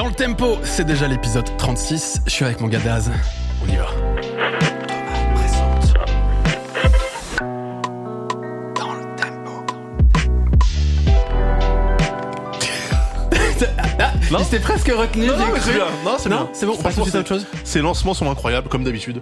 Dans le tempo, c'est déjà l'épisode 36. Je suis avec mon gars Daz. On y va. Dans le tempo. Ah, Non. il s'était presque retenu, Non, j'ai non, mais cru. c'est bien. Non, c'est Non, bien. c'est bon, on passe tout de Franchement, suite à autre chose. Ces lancements sont incroyables, comme d'habitude.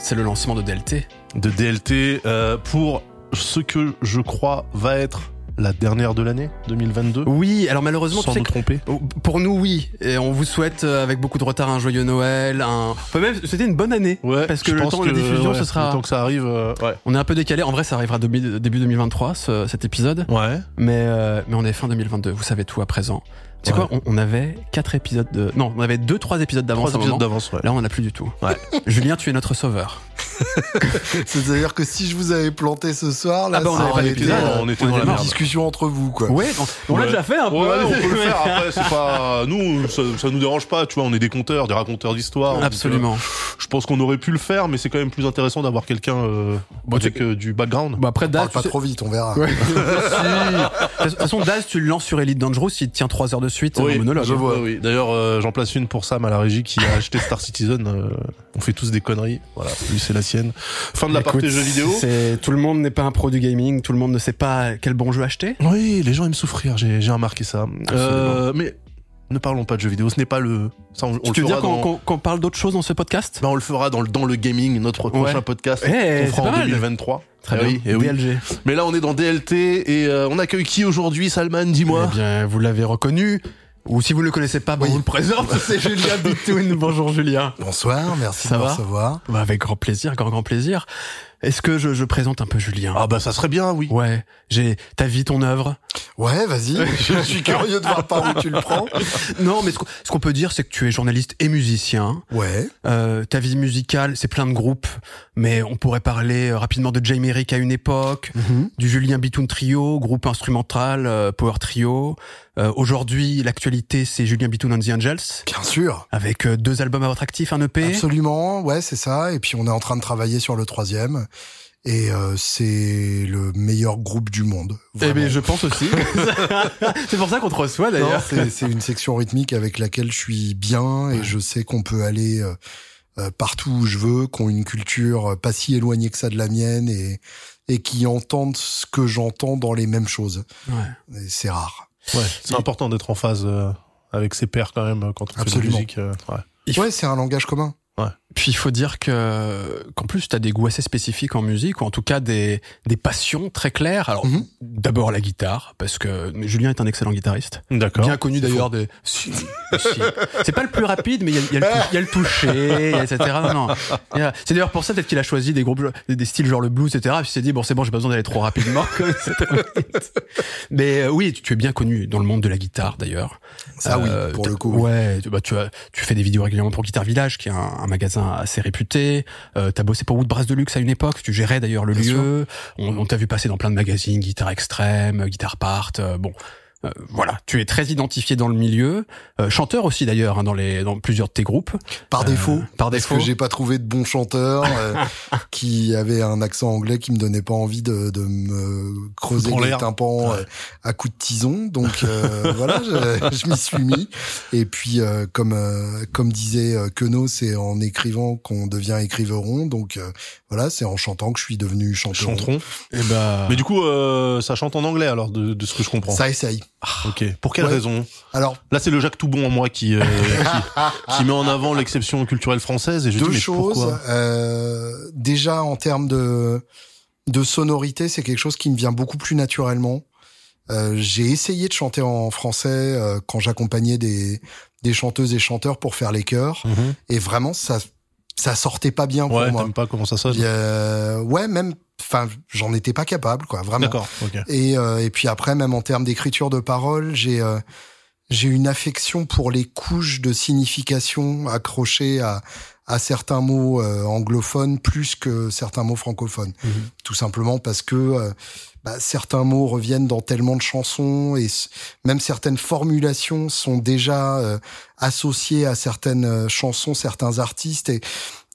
C'est le lancement de DLT. De DLT euh, pour ce que je crois va être la dernière de l'année 2022. Oui, alors malheureusement, sans tu sais que- tromper. Oh, Pour nous, oui. Et on vous souhaite, euh, avec beaucoup de retard, un joyeux Noël. Un... Peut même souhaiter une bonne année. Ouais, parce que le temps de diffusion, ouais, ce sera- Le temps que ça arrive, euh, ouais. On est un peu décalé. En vrai, ça arrivera début, début 2023, ce- cet épisode. Ouais. Mais, euh, mais on est fin 2022. Vous savez tout à présent. Tu sais Ouais. quoi on, on avait quatre épisodes de... Non, on avait deux, trois épisodes d'avance. Épisodes d'avance, ouais. Là, on en a plus du tout. Ouais. Julien, tu es notre sauveur. C'est-à-dire que si je vous avais planté ce soir, là, Ah bah, on ça avait pas été, on était on dans la merde. discussion entre vous, quoi. Ouais, on, on l'a déjà fait un peu. Ouais, hein. on peut le faire. Après, c'est pas nous, ça, ça nous dérange pas. Tu vois, on est des conteurs, des raconteurs d'histoires. donc, Absolument. euh, je pense qu'on aurait pu le faire, mais c'est quand même plus intéressant d'avoir quelqu'un euh, Bon, tu avec euh, du background. Bon, après, Daz, Parle pas sais- trop vite, on verra. Ouais. Si. De toute façon, Daz, tu le lances sur Elite Dangerous, il tient 3 heures de suite monologue. je vois. Oui. D'ailleurs, euh, j'en place une pour Sam à la régie qui a acheté Star Citizen. euh, on fait tous des conneries. Voilà, lui c'est la sienne. Fin de la partie jeux vidéo. c'est- Tout le monde n'est pas un pro du gaming, tout le monde ne sait pas quel bon jeu acheter. Oui, les gens aiment souffrir. J'ai remarqué ça. Euh, mais ne parlons pas de jeux vidéo. Ce n'est pas le. Ça, on, on tu le veux fera dire qu'on dans- parle d'autre chose dans ce podcast? Ben, on le fera dans le, dans le gaming, notre prochain Ouais. podcast Eh, qu'on c'est fera en mal. 2023. Très Eh bien, oui, eh oui. DLG. Mais là, on est dans DLT et euh, on accueille qui aujourd'hui, Salman Dis-moi. Eh bien, vous l'avez reconnu. Ou si vous ne le connaissez pas, bon, Oui. on vous le présente, c'est Julien Bitoun. Bonjour Julien. Bonsoir, merci Ça de me recevoir. Bah, avec grand plaisir, grand grand plaisir. Est-ce que je, je présente un peu Julien? Ah bah ça serait bien, oui. Ouais, j'ai ta vie, ton œuvre. Ouais, vas-y. je suis curieux de voir par où tu le prends. Non, mais ce qu'on peut dire, c'est que tu es journaliste et musicien. Ouais. Euh, ta vie musicale, c'est plein de groupes, mais on pourrait parler euh, rapidement de Jay Merrick à une époque, Mhm. du Julien Bitoun Trio, groupe instrumental, euh, power trio. Euh, Aujourd'hui, l'actualité, c'est Julien Bitoun and the Angels, Bien sûr. avec euh, deux albums à votre actif, un EP. Absolument. Ouais, c'est ça. Et puis, on est en train de travailler sur le troisième. Et euh, c'est le meilleur groupe du monde. Eh bien, je pense aussi. c'est pour ça qu'on te reçoit d'ailleurs. c'est une section rythmique avec laquelle je suis bien et je sais qu'on peut aller euh, euh, partout où je veux, qu'on une culture euh, pas si éloignée que ça de la mienne et, et qui entendent ce que j'entends dans les mêmes choses. Ouais. C'est rare. Ouais, c'est important d'être en phase euh, avec ses pairs quand même quand on fait de la Absolument. musique. euh, Ouais, c'est un langage commun. Puis il faut dire que qu'en plus tu as des goûts assez spécifiques en musique ou en tout cas des des passions très claires. Alors Mhm. d'abord la guitare parce que Julien est un excellent guitariste, D'accord. bien connu d'ailleurs. Si, si. C'est pas le plus rapide, mais il y y y a le toucher, etc. Non, non. C'est d'ailleurs pour ça peut-être qu'il a choisi des groupes des, styles genre le blues, etc. Puis il s'est dit bon c'est bon j'ai pas besoin d'aller trop rapidement. mais euh, oui tu, tu es bien connu dans le monde de la guitare d'ailleurs. Ça, oui, Euh, pour t'as- le coup. oui. Ouais, tu, bah, tu, as, tu fais des vidéos régulièrement pour Guitar Village, qui est un, un magasin assez réputé. Euh, t'as bossé pour Woodbrass Deluxe à une époque. Tu gérais d'ailleurs le Bien lieu. On, on t'a vu passer dans plein de magazines, Guitare Extrême, Guitar Part. euh, bon, euh, voilà, tu es très identifié dans le milieu. Euh, chanteur aussi d'ailleurs hein, dans les dans plusieurs de tes groupes. Par défaut. par parce défaut. que j'ai pas trouvé de bon chanteur euh, qui avait un accent anglais qui me donnait pas envie de, de me creuser les tympans Ouais. euh, à coups de tison. Donc euh, voilà, je, je m'y suis mis. Et puis euh, comme euh, comme disait euh, Queneau, c'est en écrivant qu'on devient écriveron. Donc euh, voilà, c'est en chantant que je suis devenu chanteur. Chanteron. Eh ben, Mais du coup, euh, ça chante en anglais alors de, de ce que je comprends. Ça essaye. Ok. Pour quelle Ouais. raison Alors Là, c'est le Jacques Toubon en moi qui euh, qui, qui met en avant l'exception culturelle française et je deux dis mais choses. Euh, déjà en termes de de sonorité, c'est quelque chose qui me vient beaucoup plus naturellement. Euh, j'ai essayé de chanter en français euh, quand j'accompagnais des des chanteuses et chanteurs pour faire les chœurs Mhm. et vraiment ça ça sortait pas bien pour Ouais, moi. t'aimes pas comment ça sonne ouais, même enfin j'en étais pas capable quoi, vraiment. D'accord. Ok. Et, euh, et puis après, même en termes d'écriture de paroles, j'ai euh, j'ai une affection pour les couches de signification accrochées à, à certains mots euh, anglophones plus que certains mots francophones. Mhm. Tout simplement parce que euh, bah, certains mots reviennent dans tellement de chansons et même certaines formulations sont déjà euh, associées à certaines euh, chansons, certains artistes et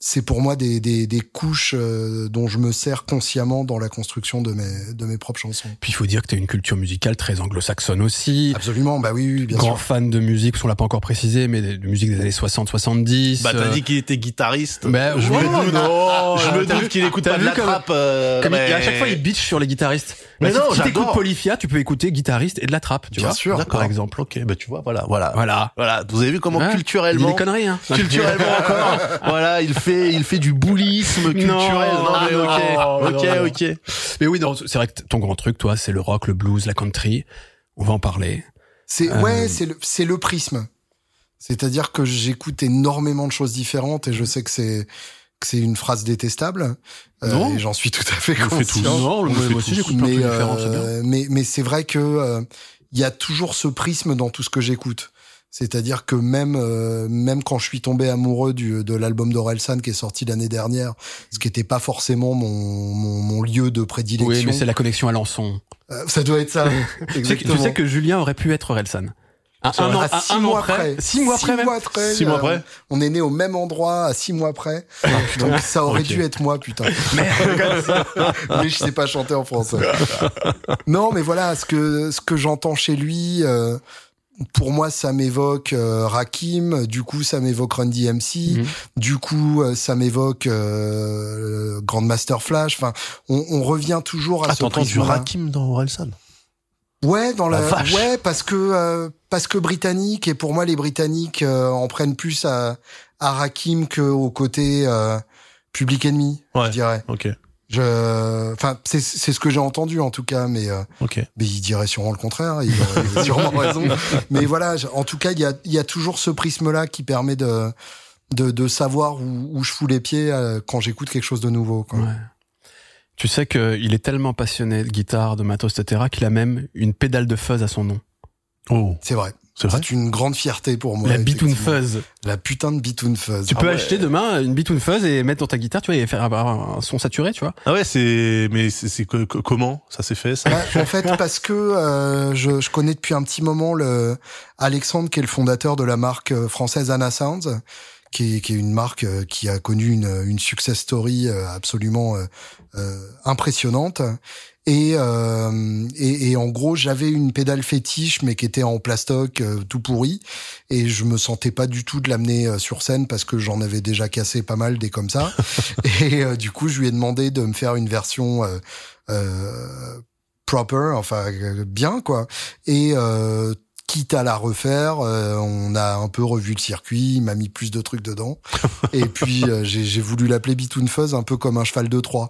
c'est pour moi des, des, des couches euh, dont je me sers consciemment dans la construction de mes, de mes propres chansons. Puis il faut dire que tu as une culture musicale très anglo-saxonne aussi. Absolument, bah oui, oui bien Grand sûr. fan de musique, on l'a pas encore précisé, mais de de musique des années 60-70. Bah, t'as euh, dit qu'il était guitariste. bah, je ouais, me doute, non, je me doute qu'il écoute pas de la comme- trappe. euh, Comme il- mais- à chaque fois, il bitch sur les guitaristes. Mais Bah, non, si si t'écoutes. Polyphia, tu peux écouter guitariste et de la trappe, tu Bien vois. sûr. Par exemple. Ok, bah tu vois, voilà, voilà. Voilà. Voilà, vous avez vu comment Ouais. Il dit culturellement, des conneries, hein. culturellement encore, voilà, il fait, il fait du boulisme culturel. Non, mais non, ok, non, ok, non. ok. Mais oui, non, c'est vrai que ton grand truc, toi, c'est le rock, le blues, la country. On va en parler. C'est Euh, ouais, c'est le c'est le prisme. C'est-à-dire que j'écoute énormément de choses différentes et je sais que c'est que c'est une phrase détestable. Euh, Non. et j'en suis tout à fait On le fait conscient. tous. Non, On le moi fait aussi, j'écoute plein de mais, c'est bien. euh, mais mais c'est vrai que euh, il y a toujours ce prisme dans tout ce que j'écoute. C'est-à-dire que même euh, même quand je suis tombé amoureux du, de l'album d'Orelsan qui est sorti l'année dernière, ce qui était pas forcément mon, mon, mon lieu de prédilection. Oui, mais c'est la connexion à l'enson. Euh, ça doit être ça. Tu sais, que- Exactement. tu sais que Julien aurait pu être Relsan. Un, C'est un an, à un- six un mois après, près. six mois après même. mois près, Six mois euh, après. On est né au même endroit à six mois près. Donc ça aurait dû être moi, putain. mais je sais pas chanter en français. non, mais voilà, ce que ce que j'entends chez lui, euh, pour moi, ça m'évoque euh, Rakim. Du coup, ça m'évoque Run DMC. Mhm. Du coup, euh, ça m'évoque euh, Grandmaster Flash. Enfin, on, on revient toujours à Ah, ce prisme-là. Rakim dans Orelsan Ouais, dans la, ouais, parce que euh, parce que britannique et pour moi les Britanniques euh, en prennent plus à à Rakim que au côté euh, Public Enemy, Ouais. je dirais. Ok, Je, enfin, c'est c'est ce que j'ai entendu en tout cas, mais euh, ok. mais il dirait sûrement le contraire. Il, aurait- il a sûrement raison. Mais voilà, en tout cas, il y a il y a toujours ce prisme-là qui permet de de, de savoir où, où je fous les pieds euh, quand j'écoute quelque chose de nouveau. Quoi. Ouais. Tu sais qu'il est tellement passionné de guitare, de matos, etc., qu'il a même une pédale de fuzz à son nom. Oh, C'est vrai. C'est une grande fierté pour moi. la Bitoon. Fuzz. La putain de Bitoon Fuzz. Tu Ah peux ouais. acheter demain une Bitoon Fuzz et mettre dans ta guitare, tu vois, et faire avoir un son saturé, tu vois. Ah ouais, c'est, mais c'est, c'est que- que- comment ça s'est fait ça Ouais, en fait, parce que euh, je, je connais depuis un petit moment le Alexandre, qui est le fondateur de la marque euh, française Anna Sounds, qui est, qui est une marque euh, qui a connu une, une success story euh, absolument euh, euh, impressionnante. Et, euh, et, et en gros, j'avais une pédale fétiche, mais qui était en plastoc, euh, tout pourri, et je me sentais pas du tout de l'amener euh, sur scène parce que j'en avais déjà cassé pas mal des comme ça. et euh, du coup, je lui ai demandé de me faire une version euh, euh, proper, enfin bien quoi. Et euh, quitte à la refaire, euh, on a un peu revu le circuit, il m'a mis plus de trucs dedans. et puis euh, j'ai j'ai voulu l'appeler Bitoon Fuzz un peu comme un cheval de Troie.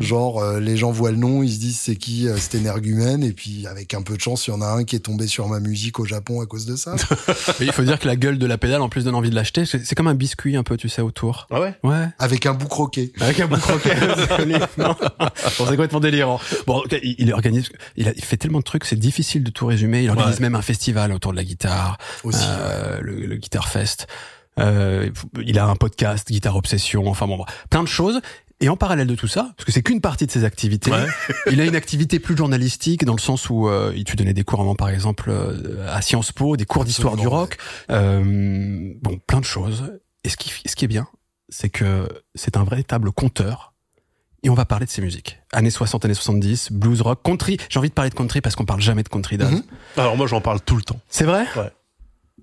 Genre euh, les gens voient le nom, ils se disent c'est qui euh, cet énergumène? Et puis avec un peu de chance, il y en a un qui est tombé sur ma musique au Japon à cause de ça. Mais il faut dire que la gueule de la pédale, en plus donne envie de l'acheter, c'est c'est comme un biscuit un peu, tu sais, autour. Ah ouais? Ouais. avec un bout croqué. Avec un bout croquet. c'est connu. Non. Bon, c'est complètement délirant. Bon, ok, il, il organise, il, a, il fait tellement de trucs, c'est difficile de tout résumer. Il organise Ouais. même un festival autour de la guitare, Aussi. euh, le, le Guitar Fest. Euh, il a un podcast, Guitare Obsession, enfin bon, plein de choses. Et en parallèle de tout ça, parce que c'est qu'une partie de ses activités, Ouais. il a une activité plus journalistique dans le sens où euh, il tu donnait des cours avant, par exemple euh, à Sciences Po, des cours d'histoire du rock, euh, bon plein de choses. Et ce qui, ce qui est bien, c'est que c'est un véritable conteur. Et on va parler de ses musiques. Années 60, années 70, blues rock, country. J'ai envie de parler de country parce qu'on parle jamais de country Daz. Mhm. Alors moi j'en parle tout le temps. C'est vrai? Ouais.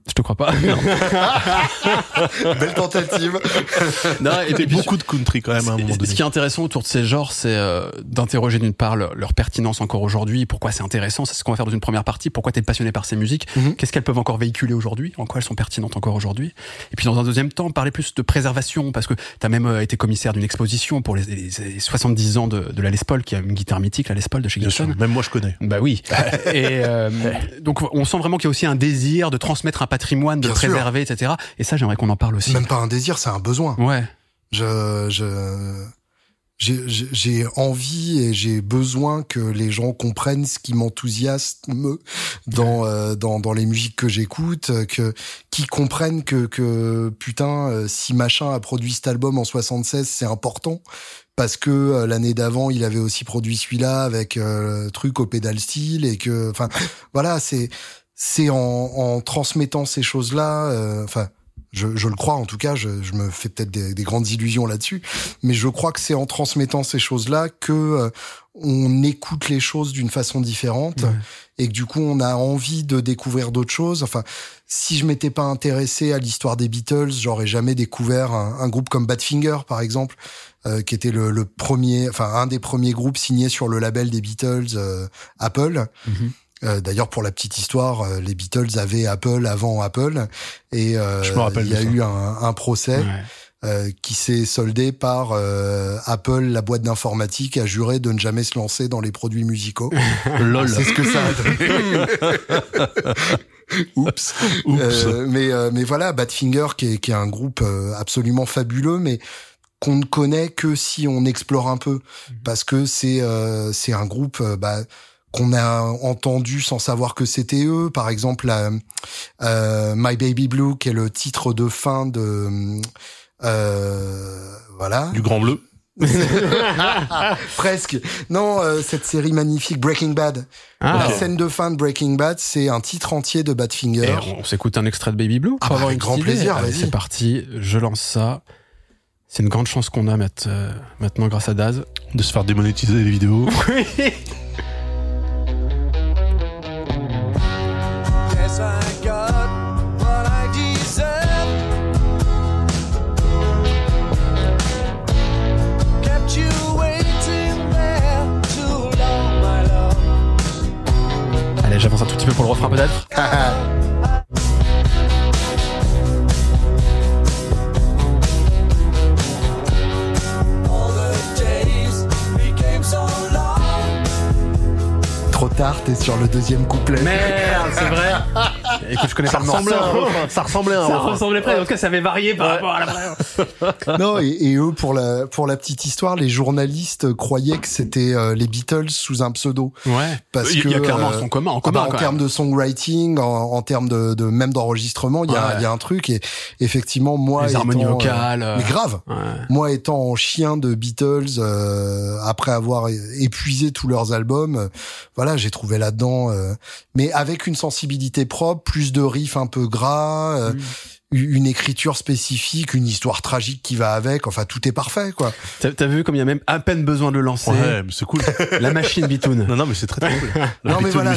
Je te crois pas. Belle tentative. non, et Et puis, beaucoup de country quand même à un moment Ce donné. qui est intéressant autour de ces genres, c'est euh, d'interroger d'une part leur, leur pertinence encore aujourd'hui, pourquoi c'est intéressant, c'est ce qu'on va faire dans une première partie, pourquoi t'es passionné par ces musiques, Mhm. qu'est-ce qu'elles peuvent encore véhiculer aujourd'hui, en quoi elles sont pertinentes encore aujourd'hui. Et puis dans un deuxième temps, parler plus de préservation, parce que t'as même euh, été commissaire d'une exposition pour les, les- les 70 ans de, de la Les Paul, qui a une guitare mythique, la Les Paul de chez Gibson. Même moi je connais. Bah oui. Et euh, donc on sent vraiment qu'il y a aussi un désir de transmettre un patrimoine, de Bien le sûr. préserver, etc. Et ça, j'aimerais qu'on en parle aussi. Même pas un désir, c'est un besoin. Ouais. Je, je, j'ai- envie et j'ai besoin que les gens comprennent ce qui m'enthousiasme dans, euh, dans dans les musiques que j'écoute, que qui comprennent que que putain euh, si machin a produit cet album en 76, c'est important parce que euh, l'année d'avant, il avait aussi produit celui-là avec euh, truc au pédal style et que enfin voilà, c'est c'est en, en transmettant ces choses-là, euh, enfin Je, je le crois en tout cas. Je, je me fais peut-être des, des grandes illusions là-dessus, mais je crois que c'est en transmettant ces choses-là que euh, on écoute les choses d'une façon différente Ouais. et que du coup on a envie de découvrir d'autres choses. Enfin, si je m'étais pas intéressé à l'histoire des Beatles, j'aurais jamais découvert un, un groupe comme Badfinger par exemple, euh, qui était le, le premier, enfin un des premiers groupes signés sur le label des Beatles, euh, Apple. Mhm. Euh, D'ailleurs, pour la petite histoire, euh, les Beatles avaient Apple avant Apple, et euh, il y a eu un, un procès Ouais. euh, qui s'est soldé par euh, Apple, la boîte d'informatique, a juré de ne jamais se lancer dans les produits musicaux. Lol. C'est ce que ça a donné. Oups. Oups. Euh, mais euh, mais voilà, Badfinger qui est, qui est un groupe euh, absolument fabuleux, mais qu'on ne connaît que si on explore un peu, parce que c'est euh, c'est un groupe euh, bah, qu'on a entendu sans savoir que c'était eux. Par exemple, euh, My Baby Blue, qui est le titre de fin de euh, voilà Du grand bleu. presque. Non, euh, cette série magnifique Breaking Bad. Ah, La scène de fin de Breaking Bad, c'est un titre entier de Badfinger. Et on s'écoute un extrait de Baby Blue Ah pour bah, avoir avec grand idée plaisir, Allez, vas-y. C'est parti, je lance ça. C'est une grande chance qu'on a euh, maintenant grâce à Daz. De se faire démonétiser les vidéos. Allez, j'avance un tout petit peu pour le refrain peut-être. Trop tard, t'es sur le deuxième couplet. Merde, c'est vrai. Écoute, je connais pas le morceau. Ça ressemblait à un Ça refrain. ressemblait près, en tout cas ça avait varié par rapport à la Non, et, et eux, pour la, pour la petite histoire, les journalistes croyaient que c'était euh, les Beatles sous un pseudo. Ouais. Parce il y a que, clairement euh, son commun, en Ah commun bah, en termes de songwriting, en, en termes de, de même d'enregistrement, il y a, Ouais. il y a un truc. Et effectivement, moi, Les harmonies étant, euh, vocales. euh, mais grave. ouais. Moi, étant chien de Beatles, euh, après avoir épuisé tous leurs albums, euh, voilà, j'ai trouvé là-dedans, euh, mais avec une sensibilité propre, plus de riffs un peu gras, euh, Mm. une écriture spécifique, une histoire tragique qui va avec. Enfin, tout est parfait, quoi. T'as t'as vu comme il y a même à peine besoin de le lancer. Ouais, mais c'est cool. La machine Bitoun. non, non, mais c'est très très cool. La non, mais voilà,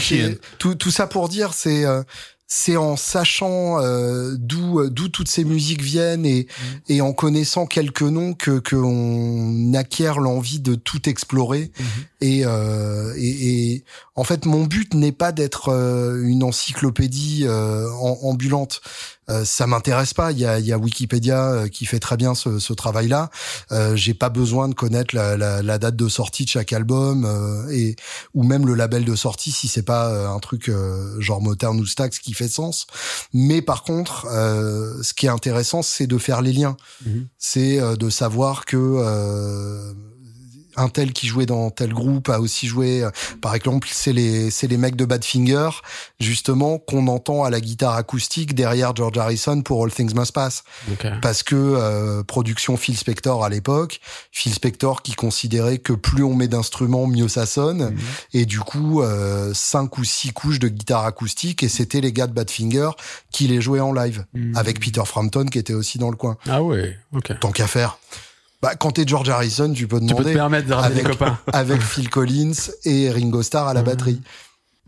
tout, tout ça pour dire, c'est euh, c'est en sachant euh, d'où d'où toutes ces musiques viennent et et en connaissant quelques noms que que on acquiert l'envie de tout explorer et, euh, et et en fait mon but n'est pas d'être euh, une encyclopédie euh, ambulante euh, ça m'intéresse pas il y a y a Wikipédia euh, qui fait très bien ce, ce travail là euh, j'ai pas besoin de connaître la, la, la date de sortie de chaque album euh, et ou même le label de sortie si c'est pas euh, un truc euh, genre Motown ou Stax qui fait sens. Mais par contre, euh, ce qui est intéressant, c'est de faire les liens. Mhm. C'est euh, de savoir que euh, un tel qui jouait dans tel groupe a aussi joué. euh, par exemple, c'est les c'est les mecs de Badfinger justement qu'on entend à la guitare acoustique derrière George Harrison pour All Things Must Pass parce que euh, production Phil Spector à l'époque, Phil Spector qui considérait que plus on met d'instruments, mieux ça sonne, Mhm. et du coup euh, cinq ou six couches de guitare acoustique, et c'était les gars de Badfinger qui les jouaient en live, Mhm. avec Peter Frampton qui était aussi dans le coin. Ah ouais, ok. Tant qu'à faire. Bah, quand t'es George Harrison, tu peux Tu peux te demander permettre de ramener des avec, copains. avec Phil Collins et Ringo Starr à la Mhm. batterie.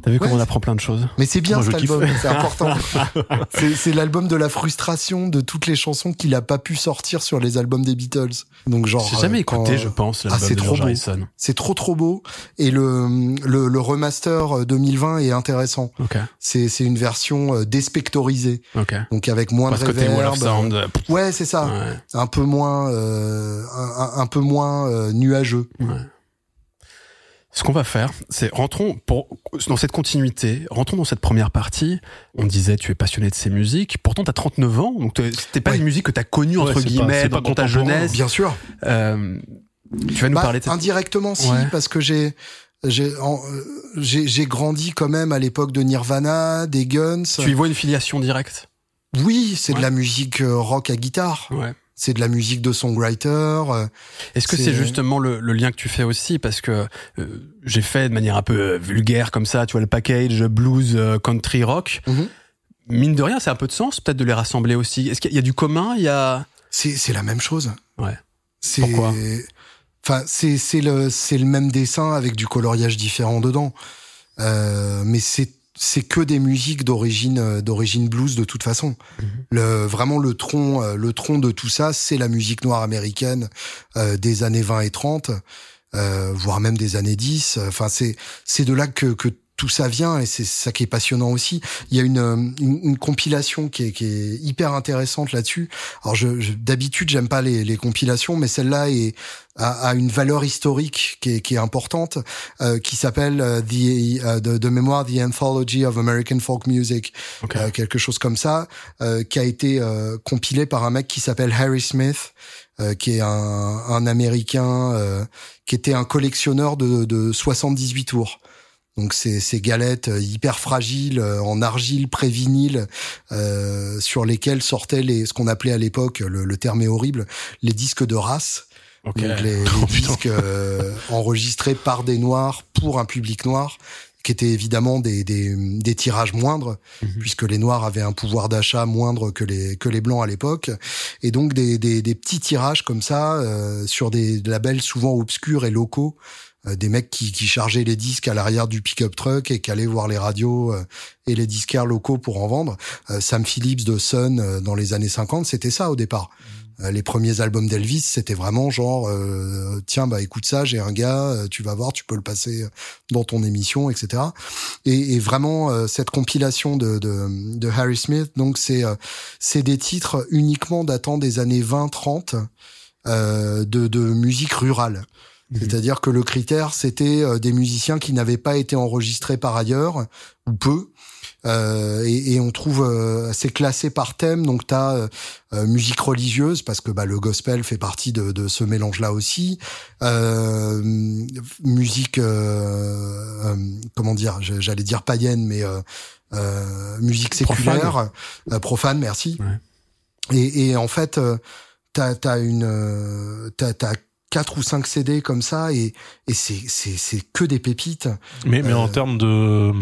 T'as vu comment on apprend plein de choses Mais c'est bien Moi, cet album, c'est important. c'est c'est l'album de la frustration de toutes les chansons qu'il a pas pu sortir sur les albums des Beatles. Donc genre J'ai jamais euh, quand- écouté, je pense, Ah, l'album de trop George beau. Harrison. C'est trop trop beau et le le, le remaster euh, 2020 est intéressant. Ok, C'est c'est une version euh, déspectorisée, ok. donc avec moins Parce de reverb. Sound. euh, Ouais, c'est ça. Ouais, Un peu moins euh, un, un- un peu moins euh, nuageux. ouais. Ce qu'on va faire, c'est rentrons pour dans cette continuité, rentrons dans cette première partie. On disait tu es passionné de ces musiques, pourtant t'as 39 ans, donc t'es- c'était pas Ouais. des musiques que t'as connues Ouais, entre pas- guillemets c'est dans, pas dans ta jeunesse. Bien sûr. Euh, tu vas nous Bah, parler de indirectement si Ouais. parce que j'ai j'ai en- j'ai j'ai grandi quand même à l'époque de Nirvana, des Guns. Tu y vois une filiation directe? Oui, c'est Ouais. de la musique euh, rock à guitare. Ouais. C'est de la musique de songwriter. euh, Est-ce que C'est- justement le, le lien que tu fais aussi parce que euh, j'ai fait de manière un peu euh, vulgaire comme ça, tu vois le package blues euh, country rock, Mhm. mine de rien, c'est un peu de sens peut-être de les rassembler aussi. Est-ce qu'il y a du commun Il y a. C'est c'est la même chose. Ouais. C'est Pourquoi? Enfin, c'est c'est le c'est le même dessin avec du coloriage différent dedans. Euh, mais c'est c'est que des musiques d'origine euh, d'origine blues de toute façon. Le vraiment le tronc euh, le tronc de tout ça, c'est la musique noire américaine euh, des années 20 et 30, euh, voire même des années 10. Enfin, c'est c'est de là que que tout ça vient et c'est ça qui est passionnant aussi. Il y a une, euh, une, une compilation qui est, qui est hyper intéressante là-dessus. Alors je, je- d'habitude j'aime pas les, les compilations, mais celle-là est a, a une valeur historique qui est, qui est importante, euh, qui s'appelle euh, the euh, de, de mémoire The Anthology of American Folk Music, Ok. euh, quelque chose comme ça, euh, qui a été euh, compilé par un mec qui s'appelle Harry Smith, euh, qui est un, un Américain, euh, qui était un collectionneur de, de 78 tours. Donc c'est ces galettes euh, hyper fragiles euh, en argile pré-vinyle euh, sur lesquelles sortaient les ce qu'on appelait à l'époque le, le terme est horrible les disques de race Ok. donc les, Oh, disques euh, enregistrés par des noirs pour un public noir qui étaient évidemment des, des, des tirages moindres Mhm. puisque les noirs avaient un pouvoir d'achat moindre que les que les blancs à l'époque et donc des, des, des petits tirages comme ça euh, sur des labels souvent obscurs et locaux des mecs qui, qui chargeaient les disques à l'arrière du pick-up truck et qui allaient voir les radios euh, et les disquaires locaux pour en vendre. Euh, Sam Phillips de Sun euh, dans les années 50, c'était ça au départ. Euh, les premiers albums d'Elvis, c'était vraiment genre euh, tiens bah écoute ça, j'ai un gars, euh, tu vas voir, tu peux le passer dans ton émission, etc. Et, et vraiment euh, cette compilation de, de, de Harry Smith, donc c'est euh, c'est des titres uniquement datant des années 20-30 euh, de, de musique rurale. C'est-à-dire que le critère, c'était euh, des musiciens qui n'avaient pas été enregistrés par ailleurs, ou peu. Euh, et, et on trouve, euh, c'est classé par thème. Donc tu as musique religieuse, parce que bah, le gospel fait partie de, de ce mélange-là aussi. Euh, musique, euh, euh, comment dire, j'allais dire païenne, mais euh, euh, musique séculaire, euh, profane, merci. Ouais. Et, et en fait, euh, t'as as une, euh, t'as t'as quatre ou cinq CD comme ça, et, et c'est c'est c'est que des pépites. Mais, mais en Euh, termes de,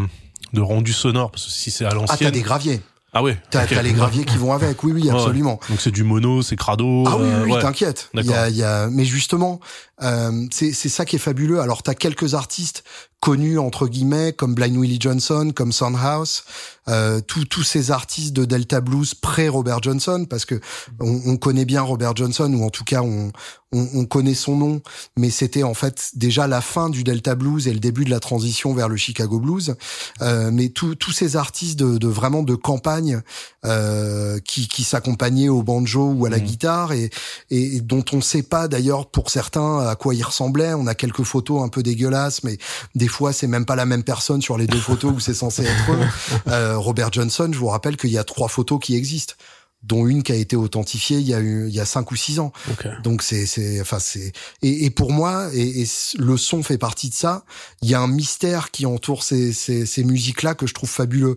de rendu sonore, parce que si c'est à Ah, t'as l'ancienne. des graviers. Ah ouais. T'as ok. t'as les graviers qui vont avec. Oui, oui, ouais. absolument. Donc c'est du mono, c'est crado. Ah oui, euh, oui, oui, ouais. t'inquiète. Il y D'accord. a, y a, mais justement, euh, c'est c'est ça qui est fabuleux. Alors, t'as quelques artistes connus entre guillemets, comme Blind Willie Johnson, comme Soundhouse, euh, tous tous ces artistes de Delta Blues pré Robert Johnson, parce que on, on connaît bien Robert Johnson ou en tout cas on on, on connaît son nom, mais c'était en fait déjà la fin du Delta Blues et le début de la transition vers le Chicago Blues. Euh, mais tous tous ces artistes de, de vraiment de campagne euh, qui, qui s'accompagnaient au banjo ou à la Mhm. guitare et, et dont on sait pas d'ailleurs pour certains à quoi ils ressemblaient. On a quelques photos un peu dégueulasses, mais des fois c'est même pas la même personne sur les deux photos où c'est censé être eux. Euh, Robert Johnson, je vous rappelle qu'il y a trois photos qui existent dont une qui a été authentifiée il y a eu, il y a cinq ou six ans. Ok. Donc c'est c'est enfin c'est et, et pour moi et, et le son fait partie de ça. Il y a un mystère qui entoure ces ces, ces musiques là que je trouve fabuleux.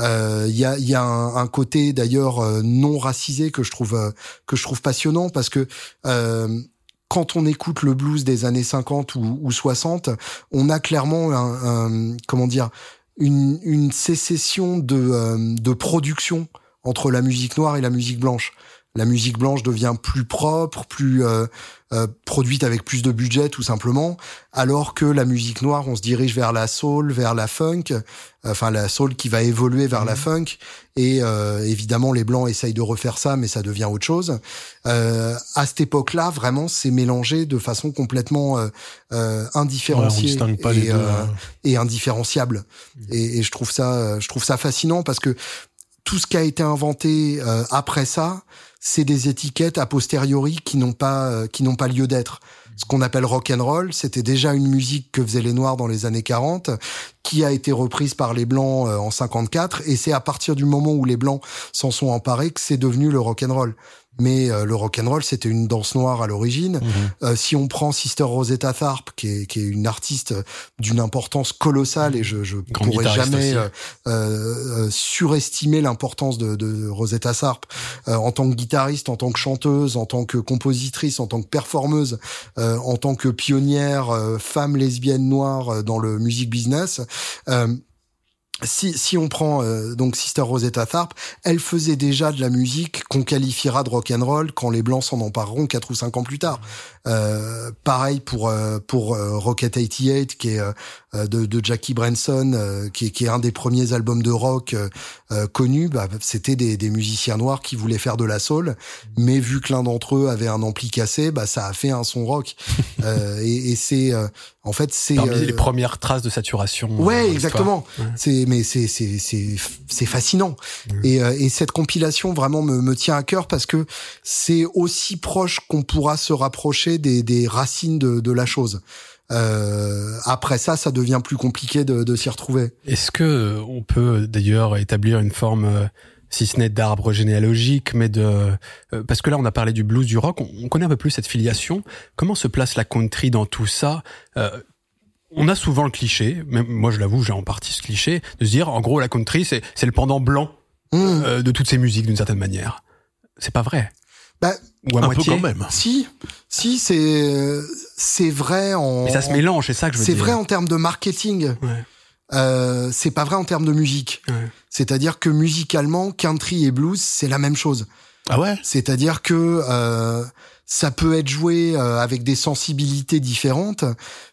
Euh, Il y a il y a un, un côté d'ailleurs euh, non racisé que je trouve euh, que je trouve passionnant parce que euh, quand on écoute le blues des années 50 ou, ou 60, on a clairement un, un- comment dire une, une sécession de, euh, de production entre la musique noire et la musique blanche. La musique blanche devient plus propre, plus euh, euh, produite avec plus de budget tout simplement, alors que la musique noire, on se dirige vers la soul, vers la funk, enfin la soul qui va évoluer vers la funk, et euh, évidemment les blancs essayent de refaire ça, mais ça devient autre chose. Euh, à cette époque-là, vraiment, c'est mélangé de façon complètement euh, euh, Ouais, indifférenciée pas et, les deux. hein. et indifférenciable. Et, et je trouve ça, je trouve ça fascinant parce que tout ce qui a été inventé euh, après ça, c'est des étiquettes a posteriori qui n'ont pas, euh, qui n'ont pas lieu d'être. Ce qu'on appelle rock and roll, c'était déjà une musique que faisaient les Noirs dans les années 40, qui a été reprise par les Blancs euh, en 54, et c'est à partir du moment où les Blancs s'en sont emparés que c'est devenu le rock and roll. Mais euh, le rock and roll, c'était une danse noire à l'origine. Mhm. Euh, si on prend Sister Rosetta Tharpe, qui est, qui est une artiste d'une importance colossale, et je, je Grande pourrais jamais aussi. euh, euh, surestimer l'importance de, de Rosetta Tharpe euh, en tant que guitariste, en tant que chanteuse, en tant que compositrice, en tant que performeuse, euh, en tant que pionnière euh, femme lesbienne noire euh, dans le music business. Si, si on prend euh, donc Sister Rosetta Tharpe, elle faisait déjà de la musique qu'on qualifiera de rock and roll quand les blancs s'en empareront quatre ou cinq ans plus tard. Euh, pareil pour euh, pour euh, Rocket 88 qui est euh, euh, de, de Jackie Branson euh, qui, est, qui est un des premiers albums de rock connus. Bah, c'était des, des musiciens noirs qui voulaient faire de la soul, mais vu que l'un d'entre eux avait un ampli cassé, bah ça a fait un son rock. Euh, et et c'est euh, en fait c'est euh, les premières traces de saturation. euh, Ouais, exactement. Ouais. C'est mais c'est c'est c'est c'est fascinant. Et euh, et cette compilation vraiment me me tient à cœur parce que c'est aussi proche qu'on pourra se rapprocher des des racines de de la chose. Euh, après ça, ça devient plus compliqué de de s'y retrouver. Est-ce que euh, on peut d'ailleurs établir une forme, euh, si ce n'est d'arbre généalogique, mais de euh, parce que là on a parlé du blues, du rock, on, on connaît un peu plus cette filiation. Comment se place la country dans tout ça? Euh, On a souvent le cliché, même moi je l'avoue, j'ai en partie ce cliché, de se dire en gros la country c'est c'est le pendant blanc Mmh. euh, de toutes ces musiques d'une certaine manière. C'est pas vrai. Bah, Ou à Un moitié. peu quand même. Si, si, c'est c'est vrai en. Mais ça se mélange, c'est ça que je veux C'est dire. vrai en termes de marketing. Ouais. Euh, c'est pas vrai en termes de musique. Ouais. C'est-à-dire que musicalement, country et blues, c'est la même chose. Ah ouais? C'est-à-dire que euh, ça peut être joué euh, avec des sensibilités différentes,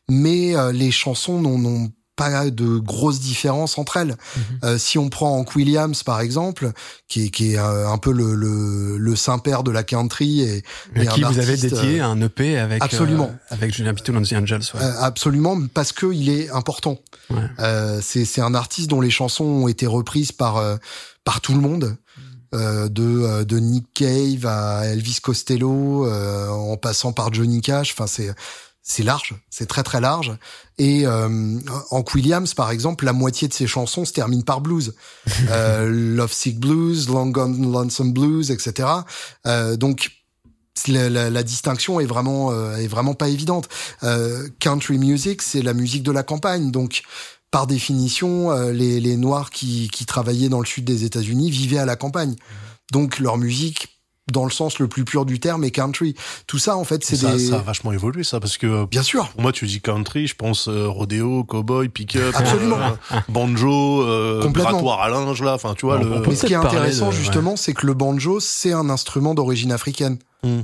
mais euh, les chansons n'ont pas de grosses différences entre elles. Mhm. Euh, si on prend Hank Williams par exemple, qui est, qui est euh, un peu le, le, le saint-père de la country et, et qui un vous avez artiste, dédié euh, un EP avec absolument. euh, avec Julien Pitou dans The Angels. ouais. Euh, absolument, parce que il est important. Ouais. Euh, c'est c'est un artiste dont les chansons ont été reprises par euh, par tout le monde. Euh, de euh, de Nick Cave à Elvis Costello euh, en passant par Johnny Cash enfin c'est c'est large c'est très très large. Et euh, Hank Williams par exemple la moitié de ses chansons se terminent par blues. Euh, Love Sick Blues Long Gone Lonesome Blues etc euh, donc la, la- la distinction est vraiment euh, est vraiment pas évidente. Country music, c'est la musique de la campagne, donc par définition, les, les Noirs qui, qui travaillaient dans le sud des États-Unis vivaient à la campagne. Donc leur musique, dans le sens le plus pur du terme, est country. Tout ça, en fait, c'est ça, des... ça a vachement évolué ça parce que Bien sûr. pour moi tu dis country, je pense euh, rodéo, cowboy, pick-up, Absolument. euh, banjo, euh, Complètement. grattoir à linge là, enfin tu vois On- le on peut Mais ce qui est intéressant, de- justement, c'est que le banjo, c'est un instrument d'origine africaine. Hmm.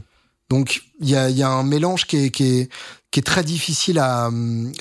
Donc, il y a, il y a un mélange qui est, qui est, qui est très difficile à,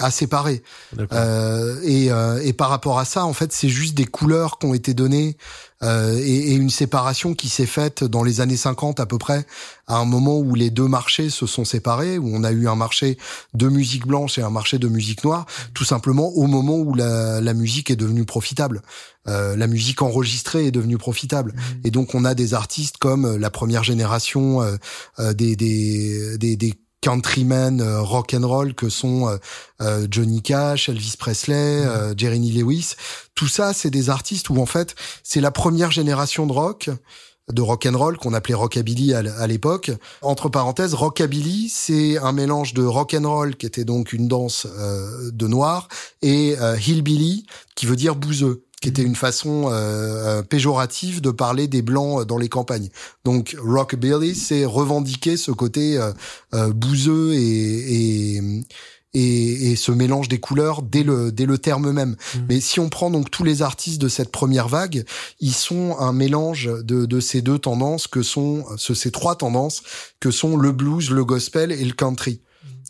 à séparer. Euh, et, euh, et par rapport à ça, en fait, c'est juste des couleurs qui ont été données euh, et, et une séparation qui s'est faite dans les années 50 à peu près, à un moment où les deux marchés se sont séparés, où on a eu un marché de musique blanche et un marché de musique noire, tout simplement au moment où la, la musique est devenue profitable. Euh, la musique enregistrée est devenue profitable. Et donc on a des artistes comme euh, la première génération euh, euh, des, des, des, des countrymen euh, rock and roll que sont euh, euh, Johnny Cash, Elvis Presley, euh, Jerry Lee Lewis. Tout ça, c'est des artistes où en fait c'est la première génération de rock de rock and roll qu'on appelait rockabilly à l'époque. Entre parenthèses, rockabilly, c'est un mélange de rock and roll qui était donc une danse euh, de noir et euh, hillbilly qui veut dire bouseux qui était une façon euh, euh, péjorative de parler des blancs euh, dans les campagnes. Donc rockabilly, c'est revendiquer ce côté euh, euh, bouseux et, et et, et ce mélange des couleurs dès le dès le terme même. Mais si on prend donc tous les artistes de cette première vague, ils sont un mélange de, de ces deux tendances que sont ce- ces trois tendances que sont le blues, le gospel et le country.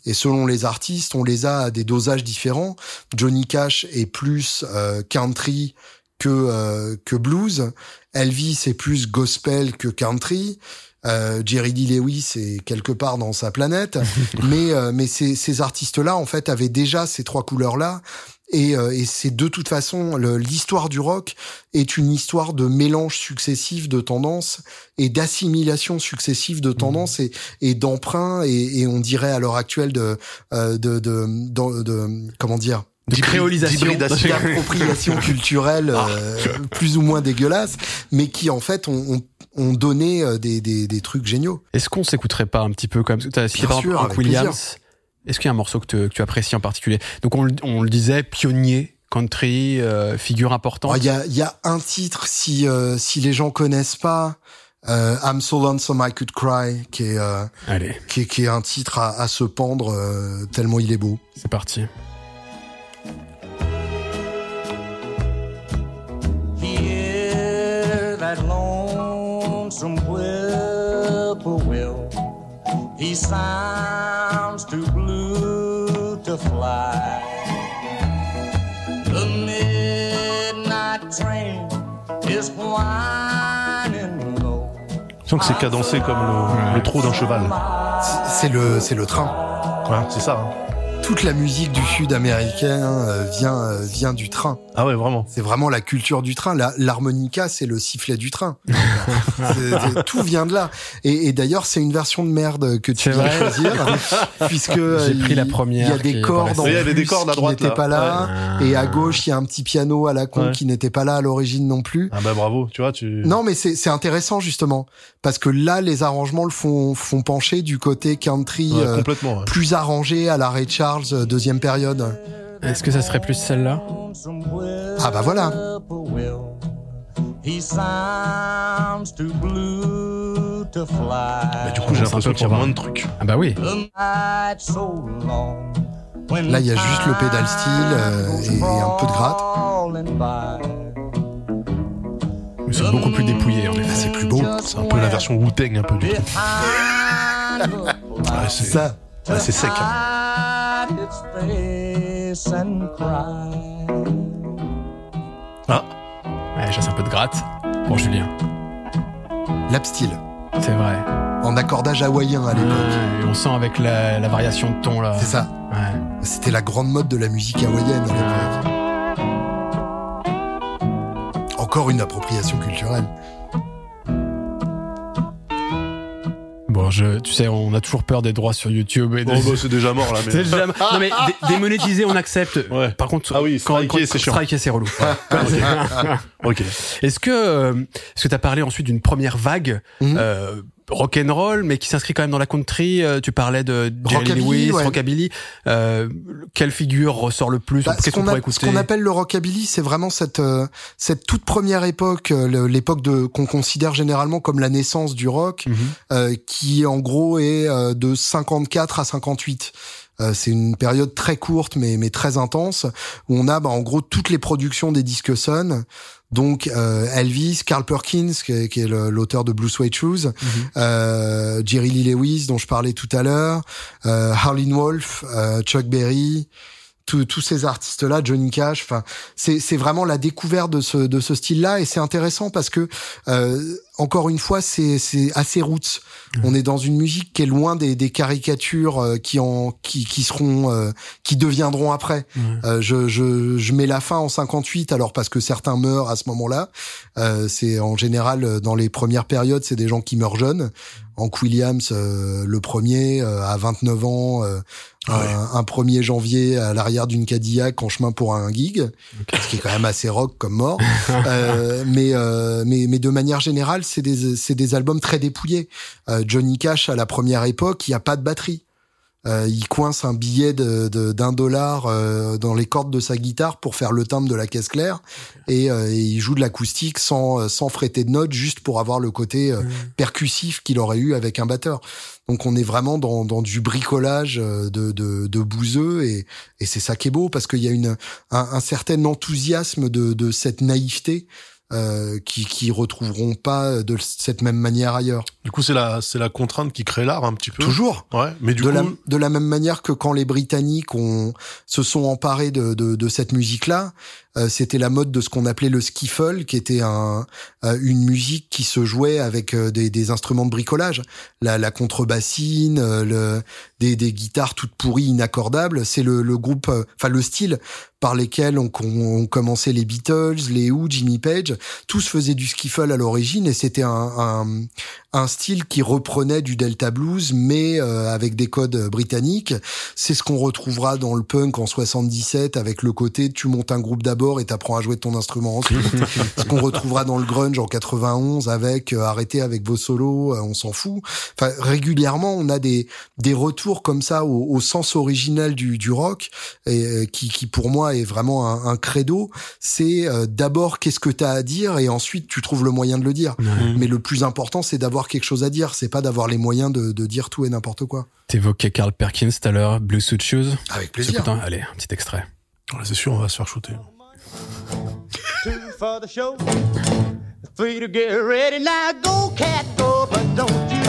Et selon les artistes, on les a à des dosages différents. Johnny Cash est plus euh, country que euh, que blues. Elvis est plus gospel que country. Euh, Jerry Lee Lewis est quelque part dans sa planète, mais euh, mais ces, ces artistes-là en fait avaient déjà ces trois couleurs-là et, euh, et c'est de toute façon l'histoire du rock est une histoire de mélange successif de tendances et d'assimilation successive de tendances et, et d'emprunt et, et on dirait à l'heure actuelle de euh, de, de, de, de- comment dire De créolisation. d'appropriation culturelle euh, plus ou moins dégueulasse, mais qui en fait ont, ont, ont donné euh, des, des, des trucs géniaux. Est-ce qu'on s'écouterait pas un petit peu comme tu as cité Bien par sûr, exemple Hank avec Williams est-ce qu'il y a un morceau que, tu apprécies en particulier? Donc on, le disait, pionnier, country, euh, figure importante. Il y, a, un titre, si, euh, les gens connaissent pas, euh, I'm So Lonesome I Could Cry, qui est, un titre à, se pendre tellement il est beau. C'est parti to fly. The midnight train is whining low. Je sens que c'est cadencé comme le, le trot d'un cheval. C'est le, c'est le train. Ouais, c'est ça. hein. Toute la musique du sud américain euh, vient, euh, vient du train. Ah ouais, vraiment. C'est vraiment la culture du train. La- L'harmonica, c'est le sifflet du train. Tout vient de là. Et, et d'ailleurs, c'est une version de merde que tu viens de puisque euh, J'ai pris il- la première Il y a qui des cordes en la- Oui, il y avait des plus cordes à qui droite, n'étaient là. pas là, Ouais. et à gauche, il y a un petit piano à la con Ouais. qui n'était pas là à l'origine non plus. Ah bah bravo, tu vois, tu. Non, mais c'est c'est intéressant justement parce que là, les arrangements le font font pencher du côté country Ouais, euh, complètement. ouais. plus arrangé à la Ray Charles euh, deuxième période. Est-ce que ça serait plus celle-là Ah bah voilà. Bah, du coup, j'ai l'impression peu qu'il y a moins de trucs. Ah bah oui. Là, il y a juste le pédale style, euh, et un peu de gratte. Mais c'est beaucoup plus dépouillé en effet. c'est plus beau. C'est un peu la version Wu-Tang un peu du truc. Ouais, c'est Ça, c'est sec. hein. Its face and cry. Ah, Ouais, je laisse un peu de gratte pour Julien. lap style C'est vrai. en accordage hawaïen à l'époque. Ouais, on sent avec la, la variation de ton là. C'est ça. Ouais. C'était la grande mode de la musique hawaïenne à l'époque. Encore une appropriation culturelle. Bon, je, tu sais, on a toujours peur des droits sur YouTube et bon, bah, c'est déjà mort là. C'est Mais... jamais- Non mais dé- démonétiser, on accepte. Ouais. Par contre, Ah oui, quand- striker, quand- c'est chiant. striker, c'est relou. Ok. Est-ce que, euh, est-ce que t'as parlé ensuite d'une première vague Mhm. euh, rock'n'roll, mais qui s'inscrit quand même dans la country euh, Tu parlais de Jerry Rockabilly, Lewis, ouais. rockabilly. Euh, quelle figure ressort le plus Bah, Qu'est-ce ce qu'on pourrait a- ce écouter qu'on appelle le rockabilly, c'est vraiment cette euh, cette toute première époque, euh, l'époque de qu'on considère généralement comme la naissance du rock, Mhm. euh, qui en gros est euh, de 54 à 58. Euh, c'est une période très courte mais mais très intense où on a bah, en gros toutes les productions des disques Sun. Donc euh, Elvis, Carl Perkins qui est, qui est le- l'auteur de Blue Suede Shoes, Mhm. euh, Jerry Lee Lewis dont je parlais tout à l'heure, euh, Wolf, euh, Chuck Berry, tous ces artistes-là, Johnny Cash. Enfin, c'est vraiment la découverte de ce de ce style-là et c'est intéressant parce que euh, encore une fois, c'est assez roots. On est dans une musique qui est loin des, des caricatures euh, qui en qui qui seront euh, qui deviendront après. Euh, je, je je mets la fin en 58 alors parce que certains meurent à ce moment-là. Euh, c'est en général euh, dans les premières périodes, c'est des gens qui meurent jeunes. Hank Williams, euh, le premier, euh, à 29 ans, euh, Ah ouais. un, un 1er janvier à l'arrière d'une Cadillac en chemin pour un gig, ce qui est quand même assez rock comme mort. Euh, mais, euh, mais mais de manière générale, c'est des c'est des albums très dépouillés. Euh, Johnny Cash à la première époque, il y a pas de batterie. Euh, il coince un billet de de- d'un dollar euh, dans les cordes de sa guitare pour faire le timbre de la caisse claire. Et, euh, et il joue de l'acoustique sans euh, sans fréter de notes juste pour avoir le côté euh, percussif qu'il aurait eu avec un batteur. Donc on est vraiment dans, dans du bricolage euh, de, de, de bouseux. Et, et c'est ça qui est beau parce qu'il y a une un, un certain enthousiasme de, de cette naïveté euh, qui qui retrouveront pas de cette même manière ailleurs. Du coup, c'est la, c'est la contrainte qui crée l'art un petit peu. Toujours. Ouais. Mais du de, coup, la, de la même manière que quand les Britanniques ont, se sont emparés de, de, de cette musique-là, euh, c'était la mode de ce qu'on appelait le skiffle, qui était un, euh, une musique qui se jouait avec euh, des, des instruments de bricolage, la, la contrebassine, le, des, des guitares toutes pourries, inaccordables. C'est le, le groupe, enfin le style par lesquels ont, ont, ont commencé les Beatles, les Who, Jimmy Page. Tous faisaient du skiffle à l'origine et c'était un, un, un style qui reprenait du Delta Blues, mais euh, avec des codes britanniques. C'est ce qu'on retrouvera dans le punk en 77 avec le côté tu montes un groupe d'abord et t'apprends à jouer de ton instrument ensuite. ce qu'on retrouvera dans le grunge en 91 avec euh, arrêtez avec vos solos, euh, on s'en fout. Enfin, régulièrement, on a des des retours comme ça au, au sens original du, du rock et euh, qui, qui pour moi est vraiment un, un credo. C'est euh, d'abord qu'est-ce que t'as à dire et ensuite tu trouves le moyen de le dire. Ouais. Mais le plus important, c'est d'avoir quelque chose à dire. C'est pas d'avoir les moyens de, de dire tout et n'importe quoi. T'évoquais Carl Perkins tout à l'heure, Blue Suit Shoes. Avec C'est putain, allez, un petit extrait. C'est sûr, on va se faire shooter. Two for the show, three to get ready. Now go, cat, go, but don't you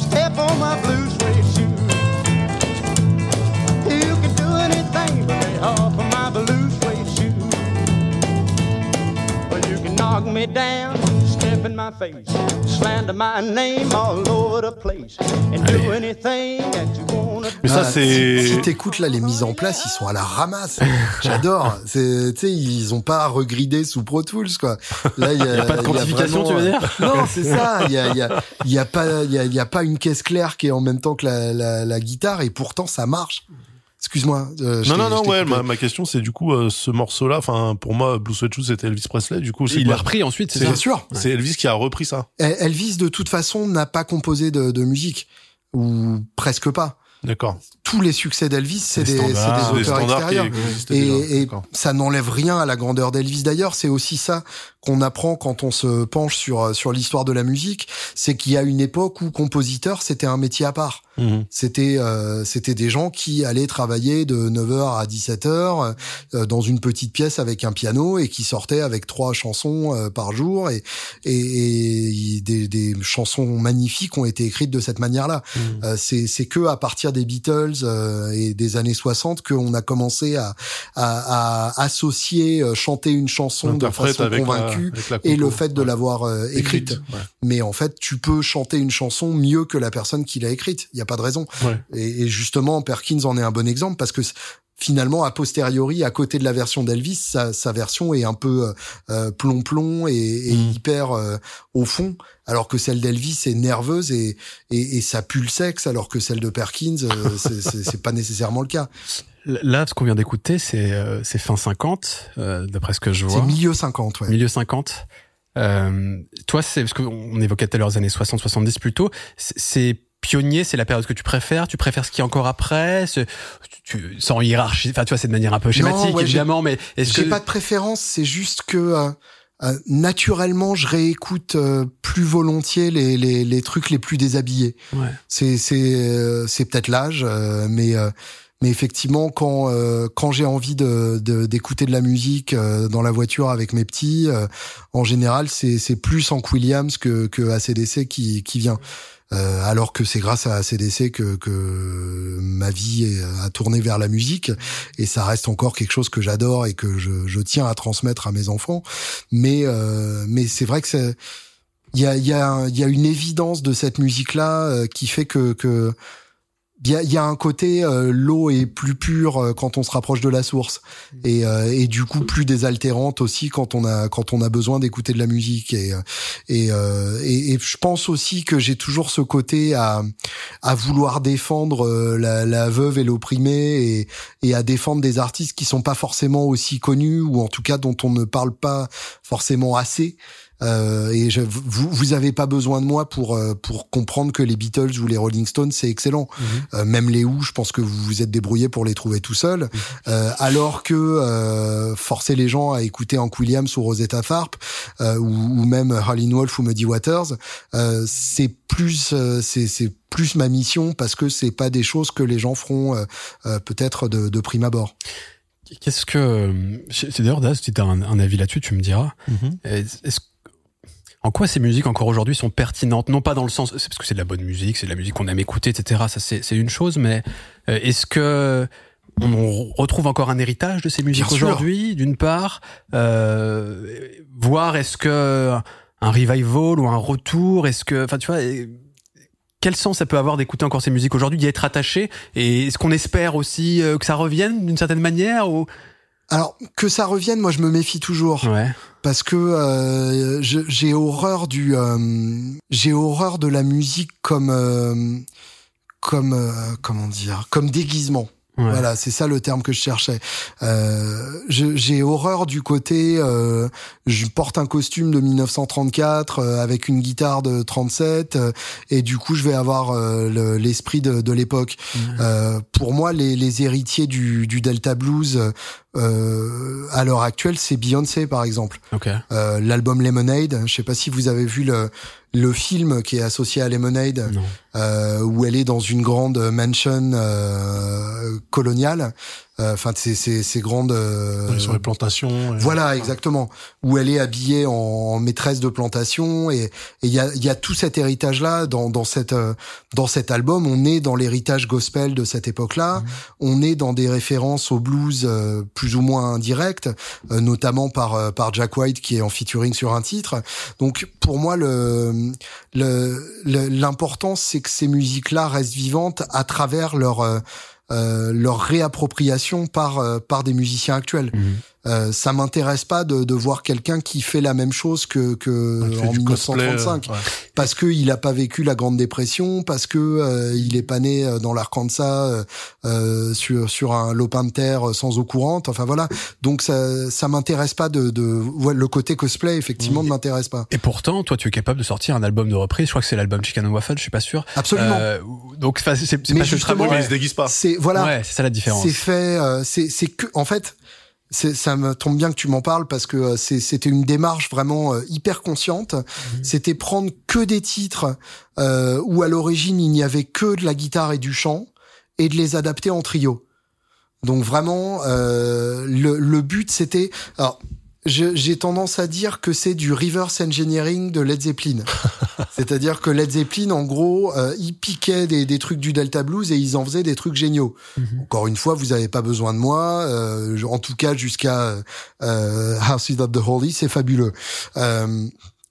step on my blue suede shoe. You can do anything but lay off of my blue suede shoe. But you can knock me down. Face, slander my name all over the place, and do anything that you wanna Mais ça, Ah, c'est. Si, si t'écoutes là les mises en place, ils sont à la ramasse. J'adore. Tu sais, ils ont pas regridé sous Pro Tools quoi. Là, il y a, Y a pas de quantification, vraiment- tu veux dire Non, c'est ça. Il y a, il y a, il y a pas, il y a, il y a pas une caisse claire qui est en même temps que la, la, la guitare et pourtant ça marche. Excuse-moi. euh, je Non, non, non, ouais, ma, ma question, c'est du coup, euh, ce morceau-là, enfin, pour moi, Blue Sweat Shoes, c'était Elvis Presley, du coup, c'est Il l'a repris ensuite, c'est Bien sûr. C'est Elvis qui a repris ça. El- Elvis de toute façon n'a pas composé de, de musique ou presque pas. D'accord. Tous les succès d'Elvis, c'est des, auteurs extérieurs. Et, ça n'enlève rien à la grandeur d'Elvis d'ailleurs. C'est aussi ça qu'on apprend quand on se penche sur sur l'histoire de la musique, c'est qu'il y a une époque où compositeur c'était un métier à part. Mhm. C'était euh, c'était des gens qui allaient travailler de 9h à 17h euh, dans une petite pièce avec un piano et qui sortaient avec trois chansons euh, par jour et et, et des, des chansons magnifiques ont été écrites de cette manière-là. Mhm. Euh, c'est c'est que à partir des Beatles euh, et des années 60 qu'on a commencé à à, à associer euh, chanter une chanson de façon la- convaincue et le fait de Ouais. l'avoir euh, écrite. Ouais. Mais en fait, tu peux chanter une chanson mieux que la personne qui l'a écrite. Il y a pas de raison. Ouais. Et, et justement, Perkins en est un bon exemple parce que finalement, a posteriori, à côté de la version d'Elvis, sa, sa version est un peu euh, plomb-plomb et, et Mm. hyper euh, au fond, alors que celle d'Elvis est nerveuse et, et, et ça pue le sexe, alors que celle de Perkins, euh, c'est- c'est c'est pas nécessairement le cas. Là, ce qu'on vient d'écouter, c'est euh, c'est fin 50, euh, d'après ce que je C'est vois. milieu 50, ouais. Milieu 50. Euh, toi, c'est parce qu'on évoquait tout à l'heure les années 60-70 plutôt. C'est- C'est pionnier, c'est la période que tu préfères. Tu préfères ce qui est encore après, tu, sans hiérarchie. Enfin, tu vois, c'est de manière un peu schématique, ouais, j'ai- évidemment, mais est-ce J'ai que pas de préférence, c'est juste que euh, euh, naturellement, je réécoute euh, plus volontiers les, les, les trucs les plus déshabillés. Ouais. C'est c'est euh, c'est peut-être l'âge, euh, mais euh, mais effectivement, quand euh, quand j'ai envie de de- d'écouter de, la musique euh, dans la voiture avec mes petits, euh, en général, c'est c'est plus Hank Williams que que ACDC qui qui vient. Euh, alors que c'est grâce à ACDC que, que ma vie a tourné vers la musique et ça reste encore quelque chose que j'adore et que je, je tiens à transmettre à mes enfants. Mais euh, mais c'est vrai que c'est il y a y a y a une évidence de cette musique là qui fait que que il y a, y a un côté euh, l'eau est plus pure euh, quand on se rapproche de la source. Et, euh, et du coup plus désaltérante aussi quand on a quand on a besoin d'écouter de la musique. Et euh, et, euh, et et je pense aussi que j'ai toujours ce côté à à vouloir défendre la, la veuve et l'opprimé et et à défendre des artistes qui sont pas forcément aussi connus ou en tout cas dont on ne parle pas forcément assez euh, et je, vous vous avez pas besoin de moi pour euh, pour comprendre que les Beatles ou les Rolling Stones c'est excellent. Euh, même les Who, je pense que vous vous êtes débrouillé pour les trouver tout seul. Euh, alors que euh, forcer les gens à écouter Hank Williams ou Rosetta Tharpe euh, ou, ou même Howlin' Wolf ou Muddy Waters, euh, c'est plus euh, c'est c'est plus ma mission parce que c'est pas des choses que les gens feront euh, euh, peut-être de, de prime abord. Qu'est-ce que c'est d'ailleurs Daz, si t'as un, un avis là-dessus, tu me diras. Mhm. Est-ce en quoi ces musiques encore aujourd'hui sont pertinentes? Non pas dans le sens, c'est parce que c'est de la bonne musique, c'est de la musique qu'on aime écouter, etc. Ça c'est c'est une chose, mais euh, est-ce que on retrouve encore un héritage de ces musiques aujourd'hui, d'une part, euh, voir est-ce que un revival ou un retour, est-ce que, enfin tu vois. Quel sens ça peut avoir d'écouter encore ces musiques aujourd'hui, d'y être attaché? Et est-ce qu'on espère aussi euh, que ça revienne d'une certaine manière ou... Alors que ça revienne, moi je me méfie toujours. Ouais. Parce que euh, j'ai horreur du euh, j'ai horreur de la musique comme euh, comme euh, comment dire comme déguisement. Ouais. Voilà, c'est ça le terme que je cherchais. Euh, j'ai horreur du côté, euh, je porte un costume de 1934 euh, avec une guitare de 37 euh, et du coup je vais avoir euh, le- l'esprit de, de l'époque. Euh, pour moi, les, les héritiers du, du Delta Blues euh, à l'heure actuelle, c'est Beyoncé par exemple. Ok. Euh, L'album Lemonade, je sais pas si vous avez vu le le film qui est associé à Lemonade euh, où elle est dans une grande mansion euh, coloniale. Euh, enfin ces, ces, ces grandes euh, sur les plantations. et- voilà, exactement. Où elle est habillée en, en maîtresse de plantation et il y a, il y a tout cet héritage là dans dans cette euh, dans cet album. On est dans l'héritage gospel de cette époque-là. On est dans des références au blues euh, plus ou moins indirectes, euh, notamment par euh, par Jack White qui est en featuring sur un titre. Donc pour moi le le le- l'important c'est que ces musiques-là restent vivantes à travers leur leur réappropriation par euh, par des musiciens actuels. Mhm. Euh, ça m'intéresse pas de, de voir quelqu'un qui fait la même chose que, que en du cosplay, 1935 euh, ouais. parce que il a pas vécu la Grande Dépression, parce que euh, il est pas né euh, dans l'Arkansas euh, euh, sur sur un lopin de terre sans eau courante. Enfin voilà. Donc ça ça m'intéresse pas de de ouais, le côté cosplay effectivement ne m'intéresse pas. Et pourtant, toi, tu es capable de sortir un album de reprise. Je crois que c'est l'album Chicken and Waffle, je suis pas sûr. Absolument. Euh, donc, c'est pas Oui, mais il se déguise pas. C'est voilà. Ouais, c'est ça la différence. C'est fait, euh, c'est c'est que en fait, ça me tombe bien que tu m'en parles parce que euh, c'était une démarche vraiment euh, hyper consciente. C'était prendre que des titres euh, où à l'origine il n'y avait que de la guitare et du chant et de les adapter en trio. Donc vraiment, euh, le, le but c'était. Alors, j'ai tendance à dire que c'est du reverse engineering de Led Zeppelin. C'est-à-dire que Led Zeppelin, en gros, euh, ils piquaient des, des trucs du Delta Blues et ils en faisaient des trucs géniaux. Encore une fois, vous n'avez pas besoin de moi. euh, en tout cas, jusqu'à euh, House Without the Holy, c'est fabuleux. Euh,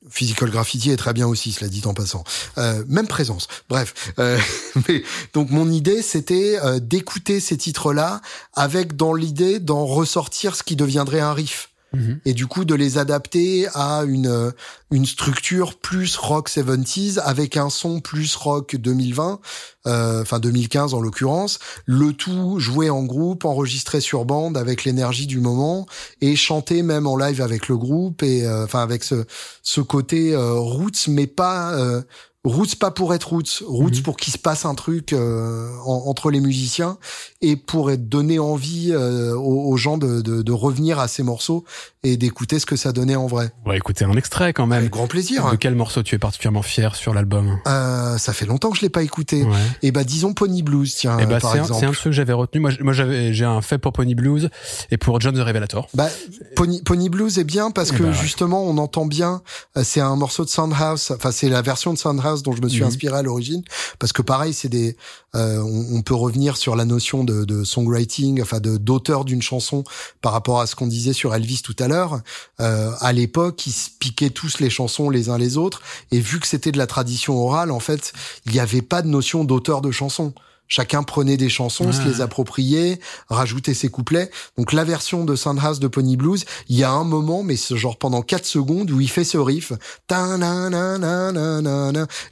Physical Graffiti est très bien aussi, cela dit en passant. Euh, même présence. Bref. Euh, mais donc mon idée, c'était euh, d'écouter ces titres-là avec dans l'idée d'en ressortir ce qui deviendrait un riff Mhm. et du coup de les adapter à une une structure plus rock 70s avec un son plus rock 2020 euh, enfin 2015 en l'occurrence le tout joué en groupe enregistré sur bande avec l'énergie du moment et chanté même en live avec le groupe et euh, enfin avec ce ce côté euh, roots mais pas euh, roots pas pour être roots roots Mhm. pour qu'il se passe un truc euh, en- entre les musiciens et pour être donner envie euh, aux, aux gens de, de, de revenir à ces morceaux et d'écouter ce que ça donnait en vrai. On va écouter un extrait quand même. Avec grand plaisir. De quel morceau tu es particulièrement fier sur l'album? Euh, ça fait longtemps que je l'ai pas écouté. Ouais. Et bah disons Pony Blues, tiens, Et bah, par c'est un, exemple. c'est un de ceux que j'avais retenu. Moi, j'avais, j'ai un fait pour Pony Blues et pour John the Revelator. Bah, Pony, Pony Blues est bien parce Eh que bah, ouais. justement on entend bien. euh, c'est un morceau de Soundhouse. Enfin, c'est la version de Soundhouse dont je me suis Mhm. inspiré à l'origine parce que pareil, c'est des. euh, on, on peut revenir sur la notion de, de songwriting, enfin de d'auteur d'une chanson par rapport à ce qu'on disait sur Elvis tout à l'heure. Euh, à l'époque, ils se piquaient tous les chansons les uns les autres et vu que c'était de la tradition orale, en fait, il n'y avait pas de notion d'auteur de chansons. Chacun prenait des chansons, se les appropriait, rajoutait ses couplets. Donc la version de Soundhouse de Pony Blues, il y a un moment, mais ce genre pendant 4 secondes, où il fait ce riff.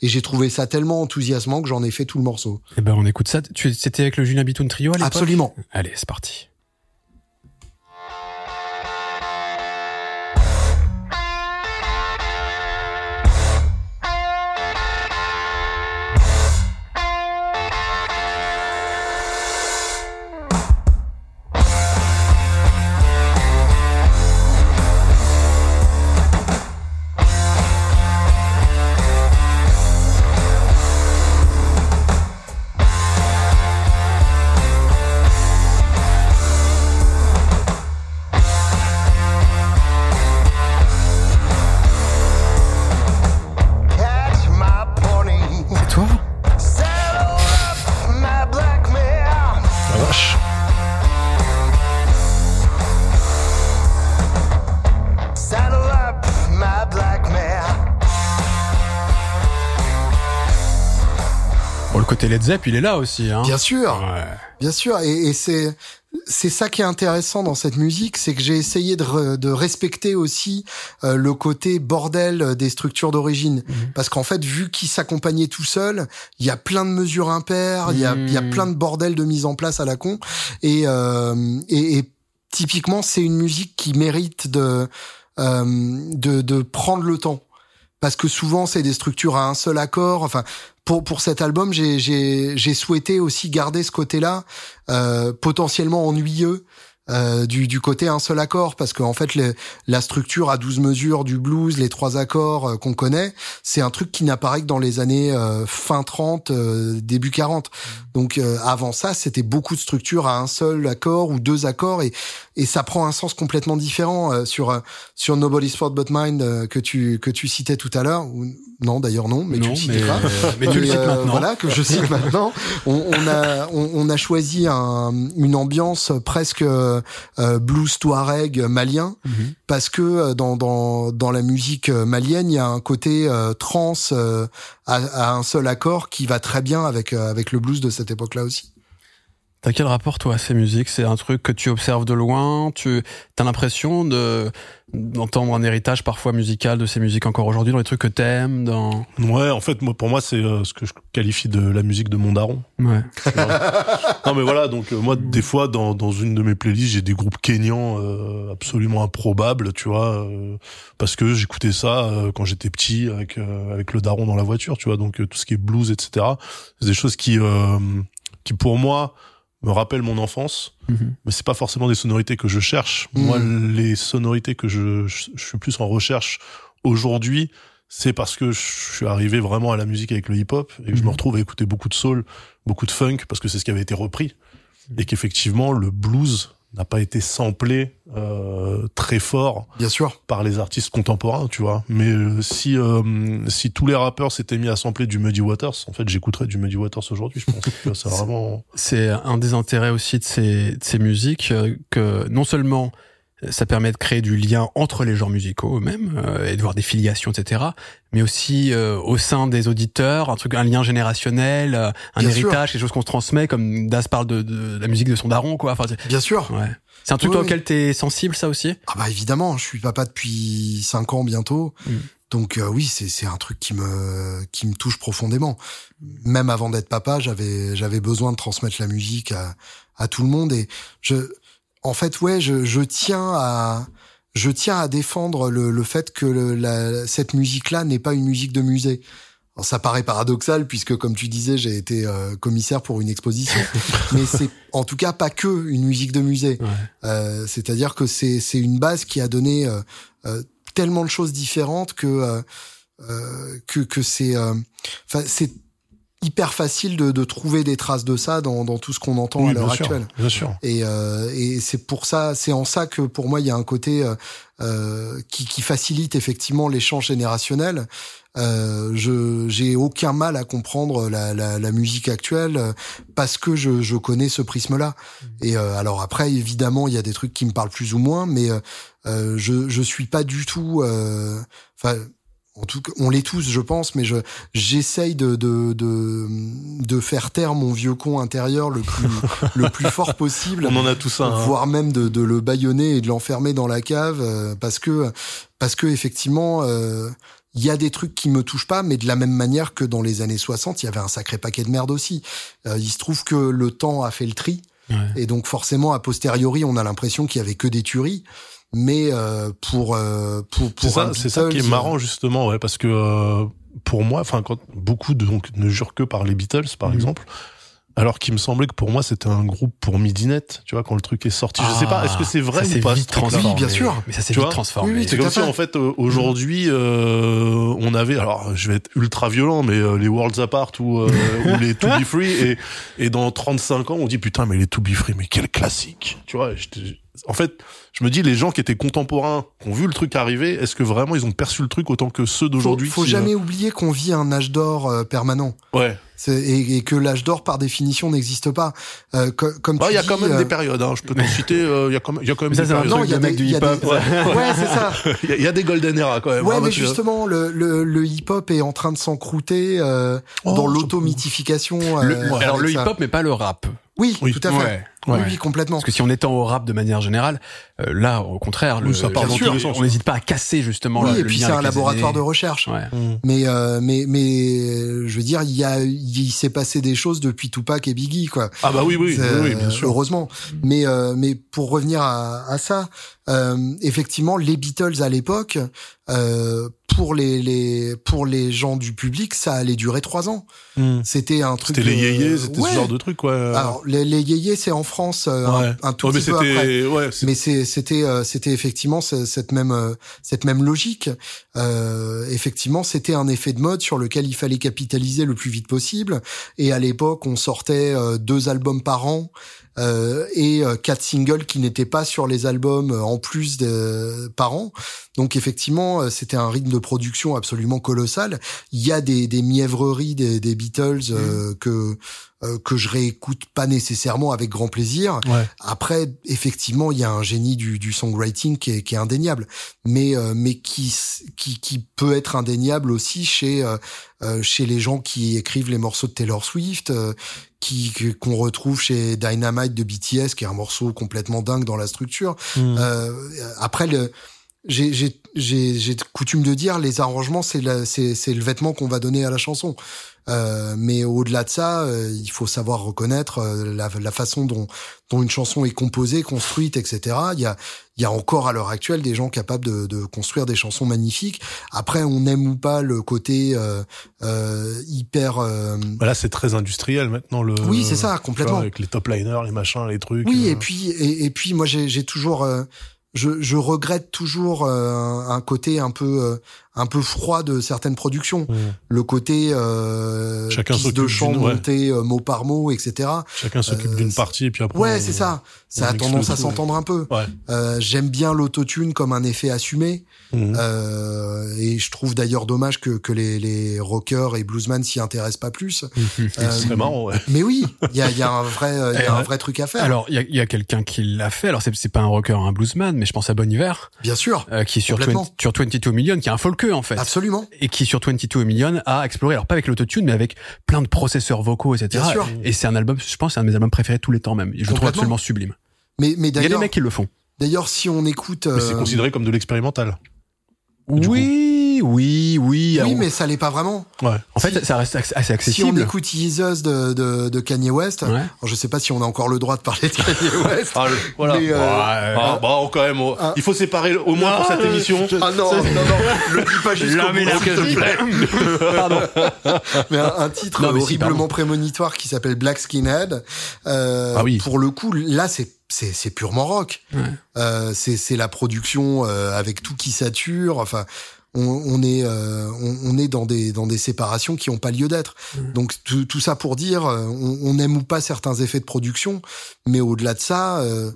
Et j'ai trouvé ça tellement enthousiasmant que j'en ai fait tout le morceau. Et ben, on écoute ça. Tu, c'était avec le Julien Bitoun Trio à l'époque? Absolument. Allez, c'est parti. Côté Led Zepp, il est là aussi. Hein. Bien sûr. Ouais. Bien sûr, et, et c'est c'est ça qui est intéressant dans cette musique, c'est que j'ai essayé de, re- de respecter aussi euh, le côté bordel des structures d'origine, parce qu'en fait, vu qu'il s'accompagnait tout seul, il y a plein de mesures impaires, il y a y a Mhm. plein de bordel de mise en place à la con, et euh, et, et typiquement, c'est une musique qui mérite de euh, de, de prendre le temps parce que souvent c'est des structures à un seul accord. Enfin, pour pour cet album, j'ai souhaité aussi garder ce côté-là euh, potentiellement ennuyeux. Euh, du, du côté un seul accord parce qu'en fait le- la structure à 12 mesures du blues les trois accords euh, qu'on connaît c'est un truc qui n'apparaît que dans les années euh, fin 30 euh, début 40 Donc euh, avant ça, c'était beaucoup de structures à un seul accord ou deux accords et et ça prend un sens complètement différent euh, sur euh, sur Nobody's Fault But Mine euh, que tu que tu citais tout à l'heure. Ou- Non, d'ailleurs non, mais tu Non, le citais mais, pas. mais tu le Mais, cites maintenant. Voilà, que je cite maintenant. On, on a, on, on a choisi un, une ambiance presque euh, blues touareg malien Mhm. parce que euh, dans, dans, dans la musique euh, malienne, il y a un côté euh, trans euh, à, à un seul accord qui va très bien avec, euh, avec le blues de cette époque-là aussi. T'as quel rapport toi à ces musiques? C'est un truc que tu observes de loin? Tu as l'impression de d'entendre un héritage parfois musical de ces musiques encore aujourd'hui dans les trucs que t'aimes dans Ouais, en fait, moi, pour moi, c'est euh, ce que je qualifie de la musique de mon daron. ouais non mais voilà, donc euh, moi des fois dans, dans une de mes playlists j'ai des groupes kenyans euh, absolument improbables, tu vois, euh, parce que j'écoutais ça euh, quand j'étais petit avec euh, avec le daron dans la voiture, tu vois, donc tout ce qui est blues, etc. C'est des choses qui euh, qui pour moi me rappellent mon enfance, Mhm. mais c'est pas forcément des sonorités que je cherche. Mhm. Moi, les sonorités que je, je je suis plus en recherche aujourd'hui, c'est parce que je suis arrivé vraiment à la musique avec le hip-hop et que je me Mhm. retrouve à écouter beaucoup de soul, beaucoup de funk parce que c'est ce qui avait été repris et qu'effectivement le blues n'a pas été samplé euh, très fort Bien sûr. par les artistes contemporains, tu vois. Mais euh, si euh, si tous les rappeurs s'étaient mis à sampler du Muddy Waters, en fait, j'écouterais du Muddy Waters aujourd'hui. Je pense que c'est vraiment c'est un des intérêts aussi de ces, de ces musiques euh, que non seulement ça permet de créer du lien entre les genres musicaux eux-mêmes euh, et de voir des filiations, etc. Mais aussi euh, au sein des auditeurs, un truc, un lien générationnel, euh, un Bien sûr. héritage, quelque chose qu'on se transmet, comme Das parle de, de la musique de son daron, quoi. Enfin, Bien sûr. ouais. C'est un truc Oui, toi, oui. auquel t'es sensible, ça aussi? Ah bah évidemment, je suis papa depuis cinq ans bientôt. Mm. Donc euh, oui, c'est c'est un truc qui me qui me touche profondément. Même avant d'être papa, j'avais j'avais besoin de transmettre la musique à à tout le monde et je en fait ouais, je je tiens à je tiens à défendre le, le fait que le- la, cette musique-là n'est pas une musique de musée. Alors, ça paraît paradoxal puisque, comme tu disais, j'ai été euh, commissaire pour une exposition, mais c'est en tout cas pas que une musique de musée. Ouais. Euh, C'est-à-dire que c'est c'est une base qui a donné euh, euh, tellement de choses différentes que euh, euh, que que c'est euh, enfin c'est hyper facile de, de trouver des traces de ça dans, dans tout ce qu'on entend Oui, à l'heure actuelle. bien sûr. Et, euh, et c'est pour ça, c'est en ça que pour moi il y a un côté euh, euh, qui, qui facilite effectivement l'échange générationnel. Euh, je j'ai aucun mal à comprendre la, la, la musique actuelle euh, parce que je, je connais ce prisme-là. Et euh, alors après évidemment il y a des trucs qui me parlent plus ou moins, mais euh, euh, je je suis pas du tout. euh, Enfin. En tout cas, on l'est tous, je pense, mais je j'essaye de, de de de faire taire mon vieux con intérieur le plus le plus fort possible On en a tous un. hein. voire même de, de le baïonner et de l'enfermer dans la cave euh, parce que parce que effectivement euh, il y a des trucs qui me touchent pas mais de la même manière que dans les années 60 il y avait un sacré paquet de merde aussi Euh, il se trouve que le temps a fait le tri Ouais. et donc forcément a posteriori on a l'impression qu'il y avait que des tueries mais euh, pour euh, pour pour C'est ça, c'est ça qui est Beatles, marrant justement, ouais, parce que euh, pour moi, enfin, quand beaucoup de, donc ne jurent que par les Beatles, par Mhm. exemple. Alors qu'il me semblait que pour moi c'était un groupe pour Midinette, tu vois, quand le truc est sorti. je sais pas, est-ce que c'est vrai Ah, ça s'est ou pas vite transformé. Oui, bien sûr. Mais ça s'est vite transformé. Oui, oui, C'est comme si en fait euh, aujourd'hui euh, on avait alors je vais être ultra violent mais euh, les Worlds Apart ou, euh, ou les To Be Free et et dans 35 ans on dit putain mais les To Be Free mais quel classique tu vois j'étais- en fait je me dis les gens qui étaient contemporains qui ont vu le truc arriver est-ce que vraiment ils ont perçu le truc autant que ceux faut, d'aujourd'hui faut qui, jamais oublier qu'on vit un âge d'or euh, permanent euh, ouais C'est- et, et que l'âge d'or par définition n'existe pas euh, co- comme Bah, tu il y a dis, quand même euh, des périodes hein. je peux t'en citer euh, il y a quand même il y a quand même ça, des périodes. non, il y a des, du y a hip-hop. des- ouais, c'est ça. il y a- il y a des golden era quand même Ouais, hein, mais justement, le, le, le hip-hop est en train de s'encrouter euh, Oh, dans l'auto-mythification. Euh, alors le hip-hop, mais pas le rap. Oui, Oui. tout à fait. Ouais. Oui, Ouais. oui, complètement. Parce que si on étend au rap de manière générale, euh, là, au contraire, Oui, le, ça part dans sûr, on n'hésite pas à casser justement Oui, le, et puis c'est un laboratoire de recherche. Ouais. Mm. Mais euh, mais mais je veux dire, il y a il s'est passé des choses depuis Tupac et Biggie, quoi. ah bah oui oui, oui, Euh, oui bien sûr Heureusement. Mais euh, mais pour revenir à, à ça, euh, effectivement, les Beatles à l'époque, euh, pour les, les pour les gens du public, ça allait durer trois ans. Hmm. C'était un truc. C'était les yéyés, c'était ouais. ce genre de truc, quoi. Alors les, les yéyés, c'est en France ouais. un, un tout Ouais, mais petit peu après. c'était, ouais, c'est- Mais c'est- c'était euh, c'était effectivement ce- cette même euh, cette même logique. Euh, effectivement, c'était un effet de mode sur lequel il fallait capitaliser le plus vite possible. Et à l'époque, on sortait euh, deux albums par an. euh, et euh, quatre singles qui n'étaient pas sur les albums euh, en plus de, par an. Donc effectivement, c'était un rythme de production absolument colossal. Il y a des, des mièvreries des, des Beatles euh, que euh, que je réécoute pas nécessairement avec grand plaisir. ouais. Après, effectivement, il y a un génie du, du songwriting qui est, qui est indéniable, mais euh, mais qui, qui qui peut être indéniable aussi chez euh, euh, chez les gens qui écrivent les morceaux de Taylor Swift, euh, qui qu'on retrouve chez Dynamite de BTS, qui est un morceau complètement dingue dans la structure. Euh, après le j'ai j'ai j'ai j'ai coutume de dire les arrangements c'est c'est le vêtement qu'on va donner à la chanson. Euh, mais au-delà de ça, euh, il faut savoir reconnaître euh, la, la façon dont, dont une chanson est composée, construite, etc. Il y a, il y a encore à l'heure actuelle des gens capables de, de construire des chansons magnifiques. Après, on aime ou pas le côté hyper. euh, Bah là, c'est très industriel maintenant. Le, Oui, c'est ça, vois, complètement. avec les top liners, les machins, les trucs. Oui, et puis et, et puis moi j'ai toujours je, je regrette toujours euh, un, un côté un peu euh, un peu froid de certaines productions. hmm. Le côté euh, Chacun piste de chant ouais. monté euh, mot par mot, etc. Chacun s'occupe Euh, d'une c'est- partie, et puis après. Ouais, c'est ça. Ça a tendance à s'entendre un peu. Ouais. Euh, J'aime bien l'autotune comme un effet assumé. Mhm. Euh, et je trouve d'ailleurs dommage que, que les, les rockers et bluesman s'y intéressent pas plus. Euh, Ce serait marrant, ouais. mais oui, il y a, y a un vrai, euh, il y Eh a un ouais. vrai truc à faire. Alors, il y a, y a quelqu'un qui l'a fait. Alors, c'est c'est pas un rocker, un bluesman, mais je pense à Bon Iver, bien sûr, euh, qui est sur, Complètement. 20 sur 22 Million, qui est un en fait. absolument. Et qui, sur 22 Million, a exploré, alors pas avec l'autotune, mais avec plein de processeurs vocaux, etc. Bien sûr. Et c'est un album, je pense, c'est un de mes albums préférés de tous les temps, même. Je le trouve Complètement. absolument sublime. Mais, mais Il y a des d'ailleurs, mecs qui le font. d'ailleurs, si on écoute, Mais c'est euh, considéré comme de l'expérimental. Du Oui, oui, oui. mais ça l'est pas vraiment. Ouais. En fait, ça reste assez Si on accessible. écoute Jesus de, de, de Kanye West, Ouais. alors, je sais pas si on a encore le droit de parler de Kanye West. Ah, le- voilà. Mais, euh, Ouais. Ah, bah, quand même, oh, Ah. il faut séparer au moins pour cette émission. Ah non, non, non, le dis pas jusqu'au bout, s'il te plaît. Pardon. Mais un, un titre Non, mais si, horriblement prémonitoire qui s'appelle Black Skinhead. Euh, Ah oui. Pour le coup, là, c'est c'est c'est purement rock. Ouais. Euh, c'est c'est la production euh, avec tout qui sature. Enfin, on, on est euh, on, on est dans des dans des séparations qui ont pas lieu d'être. Donc tout, tout ça pour dire, euh, on, on aime ou pas certains effets de production, mais au-delà de ça. euh,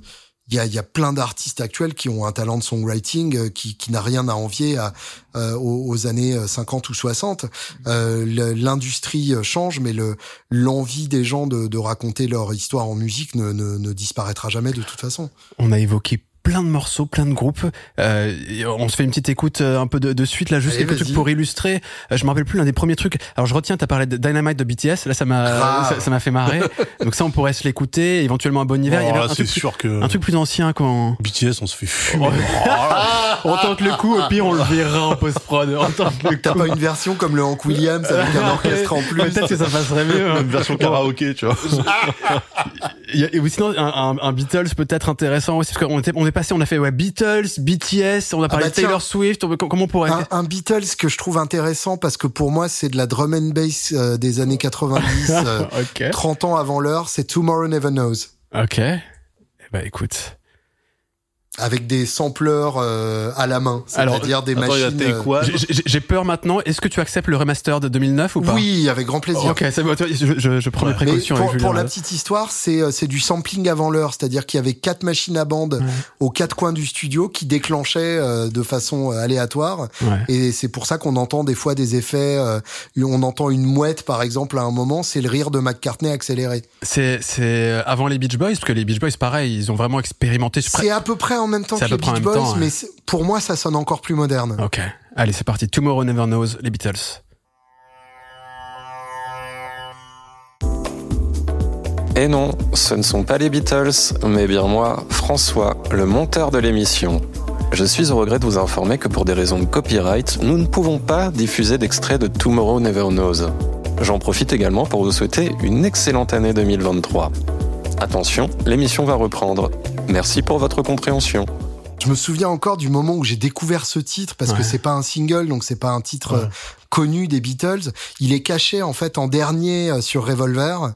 il y a, y a plein d'artistes actuels qui ont un talent de songwriting euh, qui, qui n'a rien à envier à, euh, aux, aux années euh, 50 ou 60. Euh, le- L'industrie euh, change, mais le l'envie des gens de, de raconter leur histoire en musique ne, ne, ne disparaîtra jamais de toute façon. On a évoqué plein de morceaux, plein de groupes. Euh, on se fait une petite écoute euh, un peu de, de suite là, juste Allez, quelques trucs pour illustrer. Euh, je me rappelle plus l'un des premiers trucs. Alors je retiens, t'as parlé de Dynamite de BTS. Là, ça m'a ça ça m'a fait marrer. Donc ça, on pourrait se l'écouter. Éventuellement un bon hiver. Il y Oh, avait là, un c'est truc, plus, sûr que un truc plus ancien quand BTS, on se fait fumer. on tente le coup. Au pire, on le verra en post prod. T'as pas une version comme le Hank Williams avec un orchestre en plus Peut-être que ça passerait mieux. hein. Une version karaoké, tu vois. Il et sinon, un, un, un Beatles peut-être intéressant aussi, parce qu'on était, on est passé, on a fait ouais, Beatles, BTS, on a parlé bah de Taylor. Swift, on- comment on pourrait... un, un Beatles que je trouve intéressant parce que pour moi c'est de la drum and bass euh, des années 90, euh, ok. 30 ans avant l'heure, c'est Tomorrow Never Knows. Ok. Eh ben écoute. Avec des sampleurs euh, à la main, Alors, c'est-à-dire des Attends, il y a machines. Euh. J'ai- peur maintenant. Est-ce que tu acceptes le remaster de 2009 ou pas Oui, avec grand plaisir. Ok, c'est bon. toi, Je, je, je prends mes Ouais. Précautions pour, la petite histoire, c'est euh, c'est du sampling avant l'heure, c'est-à-dire qu'il y avait quatre machines à bande aux quatre coins du studio qui déclenchaient euh, de façon aléatoire. Ouais. Et c'est pour ça qu'on entend des fois des effets. euh, on entend une mouette, par exemple, à un moment, c'est le rire de McCartney accéléré. C'est c'est avant les Beach Boys parce que les Beach Boys, pareil, ils ont vraiment expérimenté. C'est à peu près en même temps C'est que les Beach Boys, temps, mais pour moi, ça sonne encore plus moderne. Ok. Allez, c'est parti. Tomorrow Never Knows, les Beatles. Et non, ce ne sont pas les Beatles, mais bien moi, François, le monteur de l'émission. Je suis au regret de vous informer que pour des raisons de copyright, nous ne pouvons pas diffuser d'extrait de Tomorrow Never Knows. J'en profite également pour vous souhaiter une excellente année 2023. Attention, l'émission va reprendre. Merci pour votre compréhension. Je me souviens encore du moment où j'ai découvert ce titre parce que Ouais. c'est pas un single, donc c'est pas un titre Ouais. euh, connu des Beatles. Il est caché en fait en dernier euh, sur Revolver.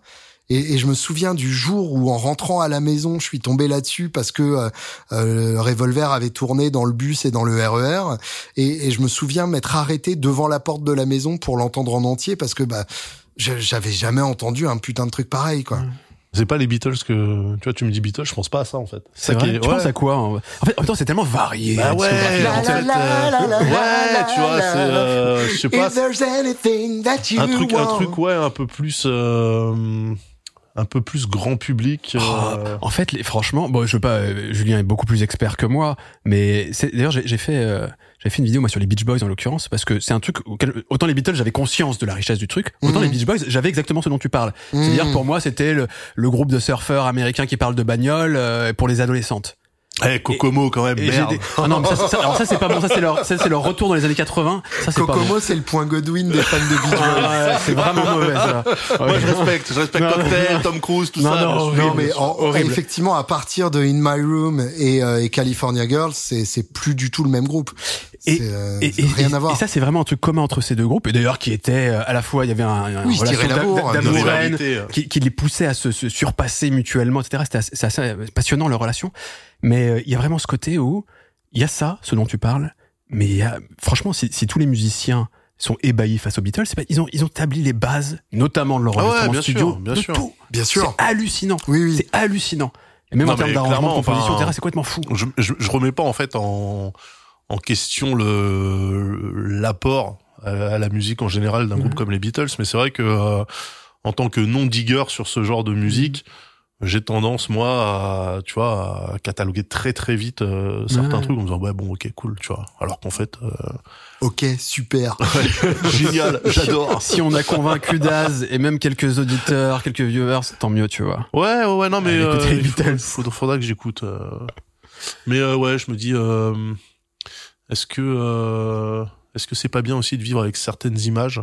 Et, et je me souviens du jour où, en rentrant à la maison, je suis tombé là-dessus parce que euh, euh, Revolver avait tourné dans le bus et dans le RER. Et, et je me souviens m'être arrêté devant la porte de la maison pour l'entendre en entier parce que bah je- j'avais jamais entendu un putain de truc pareil, quoi. C'est pas les Beatles que tu vois, tu me dis Beatles, je pense pas à ça en fait. C'est qui vrai. est- Tu ouais. penses à quoi En en fait, en même temps, c'est tellement varié. Bah ouais, en fait, euh, ouais, tu vois, c'est, euh, je sais pas, If there's anything that you un truc, un want. truc, ouais, un peu plus, euh, un peu plus grand public. Oh, euh, en fait, les, franchement, bon, je veux pas. euh, Julien est beaucoup plus expert que moi, mais d'ailleurs j'ai j'ai fait euh, j'ai fait une vidéo moi sur les Beach Boys en l'occurrence parce que c'est un truc auquel autant les Beatles j'avais conscience de la richesse du truc, autant Mhm. les Beach Boys j'avais exactement ce dont tu parles. Mhm. C'est-à-dire pour moi c'était le, le groupe de surfeurs américains qui parlent de bagnole euh, pour les adolescentes. Eh, Kokomo quand même, merde. des- Ah non, mais ça, ça- alors ça c'est pas bon, ça c'est leur ça c'est leur retour dans les années 80. Ça c'est pas bon. Kokomo, c'est le point Godwin des fans de Boys. Ah, ouais, c'est vraiment mauvais ça. Moi, je respecte, je respecte Non, Cocktail, Tom Cruise, tout Non, ça. non, sûr. Non mais en- horrible. effectivement à partir de In My Room et, euh, et California Girls c'est c'est plus du tout le même groupe. Et- euh, Et, c'est et- rien et- à voir. et ça, c'est vraiment un truc commun entre ces deux groupes. Et d'ailleurs, qui était euh, à la fois, il y avait un, un Oui, ils se relation tiraient la bourre, d'a- une d'amour-haine rivalité, euh. qui, qui les poussait à se, se surpasser mutuellement, etc. C'était assez, c'est assez passionnant leur relation. Mais euh, il y a vraiment ce côté où il y a ça, ce dont tu parles. Mais y a, franchement, si, si tous les musiciens sont ébahis face aux Beatles, pas, ils ont ils ont établi les bases, notamment de leur Ah ouais, studio, sûr, bien de sûr. tout. Bien sûr. C'est hallucinant. Oui oui. C'est hallucinant. Et même Non, en termes d'arrangement, composition, enfin. C'est complètement fou. je, je, je remets pas en fait en, en question le l'apport à, la musique en général d'un groupe comme les Beatles, mais c'est vrai que euh, en tant que non digger sur ce genre de musique, j'ai tendance moi à tu vois à cataloguer très très vite euh, certains Ouais. trucs en me disant ouais bon ok cool tu vois alors qu'en fait euh, Ok super. génial j'adore Si on a convaincu Daz et même quelques auditeurs, quelques viewers, tant mieux, tu vois. Ouais, ouais, ouais, non, mais euh, il faut- faudra que j'écoute. euh. Mais euh, ouais, je me dis, euh, est-ce que euh, est-ce que c'est pas bien aussi de vivre avec certaines images?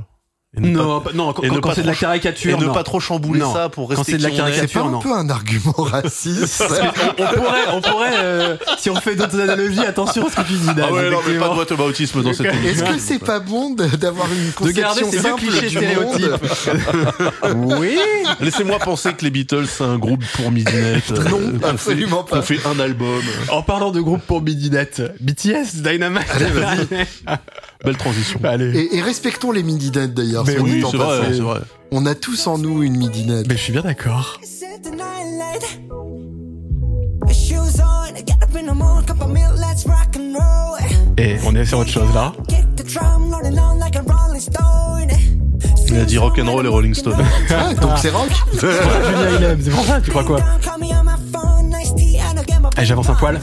Non, pas, non, quand, quand c'est de la trop- et caricature, ne non. pas trop chambouler Non. ça pour Quand rester c'est de la on. C'est caricature, pas un peu un argument raciste on, on pourrait, on pourrait, euh, si on fait d'autres analogies, attention à ce que tu dis, Daz. Ah ouais, non, mais pas de effectivement. whataboutisme dans cette Est-ce émission. Est-ce que c'est pas bon de- d'avoir une de garder conception ces vieux simple clichés stéréotypes. oui. Laissez-moi penser que les Beatles c'est un groupe pour midinette. euh, Non, fait- absolument pas. Qu'on fait un album. En parlant de groupe pour Midinette, BTS, Dynamite. Allez, vas-y. Belle transition. Allez. Et, et respectons les midinettes d'ailleurs. Mais oui, c'est vrai, passant. c'est vrai. On a tous en nous une midinette. Mais je suis bien d'accord. Rock and roll. Et on est sur autre chose là. A. Il a dit rock'n'roll et Rolling Stone. Ah, donc c'est rock. C'est pour ça, tu crois quoi? Allez, j'avance un poil.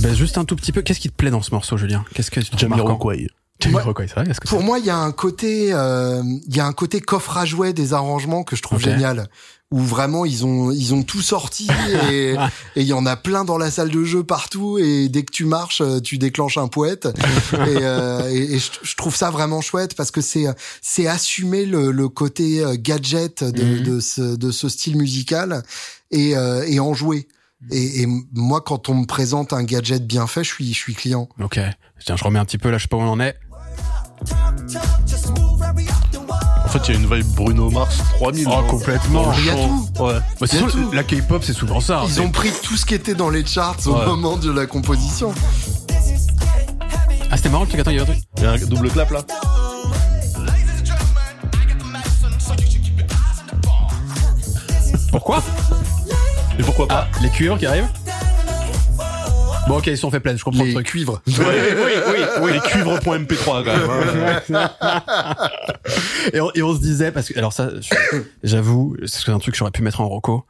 Baisse juste un tout petit peu. Qu'est-ce qui te plaît dans ce morceau, Julien? Qu'est-ce que tu trouves marquant Jamiroquai. Jamiroquai, c'est vrai que Pour moi, il y a un côté, euh, il y a un côté coffre à jouets des arrangements que je trouve génial, où vraiment ils ont ils ont tout sorti et il y en a plein dans la salle de jeu partout et dès que tu marches, euh, tu déclenches un poète et, euh, et, et je, je trouve ça vraiment chouette parce que c'est c'est assumer le, le côté euh, gadget de, Mhm. de ce de ce style musical et euh, et en jouer. Et, et moi, quand on me présente un gadget bien fait, je suis je suis client. Ok. Tiens, je remets un petit peu là, je sais pas où on en est. En fait, il y a une vibe Bruno Mars 3000. Oh, hein. complètement. Il y a chant. Ouais. Bah, y a tout. la K-pop, c'est souvent ça. Ils C'est- ont pris tout ce qui était dans les charts au Ouais. moment de la composition. Ah, c'était marrant le truc. Attends, il y a un truc. Il y a un double clap là. Pourquoi? Et pourquoi pas Ah, les cuivres qui arrivent. Bon, ok, ils sont fait plein. Je comprends Les le truc. cuivres. oui, oui, oui, oui. Les cuivres.mp3 quand même. hein. Et on, et on se disait parce que alors ça, j'avoue, c'est un truc que j'aurais pu mettre en roco.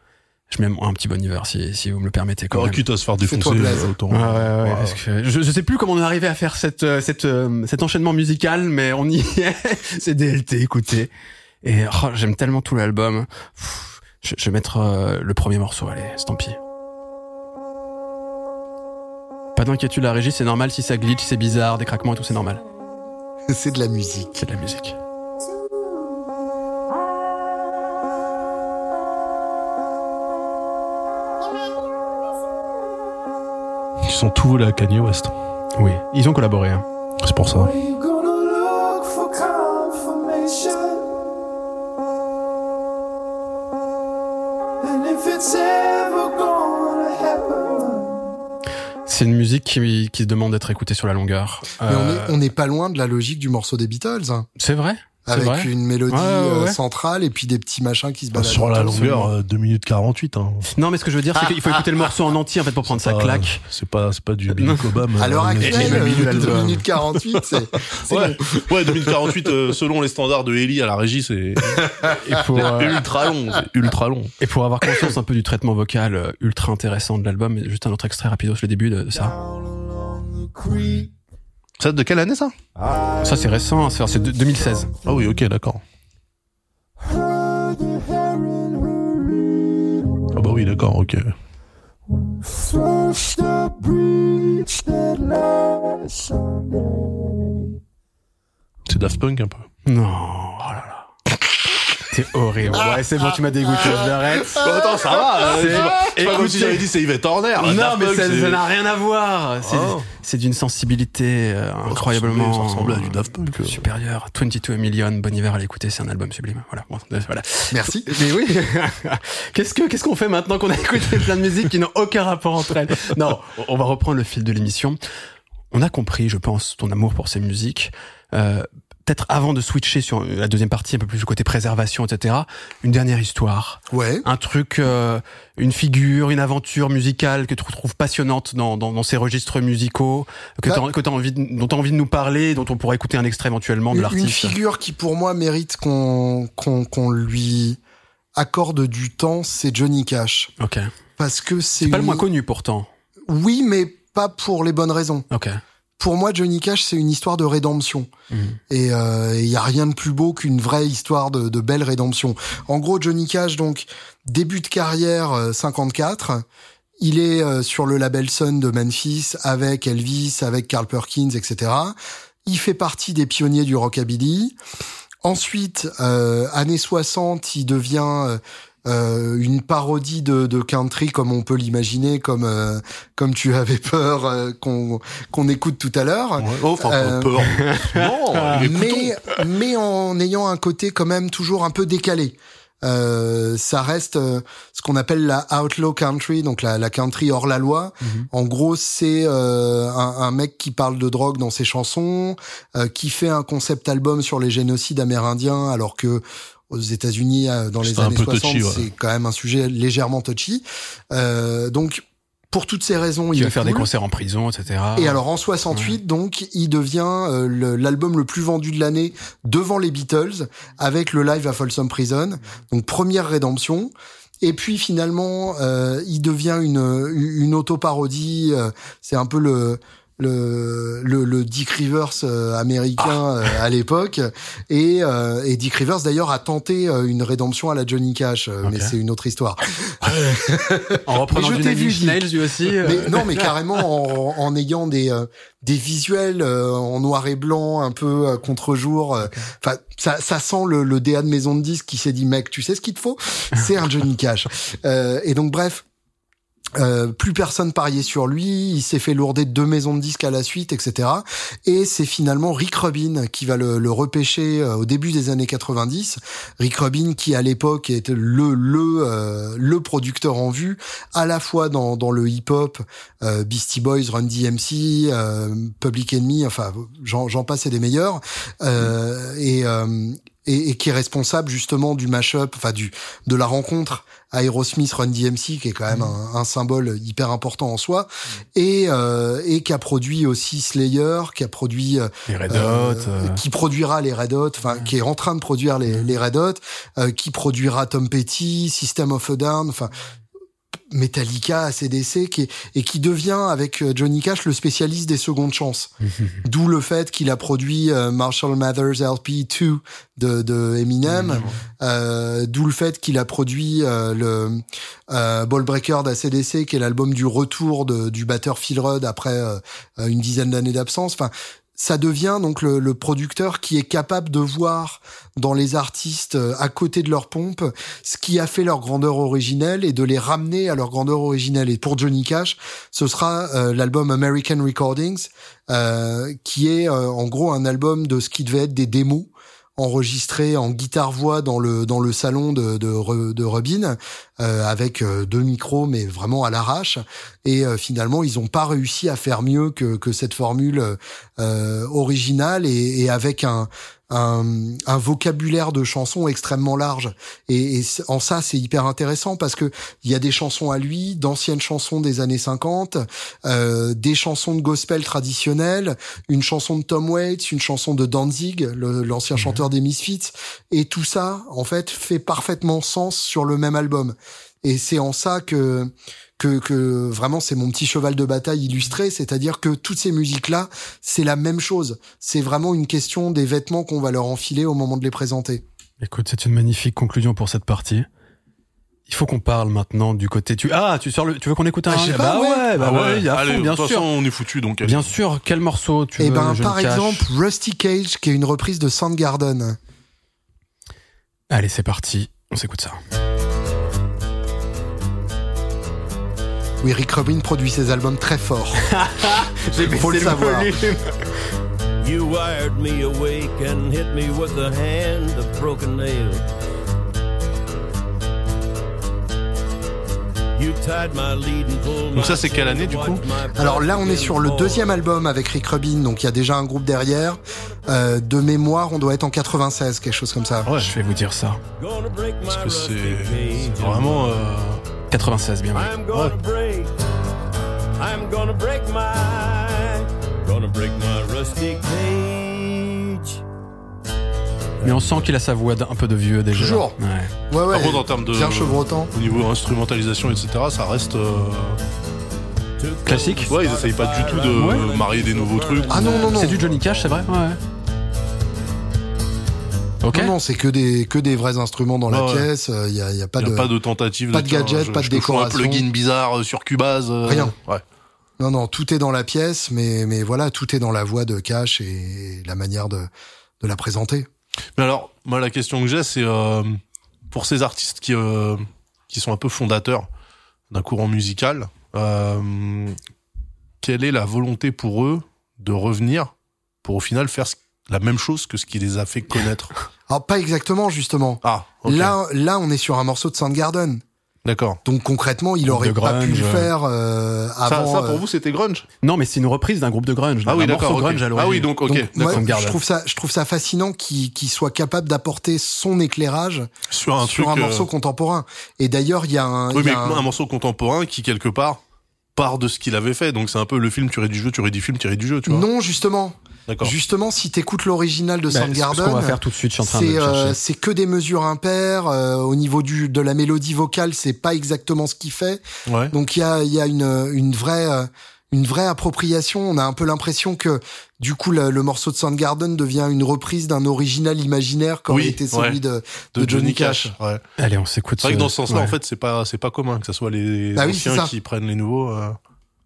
Je mets un petit bon hiver si, si vous me le permettez quand Alors, même. quitte à se faire défoncer, euh, autant. Ouais, ouais, ouais, Ouais. parce que je, je sais plus comment on est arrivé à faire cette, euh, cette, euh, cet enchaînement musical, mais on y est. C'est DLT, écoutez. Et oh, j'aime tellement tout l'album. Je, je vais mettre euh, le premier morceau, allez, c'est tant pis. Pas d'inquiétude, la régie, c'est normal si ça glitch, c'est bizarre, des craquements et tout, c'est normal. c'est de la musique. C'est de la musique. Ils sont tous là, Kanye West. Oui, ils ont collaboré. Hein. C'est pour ça. C'est une musique qui, qui demande d'être écoutée sur la longueur. Mais on Euh, est- on n'est pas loin de la logique du morceau des Beatles, hein, C'est vrai? Avec une mélodie Ouais, ouais, euh, ouais. centrale et puis des petits machins qui se baladent. sur la longueur, euh, 2 minutes 48. Hein. Non, mais ce que je veux dire, c'est qu'il faut écouter le morceau en entier en fait pour prendre sa Pas- claque. C'est pas, c'est pas du Billy Cobham. À l'heure euh, actuelle, et le milieu de euh, l'album. 2 minutes 48, c'est Ouais, bon. ouais, 2 minutes 48, euh, selon les standards de Ellie à la régie, c'est euh, ultra long. C'est ultra long. et pour avoir conscience un peu du traitement vocal euh, ultra intéressant de l'album, juste un autre extrait rapide le début de, de ça. Down along the creek. Ça, de quelle année ça Ça c'est récent, hein, c'est c'est de- 2016. Ah oui, ok, d'accord. Ah bah oui, d'accord, ok. C'est Daft Punk un peu. Non, oh là là. C'est horrible. Ouais, c'est bon, tu m'as dégoûté, je l'arrête. attends, ça va. C'est- C'est pas, comme si j'avais dit c'est Yvette Horner. Non, mais ça n'a rien à voir. C'est Ah. c'est d'une sensibilité euh, incroyablement Ça ressemblait à du Daft Punk. euh. supérieure. 22 Million, Bon Hiver à l'écouter, c'est un album sublime. Voilà, bon, euh, voilà. Merci. Mais oui. qu'est-ce que qu'est-ce qu'on fait maintenant qu'on a écouté plein de musiques qui n'ont aucun rapport entre elles? Non, on va reprendre le fil de l'émission. On a compris, je pense, ton amour pour ces musiques. Euh, Peut-être avant de switcher sur la deuxième partie, un peu plus du côté préservation, etc. Une dernière histoire, Ouais. un truc, euh, une figure, une aventure musicale que tu trouves passionnante dans, dans, dans ces registres musicaux, que Bah- envie, de- dont tu as envie de nous parler, dont on pourrait écouter un extrait éventuellement de Une, une l'artiste. figure qui pour moi mérite qu'on lui accorde du temps, c'est Johnny Cash. Ok. Parce que c'est C'est pas le moins connu pourtant. Oui, mais pas pour les bonnes raisons. Ok. Pour moi, Johnny Cash, c'est une histoire de rédemption. Mhm. Et il y a rien de plus beau qu'une vraie histoire de, de belle rédemption. En gros, Johnny Cash, donc début de carrière euh, 54. Il est euh, sur le label Sun de Memphis avec Elvis, avec Carl Perkins, etc. Il fait partie des pionniers du rockabilly. Ensuite, euh, années 60, il devient euh, une parodie de, de country comme on peut l'imaginer, comme euh, comme tu avais peur euh, qu'on qu'on écoute tout à l'heure. Ouais. Oh, enfin, Euh, peur. non, écoutons. mais mais en ayant un côté quand même toujours un peu décalé. Euh, ça reste euh, ce qu'on appelle la outlaw country, donc la, la country hors la loi. Mhm. En gros, c'est euh, un, un mec qui parle de drogue dans ses chansons, euh, qui fait un concept album sur les génocides amérindiens, alors que aux États-Unis, euh, dans les années peu 60, touchy, ouais. c'est quand même un sujet légèrement touchy. Euh, donc, pour toutes ces raisons, Il va faire des concerts en prison, etc. Et alors en 68, donc, il devient euh, le- l'album le, plus vendu de l'année devant les Beatles avec le live à Folsom Prison. Donc première rédemption. Et puis finalement, euh, il devient une une autoparodie. C'est un peu le le, le, le Dick Rivers euh, américain euh, à l'époque et, euh, et Dick Rivers d'ailleurs a tenté une rédemption à la Johnny Cash mais c'est une autre histoire en reprenant du. Nails lui aussi. mais non, mais carrément en, en ayant des des visuels en noir et blanc, un peu contre-jour. Enfin, ça, ça sent le, le DA de maison de disques qui s'est dit, mec, tu sais ce qu'il te faut? C'est un Johnny Cash. Euh, et donc, bref. Euh, plus personne pariait sur lui, il s'est fait lourder deux maisons de disques à la suite, etc. Et c'est finalement Rick Rubin qui va le, le repêcher euh, au début des années 90. Rick Rubin qui à l'époque était le le euh, le producteur en vue, à la fois dans dans le hip-hop, euh, Beastie Boys, Run DMC, euh, Public Enemy, enfin j'en passe et des meilleurs, et, et et qui est responsable justement du mashup, enfin du de la rencontre Aerosmith Run DMC qui est quand même un, un symbole hyper important en soi et euh, et qui a produit aussi Slayer qui a produit euh, les Red Hot. euh, euh, qui produira les Red Hot, enfin qui est en train de produire les, les Red Hot, euh, qui produira Tom Petty, System of a Down, enfin Metallica, ACDC, qui est- et qui devient avec euh, Johnny Cash le spécialiste des secondes chances. D'où le fait qu'il a produit euh, Marshall Mathers LP 2 de, de Eminem, euh, d'où le fait qu'il a produit euh, le euh, Ball Breaker d'ACDC, qui est l'album du retour de, du batteur Phil Rudd après une dizaine d'années d'absence. Enfin, ça devient donc le, producteur qui est capable de voir dans les artistes euh, à côté de leur pompe ce qui a fait leur grandeur originelle et de les ramener à leur grandeur originelle. Et pour Johnny Cash, ce sera euh, l'album American Recordings, euh, qui est euh, en gros un album de ce qui devait être des démos enregistrés en guitare voix dans le dans le salon de de, de Robin euh, avec euh, deux micros mais vraiment à l'arrache. Et euh, finalement ils ont pas réussi à faire mieux que que cette formule euh, originale et, et avec un un, un vocabulaire de chansons extrêmement large. Et, en ça c'est hyper intéressant parce que il y a des chansons à lui d'anciennes chansons des années 50 euh, des chansons de gospel traditionnelles une chanson de Tom Waits une chanson de Danzig l'ancien chanteur des Misfits. Et tout ça en fait fait parfaitement sens sur le même album. Et c'est en ça que que, que vraiment c'est mon petit cheval de bataille illustré, c'est-à-dire que toutes ces musiques-là, c'est la même chose. C'est vraiment une question des vêtements qu'on va leur enfiler au moment de les présenter. Écoute, c'est une magnifique conclusion pour cette partie. Il faut qu'on parle maintenant du côté. Tu ah, tu sors le. Tu veux qu'on écoute un Ah, sais Bah pas, ouais. ouais, bah Ah ouais, ouais, à allez, fond, bien sûr. façon, on est foutu donc. allez. Bien sûr. Quel morceau tu Et veux ben par exemple Rusty Cage, qui est une reprise de Soundgarden. Allez, c'est parti. On s'écoute ça. Oui, Rick Rubin produit ses albums très fort. J'ai Faut le savoir. You wired me awake and hit me with the hand of broken nail. You tied my lead and pulled Donc ça, c'est quelle année, du coup Alors là, on est sur le deuxième album avec Rick Rubin, donc il y a déjà un groupe derrière. Euh, de mémoire, on doit être en 96, quelque chose comme ça. Ouais, Je vais vous dire ça. Parce que c'est vraiment. euh, 96, bien. ouais. I'm gonna break. I'm gonna break my. Gonna break my rusty cage. Mais on sent qu'il a sa voix d'un peu de vieux déjà. Toujours. Ouais. Ouais, ouais. Par contre, en termes de- Bien chevrotant. Au niveau instrumentalisation, etc., ça reste. euh, Classique. Ouais, ils essayent pas du tout de Ouais. marier des nouveaux trucs. Ah non, non, non. C'est du Johnny Cash, c'est vrai Ouais. Non, non, c'est que des, que des vrais instruments dans la Ouais, pièce. Il y a, y a pas y de. a pas de tentative pas de tiens, gadget, je- pas de je fous un décoration. plugin bizarre euh, sur Cubase. euh, Rien. Ouais. Non, non, tout est dans la pièce, mais, mais voilà, tout est dans la voix de Cash et la manière de, de la présenter. Mais alors, moi, la question que j'ai, c'est euh, pour ces artistes qui, euh, qui sont un peu fondateurs d'un courant musical, euh, quelle est la volonté pour eux de revenir pour au final faire ce- la même chose que ce qui les a fait connaître Alors, pas exactement, justement. Ah, ok. Là, là, on est sur un morceau de Soundgarden. D'accord. Donc concrètement, il aurait pas pu le grunge. faire euh, Ça, avant. ça, pour euh, vous, c'était grunge Non, mais c'est une reprise d'un groupe de grunge. Ah oui, d'accord. ok. grunge à l'origine. Ah oui, donc, ok. donc, moi, je trouve ça, je trouve ça fascinant qu'il qu'il soit capable d'apporter son éclairage Sur un sur truc. un euh, morceau contemporain. Et d'ailleurs, il y a un, Oui, y mais un- un morceau contemporain qui, quelque part, part de ce qu'il avait fait. Donc, c'est un peu le film tiré du jeu, tiré du film, tiré du jeu, tu vois. non justement. Justement, si t'écoutes l'original de Bah, c'est ce Soundgarden, qu'on va faire tout de suite. Je suis en train de euh, c'est que des mesures impaires. euh, au niveau du de la mélodie vocale, c'est pas exactement ce qu'il fait. Ouais. Donc il y a, il y a une, une vraie euh, une vraie appropriation. On a un peu l'impression que du coup le, le morceau de Soundgarden devient une reprise d'un original imaginaire qu'aurait Oui, été celui ouais. de, De, Johnny Cash. Ouais. Allez, on s'écoute. C'est vrai que dans ce sens-là, ouais. en fait, c'est pas, c'est pas commun que ce soit les Bah oui, anciens c'est ça. qui prennent les nouveaux. euh.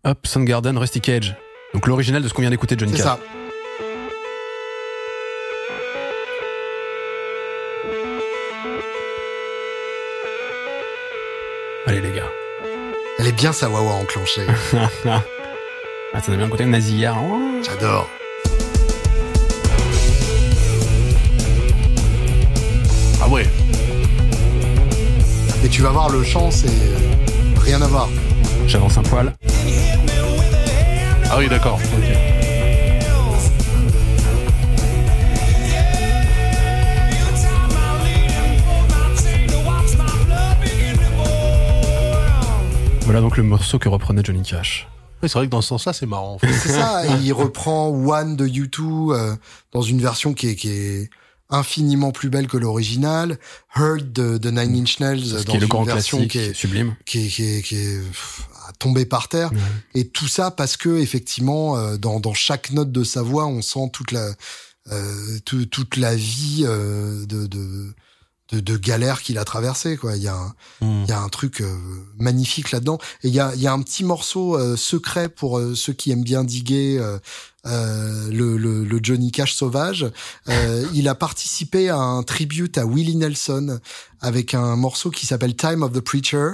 Hop, Soundgarden, Rusty Cage. Donc l'original de ce qu'on vient d'écouter de Johnny C'est Cash. ça. Bien sa wawa enclenchée. Ah, ça bien le côté nasillard. Oh. J'adore. Ah ouais. Et tu vas voir le chant, c'est rien à voir. J'avance un poil. Ah oui, d'accord. Ok. Voilà donc le morceau que reprenait Johnny Cash. Oui, c'est vrai que dans ce sens-là, c'est marrant. En fait. C'est ça. Et il reprend One de U2 euh, dans une version qui est, qui est infiniment plus belle que l'original. Heard de, de Nine Inch Nails Ce dans qui est le une grand version qui est, sublime. qui est, qui est, qui est, pff, à tomber par terre. Et tout ça parce que effectivement, euh, dans, dans chaque note de sa voix, on sent toute la euh, tout- toute la vie euh, de, de de, de galère qu'il a traversé. Quoi, il y a un, Hmm. il y a un truc euh, magnifique là-dedans. Et il y a, il y a un petit morceau euh, secret pour euh, ceux qui aiment bien diguer euh, euh, le, le, le Johnny Cash sauvage. Euh, il a participé à un tribute à Willie Nelson avec un morceau qui s'appelle Time of the Preacher.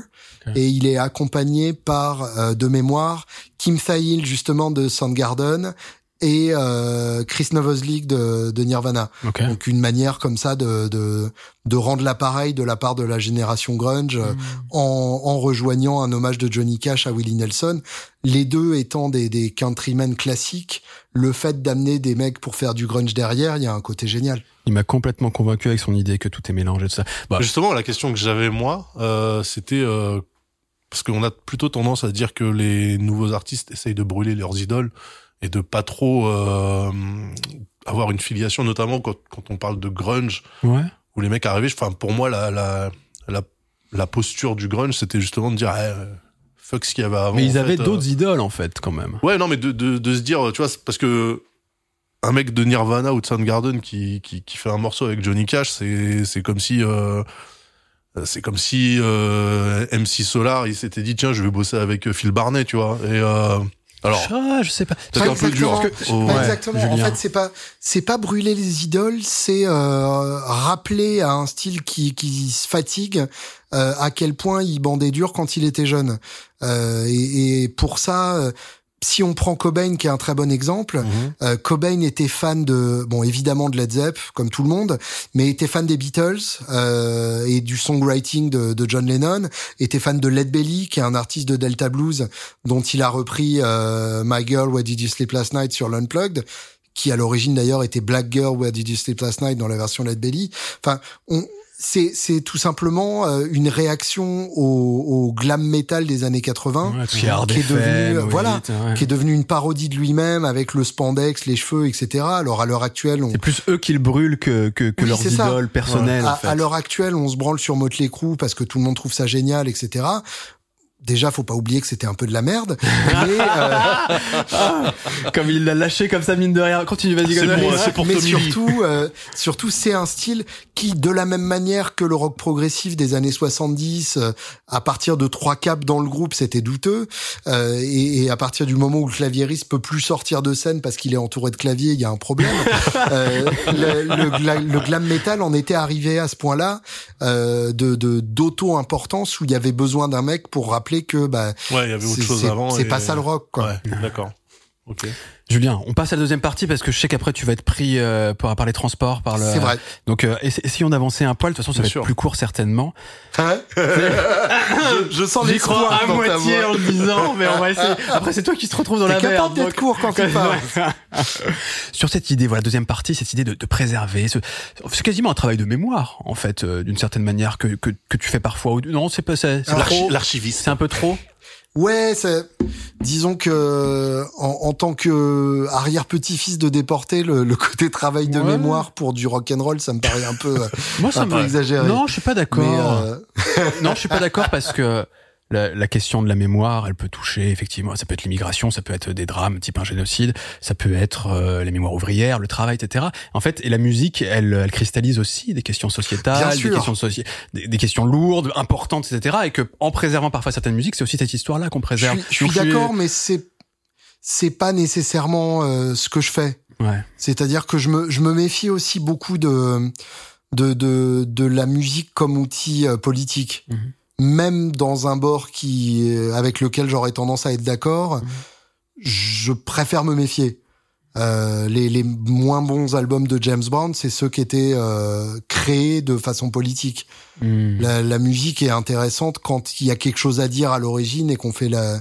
Et il est accompagné par, euh, de mémoire, Kim Thayil justement de Soundgarden et euh, Chris Novoselic de, de Nirvana. Ok. Donc une manière comme ça de, de, de rendre l'appareil de la part de la génération grunge euh, en, en rejoignant un hommage de Johnny Cash à Willie Nelson. Les deux étant des, des countrymen classiques, le fait d'amener des mecs pour faire du grunge derrière, il y a un côté génial. Il m'a complètement convaincu avec son idée que tout est mélangé, tout ça. Bah, Justement, la question que j'avais moi, euh, c'était euh, parce qu'on a plutôt tendance à dire que les nouveaux artistes essayent de brûler leurs idoles et de pas trop euh, avoir une filiation, notamment quand, quand on parle de grunge, ouais. où les mecs arrivaient. Enfin, pour moi, la la la, la posture du grunge, c'était justement de dire eh, euh, fuck ce qu'il y avait avant. Mais ils en avaient fait, euh. d'autres idoles, en fait, quand même. Ouais, non, mais de, de, de se dire, tu vois, parce que un mec de Nirvana ou de Soundgarden qui, qui, qui fait un morceau avec Johnny Cash, c'est, c'est comme si, euh, c'est comme si euh, MC Solar, il s'était dit, tiens, je vais bosser avec euh, Phil Barnet, tu vois. Et euh, alors, Ah, je sais pas. peut-être un peu dur. Oh, Ouais, exactement. En fait, c'est pas c'est pas brûler les idoles, c'est euh, rappeler à un style qui qui se fatigue euh, à quel point il bandait dur quand il était jeune. Euh, et, et pour ça, euh, si on prend Cobain qui est un très bon exemple, Mhm. euh, Cobain était fan de bon évidemment de Led Zepp comme tout le monde, mais était fan des Beatles euh, et du songwriting de, de John Lennon, était fan de Led Belly qui est un artiste de Delta Blues dont il a repris euh, My Girl Where Did You Sleep Last Night sur l'Unplugged qui à l'origine d'ailleurs était Black Girl Where Did You Sleep Last Night dans la version Led Belly. Enfin, on c'est c'est tout simplement euh, une réaction au, au glam metal des années 80 Ouais, qui est hard qui est FM, devenu euh, oui, voilà ouais. qui est devenu une parodie de lui-même avec le spandex, les cheveux, etc. Alors à l'heure actuelle, on, C'est plus eux qui le brûlent que, que, que Oui, leurs idoles personnelles, à, en fait. à l'heure actuelle, on se branle sur Motley Crue parce que tout le monde trouve ça génial, etc. Déjà, faut pas oublier que c'était un peu de la merde. mais, euh, Comme il l'a lâché comme ça, mine de rien. Continue, vas-y, C'est bon, c'est pour mais Tommy surtout, euh, surtout, c'est un style qui, de la même manière que le rock progressif des années 70, euh, à partir de trois caps dans le groupe, c'était douteux. Euh, et, et à partir du moment où le claviériste peut plus sortir de scène parce qu'il est entouré de claviers, il y a un problème. Euh, le, le gla- le glam metal en était arrivé à ce point-là euh, de de- d'auto-importance où il y avait besoin d'un mec pour rappeler que bah Ouais, il y avait autre c'est- chose avant. c'est et- pas ça le rock quoi. Ouais, d'accord. Ok. Julien, on passe à la deuxième partie parce que je sais qu'après tu vas être pris euh, par, par les transports, par le. C'est vrai. Donc euh, essa- essayons d'avancer un poil. De toute façon, ça Bien va sûr. être plus court certainement. Hein je, je sens J'y l'espoir crois à moitié en le disant, mais on va essayer. Après, c'est toi qui te retrouves dans la merde. capable d'être court quand tu parles. Sur cette idée, voilà, deuxième partie, cette idée de, de préserver. ce- C'est quasiment un travail de mémoire, en fait, euh, d'une certaine manière que, que, que tu fais parfois. ou- Non, c'est pas trop. L'archiviste. C'est un peu trop. Ouais, c'est disons que en, en tant que arrière petit-fils de déporté, le, le côté travail de Ouais. mémoire pour du rock and roll, ça me paraît un peu Moi, ça un peu exagéré. Non, je suis pas d'accord. Euh, Non, je suis pas d'accord parce que la, la question de la mémoire, elle peut toucher effectivement. Ça peut être l'immigration, ça peut être des drames type un génocide, ça peut être euh, les mémoires ouvrières, le travail, etc. En fait, et la musique, elle, elle cristallise aussi des questions sociétales, des questions soci- des, des questions lourdes, importantes, etc. Et que en préservant parfois certaines musiques, c'est aussi cette histoire-là qu'on préserve. je suis d'accord, mais c'est c'est pas nécessairement euh, ce que je fais. Ouais. C'est-à-dire que je me je me méfie aussi beaucoup de de de, de la musique comme outil euh, politique. Mhm. Même dans un bord qui euh, avec lequel j'aurais tendance à être d'accord, Mhm. je préfère me méfier. Euh, les, les moins bons albums de James Brown, c'est ceux qui étaient euh, créés de façon politique. Hmm. La, la musique est intéressante quand il y a quelque chose à dire à l'origine et qu'on fait la.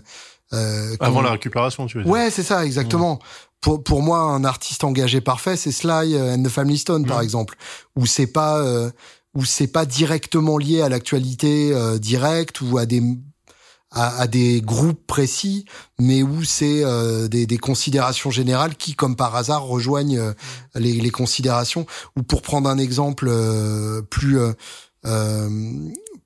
Euh, Avant la récupération, tu veux dire. Ouais, c'est ça, exactement. Pour, pour moi, un artiste engagé parfait, c'est Sly euh, and the Family Stone, par Mhm. exemple, où c'est pas euh, où c'est pas directement lié à l'actualité euh, directe ou à des à, à des groupes précis, mais où c'est euh, des, des considérations générales qui, comme par hasard, rejoignent euh, les, les considérations. Ou pour prendre un exemple euh, plus euh,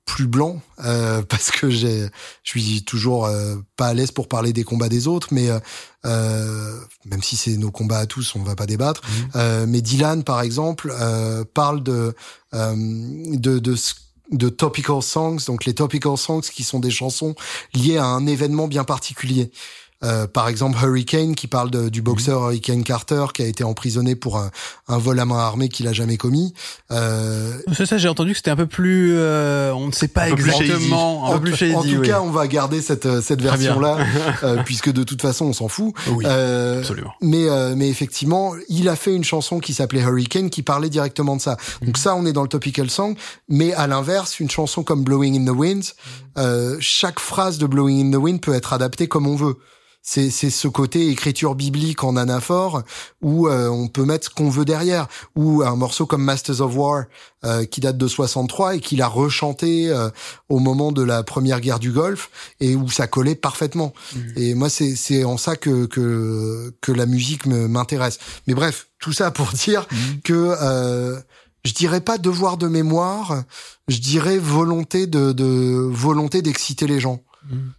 plus blanc, euh, parce que j'ai, je suis toujours euh, pas à l'aise pour parler des combats des autres, mais euh, euh, même si c'est nos combats à tous, on va pas débattre. Euh, mais Dylan, par exemple, euh, parle de euh, de, de ce- de topical songs, donc les topical songs qui sont des chansons liées à un événement bien particulier. Euh, par exemple, Hurricane, qui parle de- du boxeur Hurricane Carter, qui a été emprisonné pour un, un vol à main armée qu'il a jamais commis. Euh, C'est ça, j'ai entendu que c'était un peu plus, euh, on ne sait pas Un peu plus exactement, un en, peu plus shady. en tout oui. cas, on va garder cette, euh, cette Très bien. version-là, euh, puisque de toute façon, on s'en fout. Oui, Euh, absolument. Mais, euh, mais effectivement, il a fait une chanson qui s'appelait Hurricane qui parlait directement de ça. Mhm. Donc ça, on est dans le topical song. Mais à l'inverse, une chanson comme Blowing in the Wind, euh, chaque phrase de Blowing in the Wind peut être adaptée comme on veut. C'est, c'est ce côté écriture biblique en anaphore où euh, on peut mettre ce qu'on veut derrière. Ou un morceau comme Masters of War euh, qui date de 63 et qu'il a rechanté euh, au moment de la première guerre du Golfe et où ça collait parfaitement. Et moi, c'est c'est en ça que que que la musique me- m'intéresse. Mais bref, tout ça pour dire que euh, je dirais pas devoir de mémoire, je dirais volonté de, de volonté d'exciter les gens,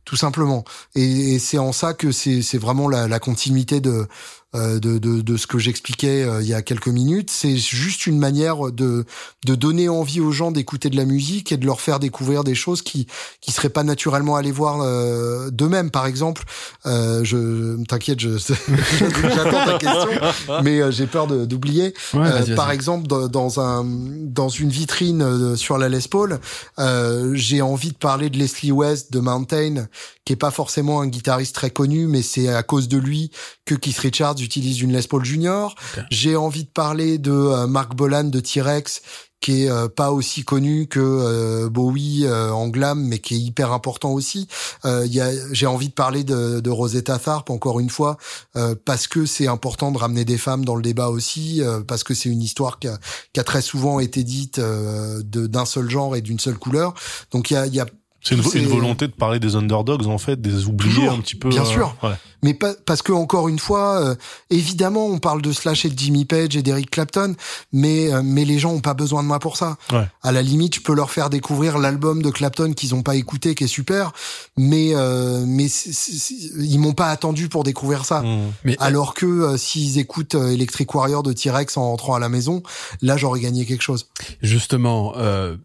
tout simplement. Et, c'est en ça que c'est vraiment la, la continuité de de, de, de ce que j'expliquais euh, il y a quelques minutes. C'est juste une manière de, de donner envie aux gens d'écouter de la musique et de leur faire découvrir des choses qui qui seraient pas naturellement allés voir euh, d'eux-mêmes. Par exemple, euh, je t'inquiète, je j'attends ta question, mais euh, j'ai peur d'oublier. Ouais, Euh, par exemple, dans, un dans une vitrine euh, sur la Les Paul, euh, j'ai envie de parler de Leslie West de Mountain, qui est pas forcément un guitariste très connu, mais c'est à cause de lui que Keith Richards utilise une Les Paul Junior. J'ai envie de parler de euh, Mark Bolan de T-Rex qui est euh, pas aussi connu que euh, Bowie euh, en glam, mais qui est hyper important aussi. Euh, j'ai envie de parler de, de Rosetta Tharpe encore une fois euh, parce que c'est important de ramener des femmes dans le débat aussi, euh, parce que c'est une histoire qui a, qui a très souvent été dite euh, d'un seul genre et d'une seule couleur. Donc il y a, y a C'est une, volonté de parler des underdogs, en fait, des oubliés Toujours, un petit peu. bien sûr. ouais. Mais pas, parce que encore une fois, euh, évidemment, on parle de Slash et de Jimmy Page et d'Eric Clapton, mais euh, mais les gens ont pas besoin de moi pour ça. Ouais. À la limite, je peux leur faire découvrir l'album de Clapton qu'ils ont pas écouté, qui est super, mais euh, mais ils m'ont pas attendu pour découvrir ça. Mmh. Mais Alors que euh, s'ils écoutent euh, Electric Warrior de T-Rex en rentrant à la maison, là j'aurais gagné quelque chose. justement, euh,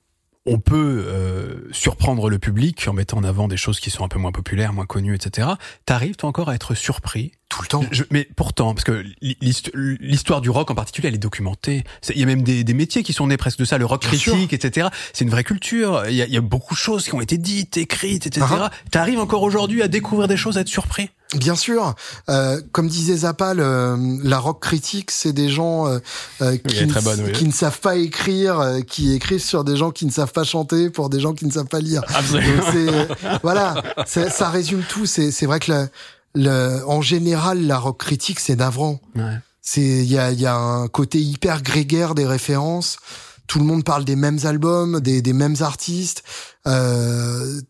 on peut euh, surprendre le public en mettant en avant des choses qui sont un peu moins populaires, moins connues, etc. T'arrives toi encore à être surpris Tout le temps. Je- mais pourtant, parce que l'hist- l'histoire du rock en particulier, elle est documentée. Il y a même des, des métiers qui sont nés presque de ça, le rock Bien sûr. critique, etc. C'est une vraie culture. Il y, a, il y a beaucoup de choses qui ont été dites, écrites, etc. Ah T'arrives encore aujourd'hui à découvrir des choses, à être surpris? Bien sûr, euh, comme disait Zappa, le- la rock critique, c'est des gens euh, euh, qui, ne, très bonne, oui. qui ne savent pas écrire, euh, qui écrivent sur des gens qui ne savent pas chanter pour des gens qui ne savent pas lire. Absolument. Donc voilà, ça résume tout. C'est c'est vrai que la- le- en général, la rock critique, c'est navrant. Ouais. C'est il y a, y a un côté hyper grégaire des références. Tout le monde parle des mêmes albums, des, des mêmes artistes. Euh,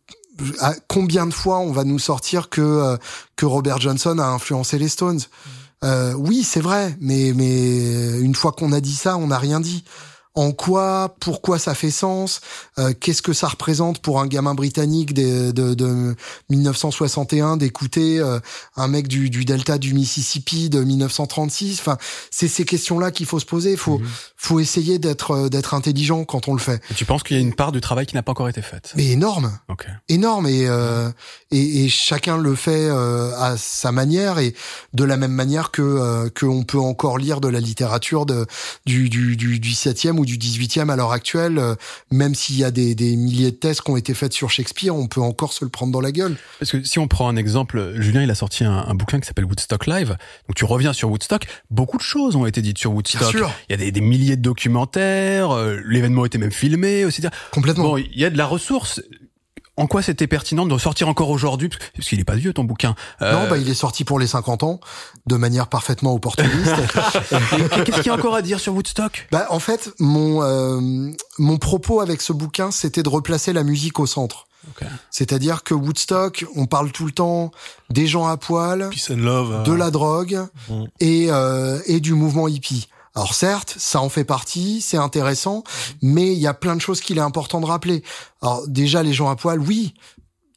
à combien de fois on va nous sortir que euh, que Robert Johnson a influencé les Stones? Euh, Oui, c'est vrai, mais mais une fois qu'on a dit ça, on n'a rien dit. En quoi, pourquoi ça fait sens Euh, Qu'est-ce que ça représente pour un gamin britannique de, de, de 1961 d'écouter euh, un mec du, du delta du Mississippi de 1936 Enfin, c'est ces questions-là qu'il faut se poser. Il faut, Mhm. faut essayer d'être euh, d'être intelligent quand on le fait. Et tu penses qu'il y a une part du travail qui n'a pas encore été faite? Mais énorme énorme et, euh, et et chacun le fait euh, à sa manière et de la même manière que euh, que on peut encore lire de la littérature de du du du, du 7e ou du 18e à l'heure actuelle euh, même s'il y a des, des milliers de thèses qui ont été faites sur Shakespeare on peut encore se le prendre dans la gueule Parce que si on prend un exemple, Julien, il a sorti un, un bouquin qui s'appelle Woodstock Live. Donc tu reviens sur Woodstock. Beaucoup de choses ont été dites sur Woodstock. Bien sûr. Il y a des, des milliers de documentaires. euh, L'événement a été même filmé, etc. complètement Bon, il y a de la ressource. En quoi c'était pertinent de sortir encore aujourd'hui Parce qu'il est pas vieux ton bouquin. Euh, non bah il est sorti pour les 50 ans de manière parfaitement opportuniste Qu'est-ce qu'il y a encore à dire sur Woodstock? Bah, en fait, mon euh, mon propos avec ce bouquin, c'était de replacer la musique au centre. C'est-à-dire que Woodstock, on parle tout le temps des gens à poil, Peace and love. euh, de la drogue Mm. et euh, et du mouvement hippie. Alors certes, ça en fait partie, c'est intéressant, mais il y a plein de choses qu'il est important de rappeler. Alors déjà, les gens à poil, oui.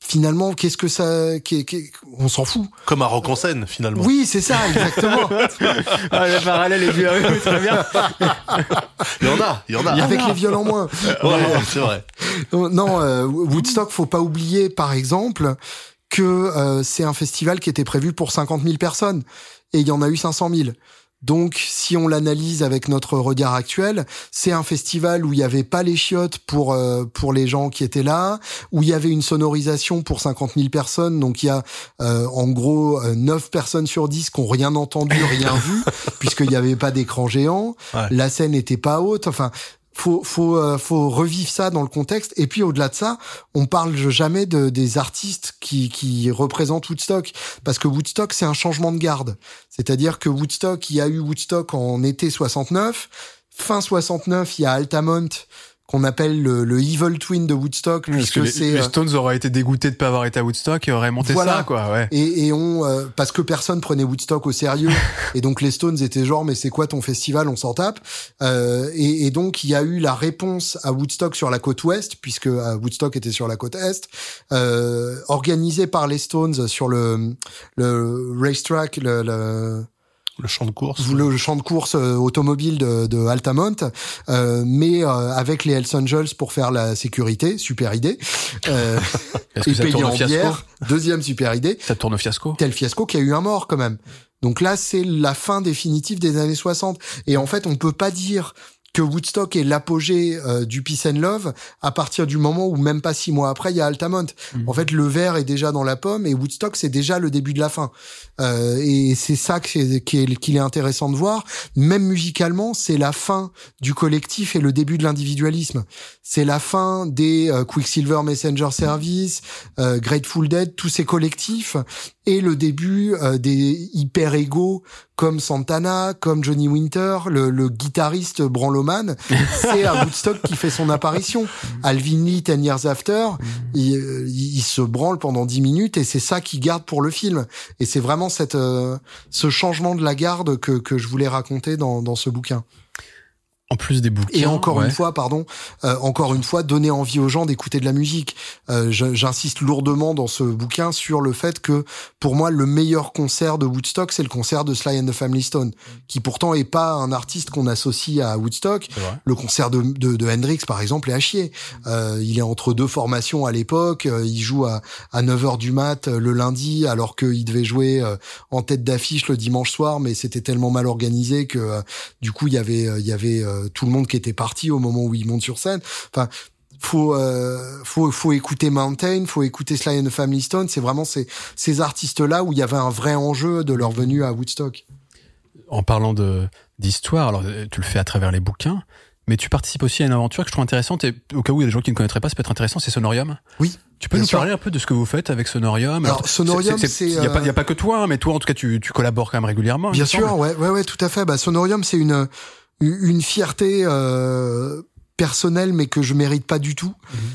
Finalement, qu'est-ce que ça, qu'est- qu'est- on s'en fout. Comme à Rock en scène, finalement. Oui, c'est ça, exactement. ah, Le parallèle est bien, très bien. Il y en a, il y en a. Avec les violents moins. Ouais, c'est vrai. Non, euh, Woodstock, faut pas oublier, par exemple, que euh, c'est un festival qui était prévu pour 50 000 personnes et il y en a eu 500 000. Donc, si on l'analyse avec notre regard actuel, c'est un festival où il n'y avait pas les chiottes pour euh, pour les gens qui étaient là, où il y avait une sonorisation pour 50 000 personnes. Donc, il y a euh, en gros euh, 9 personnes sur 10 qui ont rien entendu, rien vu, puisqu'il n'y avait pas d'écran géant. Ouais. La scène n'était pas haute. Enfin, faut faut euh, faut revivre ça dans le contexte. Et puis au-delà de ça on parle jamais de des artistes qui qui représentent Woodstock. Parce que Woodstock c'est un changement de garde. C'est-à-dire que Woodstock il y a eu Woodstock en été 69 fin 69 il y a Altamont qu'on appelle le, le evil twin de Woodstock puisque les, c'est les euh, Stones auraient été dégoûtés de pas avoir été à Woodstock et auraient monté Voilà. ça, quoi, ouais. et, et on euh, parce que personne prenait Woodstock au sérieux et donc les Stones étaient genre mais c'est quoi ton festival on s'en tape Euh, et, et donc il y a eu la réponse à Woodstock sur la côte ouest puisque euh, Woodstock était sur la côte est euh, organisée par les Stones sur le le racetrack le, le Le champ de course. le champ de course euh, automobile de, de Altamont, euh, mais euh, avec les Hells Angels pour faire la sécurité, super idée. Euh, et au en fiasco bière, deuxième super idée Ça tourne au fiasco? Tel fiasco qu'il y a eu un mort quand même. Donc là, c'est la fin définitive des années 60. Et en fait, on peut pas dire que Woodstock est l'apogée euh, du peace and love à partir du moment où même pas six mois après il y a Altamont. Mhm. En fait, le verre est déjà dans la pomme et Woodstock c'est déjà le début de la fin. Euh, et c'est ça est- qu'il est intéressant de voir. Même musicalement, c'est la fin du collectif et le début de l'individualisme. C'est la fin des euh, Quicksilver Messenger Service, euh, Grateful Dead, tous ces collectifs et le début euh, des hyper égaux comme Santana, comme Johnny Winter, le, le guitariste branloman, c'est à Woodstock qui fait son apparition. Alvin Lee, Ten Years After, il, euh, il- il se branle pendant 10 minutes et c'est ça qu'il garde pour le film. Et c'est vraiment cette, euh, ce changement de la garde que, que je voulais raconter dans, dans ce bouquin. En plus des bouquins. Et encore ouais. une fois, pardon, euh, encore une fois, donner envie aux gens d'écouter de la musique. Euh, J'insiste lourdement dans ce bouquin sur le fait que, pour moi, le meilleur concert de Woodstock, c'est le concert de Sly and the Family Stone, qui pourtant est pas un artiste qu'on associe à Woodstock. Le concert de, de, de Hendrix, par exemple, est à chier. Euh, il est entre deux formations à l'époque. euh, il joue à, à 9h du mat euh, le lundi, alors qu'il devait jouer euh, en tête d'affiche le dimanche soir, mais c'était tellement mal organisé que du coup, il y avait, il y avait tout le monde qui était parti au moment où il monte sur scène. Enfin, faut, euh, faut, faut écouter Mountain, faut écouter Sly and the Family Stone. C'est vraiment ces, ces artistes-là où il y avait un vrai enjeu de leur venue à Woodstock. En parlant de d'histoire, alors euh, tu le fais à travers les bouquins, mais tu participes aussi à une aventure que je trouve intéressante et au cas où il y a des gens qui ne connaîtraient pas, ça peut être intéressant, c'est Sonorium. Oui. Tu peux nous sûr. parler un peu de ce que vous faites avec Sonorium? Alors, Sonorium, c'est, il y a pas euh, a que toi, hein, mais toi en tout cas tu, tu collabores quand même régulièrement. Bien sûr, ouais, ouais, tout à fait. Bah, Sonorium, c'est une une fierté euh, personnelle, mais que je mérite pas du tout.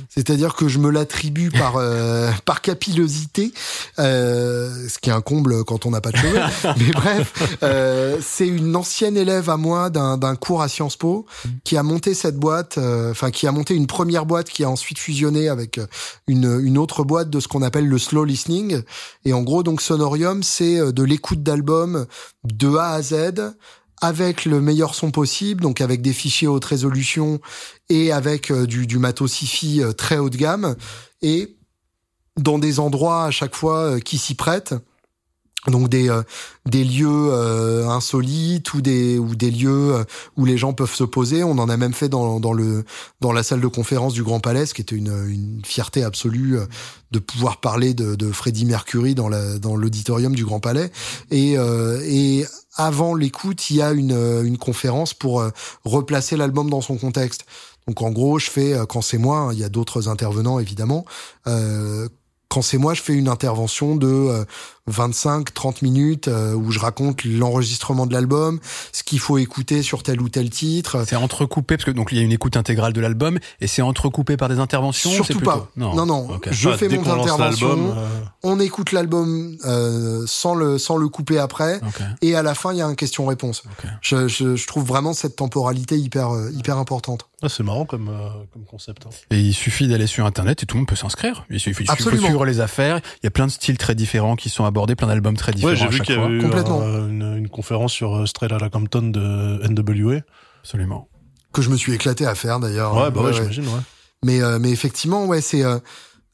C'est-à-dire que je me l'attribue par euh, par capillosité, euh, ce qui est un comble quand on n'a pas de cheveux. mais bref, euh, c'est une ancienne élève à moi d'un d'un cours à Sciences Po qui a monté cette boîte, euh, enfin qui a monté une première boîte qui a ensuite fusionné avec une une autre boîte de ce qu'on appelle le slow listening. Et en gros, donc Sonorium, c'est euh, de l'écoute d'albums de A à Z avec le meilleur son possible, donc avec des fichiers haute résolution et avec euh, du, du matos euh, très haut de gamme et dans des endroits à chaque fois euh, qui s'y prêtent. Donc des des lieux insolites ou des ou des lieux où les gens peuvent se poser. On en a même fait dans dans le dans la salle de conférence du Grand Palais, ce qui était une une fierté absolue de pouvoir parler de de Freddie Mercury dans la dans l'auditorium du Grand Palais. Et et avant l'écoute, il y a une euh, une conférence pour euh, replacer l'album dans son contexte. Donc en gros, je fais euh, quand c'est moi, hein, il y a d'autres intervenants évidemment. Euh, quand c'est moi, je fais une intervention de 25-30 minutes euh, où je raconte l'enregistrement de l'album, ce qu'il faut écouter sur tel ou tel titre. C'est entrecoupé parce que donc il y a une écoute intégrale de l'album et c'est entrecoupé par des interventions. Surtout plutôt- pas. Non, non. Je Enfin, fais mon intervention, euh, on écoute l'album euh, sans le sans le couper après, et à la fin il y a un question-réponse. Je, je, je trouve vraiment cette temporalité hyper hyper importante. ah, c'est marrant comme, euh, comme concept. hein. Et il suffit d'aller sur internet et tout le monde peut s'inscrire. Il suffit, Absolument. suivre les affaires. Il y a plein de styles très différents qui sont abordés, plein d'albums très différents Ouais, j'ai vu qu'il y avait eu Complètement. un- une, une conférence sur euh, Strela la Compton de NWA. Absolument. Que je me suis éclaté à faire d'ailleurs. Ouais, bah ouais, Ouais, ouais. j'imagine, ouais. Mais euh, mais effectivement, ouais, c'est euh,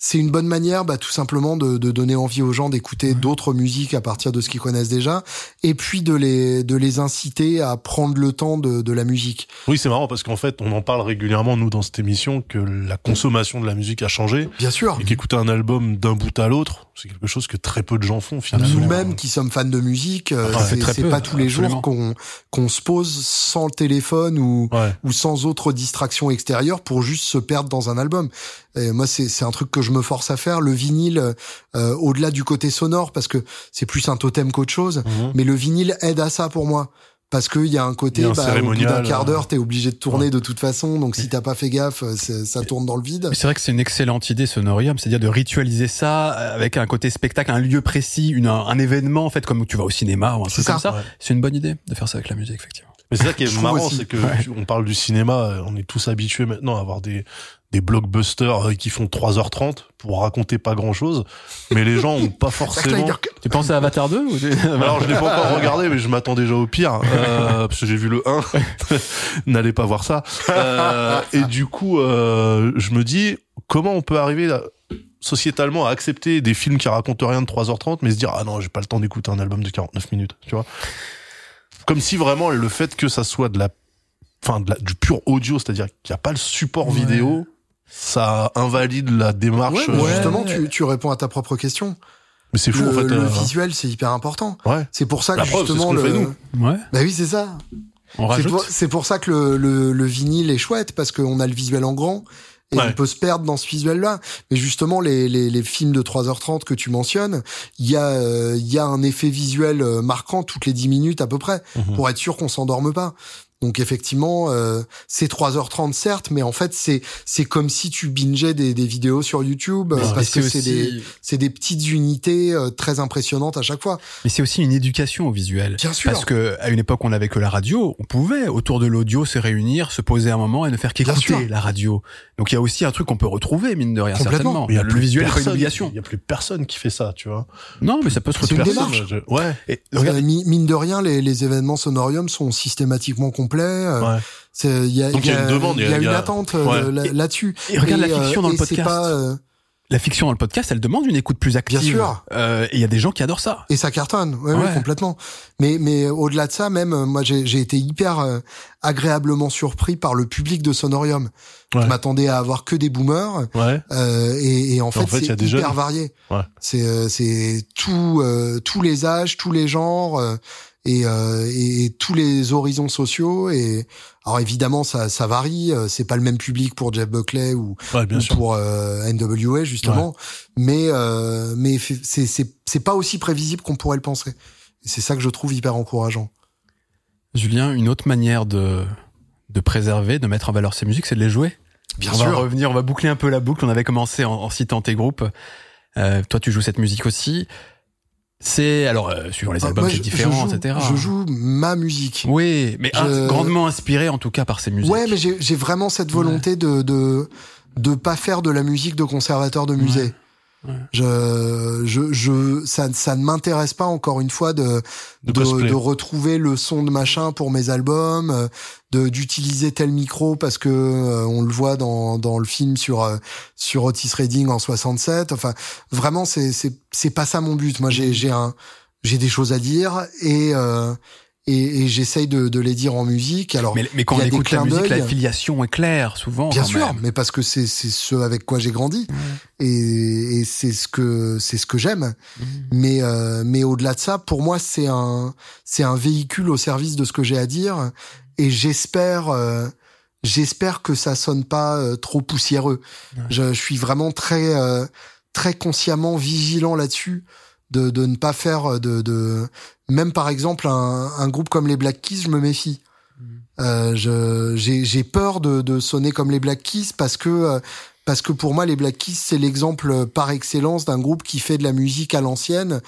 c'est une bonne manière, bah, tout simplement de, de donner envie aux gens d'écouter d'autres musiques à partir de ce qu'ils connaissent déjà, et puis de les de les inciter à prendre le temps de, de la musique. Oui, c'est marrant parce qu'en fait, on en parle régulièrement nous dans cette émission que la consommation de la musique a changé Bien sûr. et qu'écouter un album d'un bout à l'autre, c'est quelque chose que très peu de gens font finalement. Nous-mêmes qui sommes fans de musique, Ah, c'est peu, pas tous les absolument. jours qu'on qu'on se pose sans le téléphone ou Ouais. ou sans autre distraction extérieure pour juste se perdre dans un album. Et moi, c'est c'est un truc que je me force à faire. Le vinyle, euh, au-delà du côté sonore, parce que c'est plus un totem qu'autre chose, Mhm. mais le vinyle aide à ça pour moi. Parce qu'il y a un côté, Il y a un bah, au bout cérémonial, d'un quart d'heure, euh, t'es obligé de tourner de toute façon. Donc si t'as pas fait gaffe, euh, ça tourne dans le vide. Mais c'est vrai que c'est une excellente idée, Sonorium, c'est-à-dire de ritualiser ça avec un côté spectacle, un lieu précis, une, un événement, en fait, comme tu vas au cinéma ou un C'est truc comme ça. Ouais. C'est une bonne idée de faire ça avec la musique, effectivement. Mais c'est ça qui est marrant, c'est que Ouais. on parle du cinéma, euh, on est tous habitués maintenant à avoir des des blockbusters euh, qui font 3h30 pour raconter pas grand-chose, mais les gens ont pas forcément Tu penses à Avatar 2 ou Alors je l'ai pas encore regardé, mais je m'attends déjà au pire, euh, parce que j'ai vu le 1. N'allez pas voir ça. Euh, et du coup, euh, je me dis, comment on peut arriver sociétalement à accepter des films qui racontent rien de 3h30, mais se dire, ah non, j'ai pas le temps d'écouter un album de 49 minutes, tu vois. Comme si vraiment le fait que ça soit de la, enfin, de la, du pur audio, c'est-à-dire qu'il n'y a pas le support Ouais. vidéo, ça invalide la démarche. Ouais, euh, justement, tu, tu réponds à ta propre question. mais c'est fou le, en fait. le euh, visuel, c'est hyper important. ouais. C'est pour ça que La preuve, c'est ce justement le. fait, nous. Ouais, Bah oui, c'est ça. on C'est rajoute. pour, c'est pour ça que le, le, le vinyle est chouette parce qu'on a le visuel en grand et Ouais. on peut se perdre dans ce visuel-là. Mais justement, les, les, les films de 3h30 que tu mentionnes, il y a euh, il y a un effet visuel marquant toutes les 10 minutes à peu près Mhm. pour être sûr qu'on s'endorme pas. Donc effectivement, euh, c'est 3h30 certes, mais en fait c'est c'est comme si tu bingeais des, des vidéos sur YouTube euh, Mais parce que c'est aussi- des c'est des petites unités euh, très impressionnantes à chaque fois. Mais c'est aussi une éducation au visuel. Bien sûr. Parce que à une époque, on n'avait que la radio. On pouvait, autour de l'audio, se réunir, se poser un moment et ne faire qu'écouter la radio. Donc il y a aussi un truc qu'on peut retrouver, mine de rien, Complètement. certainement. Mais il y a le plus visuel une personne- obligation. Il y a plus personne qui fait ça, tu vois. Non, mais ça peut se C'est une retrouver. démarche. Je- Ouais. Et regarde, Euh, mi- mine de rien, les, les événements sonorium sont systématiquement complets. Euh, Ouais. c'est- Il y a, Donc, il y a- une demande, il y a une attente euh, Ouais. là-dessus. et regarde la euh, fiction dans le et podcast. pas, euh, la fiction dans le podcast, elle demande une écoute plus active. Bien sûr. Euh, et il y a des gens qui adorent ça. Et ça cartonne, ouais, ouais, Ouais. complètement. Mais mais au-delà de ça, même euh, moi j'ai j'ai été hyper euh, agréablement surpris par le public de Sonorium. Ouais. Je m'attendais à avoir que des boomers Ouais. euh, et, et en fait, fait, il y c'est a des hyper jeunes. varié. Ouais. C'est euh, c'est tout euh, tous les âges, tous les genres euh, et, euh, et, et tous les horizons sociaux et alors évidemment ça ça varie, euh, c'est pas le même public pour Jeff Buckley ou Ouais, bien ou sûr. pour euh, NWA justement mais euh, mais c'est c'est c'est pas aussi prévisible qu'on pourrait le penser et c'est ça que je trouve hyper encourageant Julien, une autre manière de, de préserver, de mettre en valeur ces musiques, c'est de les jouer. bien on sûr va revenir, on va boucler un peu la boucle. On avait commencé en, en citant tes groupes. Euh, toi, tu joues cette musique aussi. C'est alors euh, suivant les Ah, albums, c'est différent, je joue, etc. je joue ma musique Oui, mais Je- grandement inspiré en tout cas par ces musiques. ouais mais j'ai vraiment cette volonté de de de pas faire de la musique de conservateur de musée Ouais. Je, je, je, ça, ça ne m'intéresse pas encore une fois de, De de, retrouver le son de machin pour mes albums, euh, de d'utiliser tel micro parce que euh, on le voit dans, dans le film sur euh, sur Otis Redding en 67. Enfin, vraiment, c'est c'est c'est pas ça mon but. Moi, j'ai j'ai un j'ai des choses à dire et euh, et, et j'essaye de, de les dire en musique. Alors, Mais, mais quand on écoute la musique, la filiation est claire, souvent. Bien sûr, même. mais parce que c'est ce avec quoi j'ai grandi et, et c'est ce que c'est ce que j'aime. Mhm. Mais euh, mais au-delà de ça, pour moi, c'est un c'est un véhicule au service de ce que j'ai à dire et j'espère euh, j'espère que ça sonne pas euh, trop poussiéreux. Je, je suis vraiment très euh, très consciemment vigilant là-dessus de de ne pas faire de de même par exemple un un groupe comme les Black Keys, je me méfie. Euh, je j'ai j'ai peur de de sonner comme les Black Keys parce que euh, parce que pour moi les Black Keys c'est l'exemple par excellence d'un groupe qui fait de la musique à l'ancienne